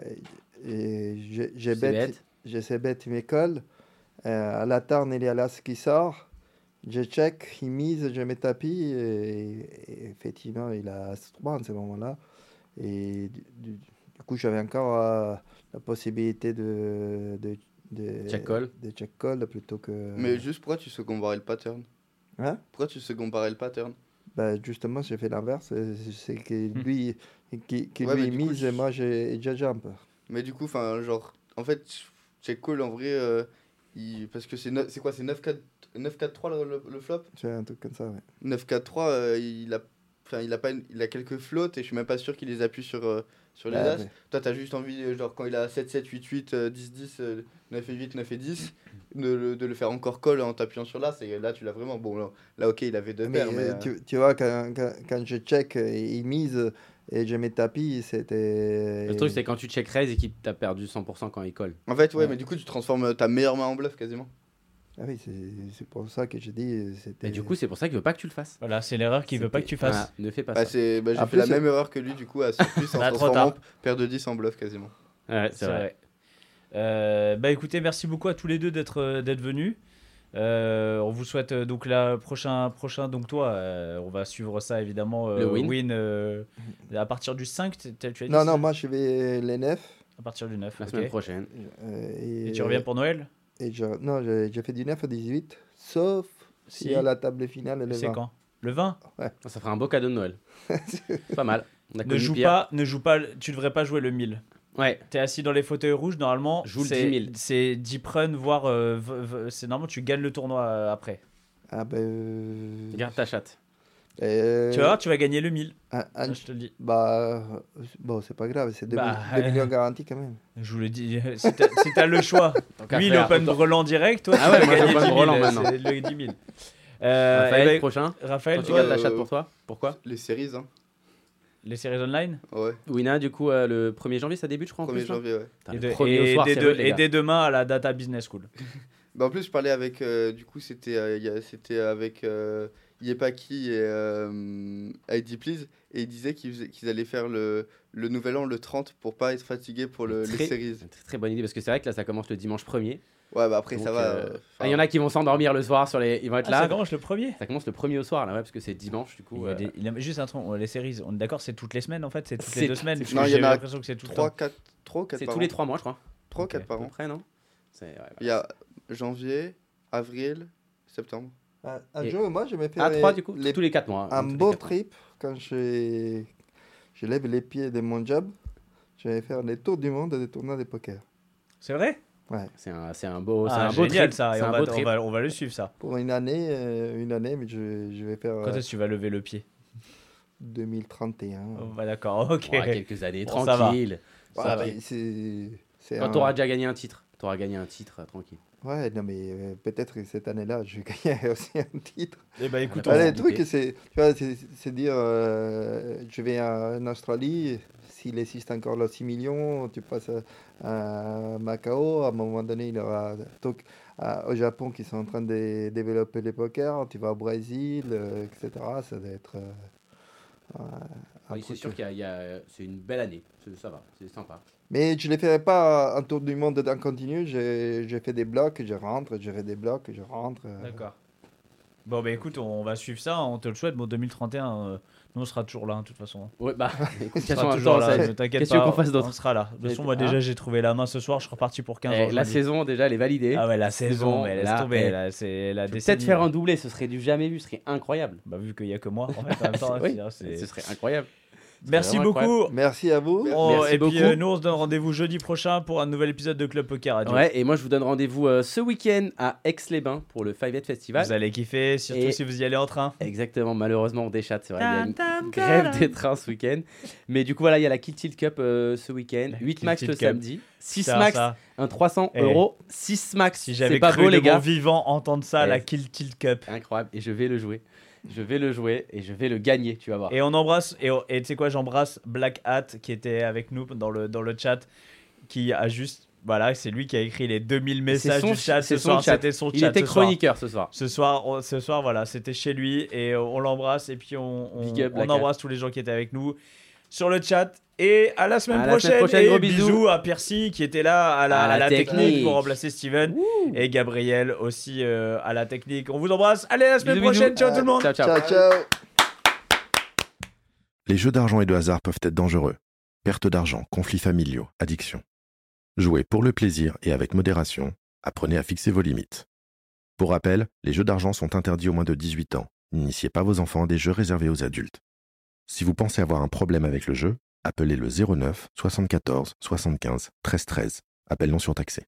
et j'ai bête. je sais bête, il. Euh, à la tarne, il y a l'as qui sort. Je check, il mise, je mets tapis. Et, et effectivement, il a as 3 en ce moment-là. Et du, du- du coup, j'avais encore euh, la possibilité de, de, de Check call. de check call plutôt que. Mais juste pourquoi tu second barrais le pattern? Hein? Pourquoi tu second barrais le pattern? Bah, justement, j'ai fait l'inverse. euh, C'est que lui, qui, qui Ouais, lui coup, mise je- et moi, j'ai je jump. Mais du coup, enfin, genre, en fait, check call en vrai, euh, il- parce que c'est quoi C'est 9-4 9-4-3 le, le- le flop? C'est un truc comme ça, ouais. 9-4-3, euh, il a. Enfin, il a, pas une- il a quelques flottes et je suis même pas sûr qu'il les appuie sur, euh, sur les Bah, as. ouais. Toi, t'as juste envie, euh, genre, quand il a 7, 7, 8, 8, euh, 10, 10, euh, 9 et 8, 9 et 10, de, le- de le faire encore call en t'appuyant sur l'as. Et là, tu l'as vraiment. Bon, là, là, ok, il avait deux Mais, paires, mais. euh, euh, tu, tu vois, quand, quand, quand je check, euh, il mise et je mets tapis, c'était. Le truc, c'est quand tu check raise et qu'il t'a perdu 100% quand il colle. En fait, ouais, Ouais. mais du coup, tu transformes ta meilleure main en bluff quasiment. Ah oui, c'est c'est pour ça que j'ai dit. Et du coup, c'est pour ça qu'il veut pas que tu le fasses. Voilà, c'est l'erreur qu'il veut pas que tu fasses. Voilà, ne fais pas Bah, ça. c'est- bah, j'ai fait la même erreur que lui, du coup, à surplus en trop transformant tard. paire de 10 en bluff quasiment. Ouais, c'est vrai. Euh, bah écoutez, merci beaucoup à tous les deux d'être euh, d'être venus. Euh, on vous souhaite euh, donc la prochain prochain donc toi euh, on va suivre ça évidemment euh, Le win. euh, à partir du 5 tu tu as dit Non, non, moi je vais les 9. à partir du 9 La ok. semaine prochaine. euh, et, et tu reviens pour Noël? Et je, Non, j'ai j'ai fait du 9 à 18, sauf si, Si. à la table finale, le c'est 20. quand? Le 20 Ça fera un beau cadeau de Noël. pas mal. On a ne joue pas ne joue pas tu devrais pas jouer le 1000 Ouais. T'es assis dans les fauteuils rouges, normalement, Joue le c'est 10 000. c'est deep run, voire euh, c'est normalement tu gagnes le tournoi euh, après. Ah ben. euh, Garde ta chatte. Euh, Tu vas voir, tu vas gagner le 1000. un- un- je te le dis. bah, euh, bon, c'est pas grave, c'est 2 Bah, millions euh, garantis quand même. Je vous le dis, si t'as si t'as le choix. Lui, l'open brelan direct, toi, Ah tu ouais, vas moi, gagner l'open 10 000. brelan euh, maintenant. C'est le 10 000. Euh, Raphaël, ben, prochain. Raphaël, Toi, tu gardes ta chatte euh, pour toi Pourquoi Les séries, hein. les séries online Ouais, Wina, du coup, euh, le 1er janvier, ça débute, je crois. en 1er plus, non janvier, ouais. Et, le de- premier au et soir, dès de- et demain à la Data Business School. Bah, en plus, je parlais avec. euh, du coup, c'était euh, avec euh, Yepaki et euh, ID Please. Et ils disaient qu'ils allaient faire le, le nouvel an le 30 pour pas être fatigués pour le, les séries. Très, très bonne idée parce que c'est vrai que là ça commence le dimanche 1er. Ouais, bah après, ça va. euh, euh, ah, enfin, Il y en a qui vont s'endormir le soir sur les. Ils vont être Ah, là. ça commence le premier Ça commence le premier au soir là, ouais, parce que c'est dimanche du coup. il y, a euh, des- il y a juste un truc, les séries, on est d'accord, c'est toutes les semaines en fait, c'est toutes les deux semaines. Non, il y en j'ai a l'impression que c'est tout le 3, temps. 4, 3 4 C'est tous les 3 mois, je crois. 3, Ok. 4 par an. près, non? Il y a janvier, avril, septembre. Un, un Et- jour, moi, je me fais À 3 du coup les- Tous les 4 mois. un bon quatre mois. trip quand je, je lève les pieds de mon job. Je vais faire les tours du monde des tournois de poker. C'est vrai? Ouais. C'est un, c'est un beau, c'est Ah, un beau génial trip. ça, et C'est on un va, beau on, va, on va le suivre ça. Pour une année, euh, une année, mais je, je vais faire Quand euh, est-ce que tu vas lever le pied? 2031. Oh, bah, D'accord, ok. Ouais, quelques années, Bon, ça va. tranquille. Ouais, ça va. c'est, c'est Quand un- tu auras déjà gagné un titre, tu auras gagné un titre, euh, tranquille. Ouais, non, mais euh, peut-être que cette année-là, je vais gagner aussi un titre. Eh ben écoute, va le truc, c'est, tu vois, c'est, c'est dire, euh, je vais en Australie, s'il existe encore là 6 millions, tu passes à, à Macao, à un moment donné, il y aura donc, à- au Japon qui sont en train de développer les pokers, tu vas au Brésil, euh, etc. Ça doit être. Oui, c'est sûr qu'il y a, il y a- c'est une belle année. Ça va, c'est sympa. Mais je ne les ferai pas un tour du monde en continu, je, je fais des blocs, je rentre, je fais des blocs, je rentre. euh. D'accord. Bon, bah écoute, on va suivre ça, on te le souhaite. Bon, 2031, euh, nous on sera toujours là, hein, de toute façon. Ouais, bah, écoute, On sera toujours là, ne t'inquiète pas. qu'on fasse d'autre On sera là. De toute façon, moi Hein déjà, j'ai trouvé la main ce soir, je suis reparti pour 15 Eh, ans. je la saison, déjà, elle est validée. Ah ouais, la saison, mais laisse tomber, eh, là, c'est la. Peut-être faire un doublé, ce serait du jamais vu, ce serait incroyable. Bah, vu qu'il y a que moi, en fait, en même temps, Oui, c'est- ce serait incroyable. Merci beaucoup. Merci à vous. On- Merci et beaucoup. puis euh, nous, on se donne rendez-vous jeudi prochain pour un nouvel épisode de Club Poker Radio. Ouais, et moi je vous donne rendez-vous euh, ce week-end à Aix-les-Bains pour le Five Head Festival. Vous allez kiffer, surtout Et- si vous y allez en train. Exactement, malheureusement on déchatte, c'est vrai. Il y a une grève des trains ce week-end. Mais du coup, voilà, il y a la Kill Tilt Cup euh, ce week-end. La 8 Kill max le Cup. samedi. 6 Ça, max, ça. un 300 Eh. euros. 6 max, Si j'avais pas cru beau les gars. vivant entendre ça, Eh. la Kill Tilt Cup. Incroyable, et je vais le jouer. Je vais le jouer et je vais le gagner, tu vas voir. Et on embrasse, et, et tu sais quoi, j'embrasse Black Hat qui était avec nous dans le, dans le chat, qui a juste, voilà, c'est lui qui a écrit les 2000 messages du chat ce soir, c'était son Il chat était ce soir. chroniqueur ce soir. Ce soir, on- ce soir, voilà, c'était chez lui et on l'embrasse et puis on, on, on embrasse tous les gens qui étaient avec nous. Sur le chat. Et à la semaine À la prochaine. semaine prochaine, et gros bisous. à Percy qui était là à la, À la à la technique. technique. pour remplacer Steven. Et Gabriel aussi euh, à la technique. On vous embrasse. Allez, à la semaine Bisous, prochaine. bisous. Ciao tout le monde. Ciao, ciao. Ciao, ciao. Les jeux d'argent et de hasard peuvent être dangereux. Perte d'argent, conflits familiaux, addiction. Jouez pour le plaisir et avec modération. Apprenez à fixer vos limites. Pour rappel, les jeux d'argent sont interdits aux moins de 18 ans. N'initiez pas vos enfants à des jeux réservés aux adultes. Si vous pensez avoir un problème avec le jeu, appelez le 09 74 75 13 13. Appel non surtaxé.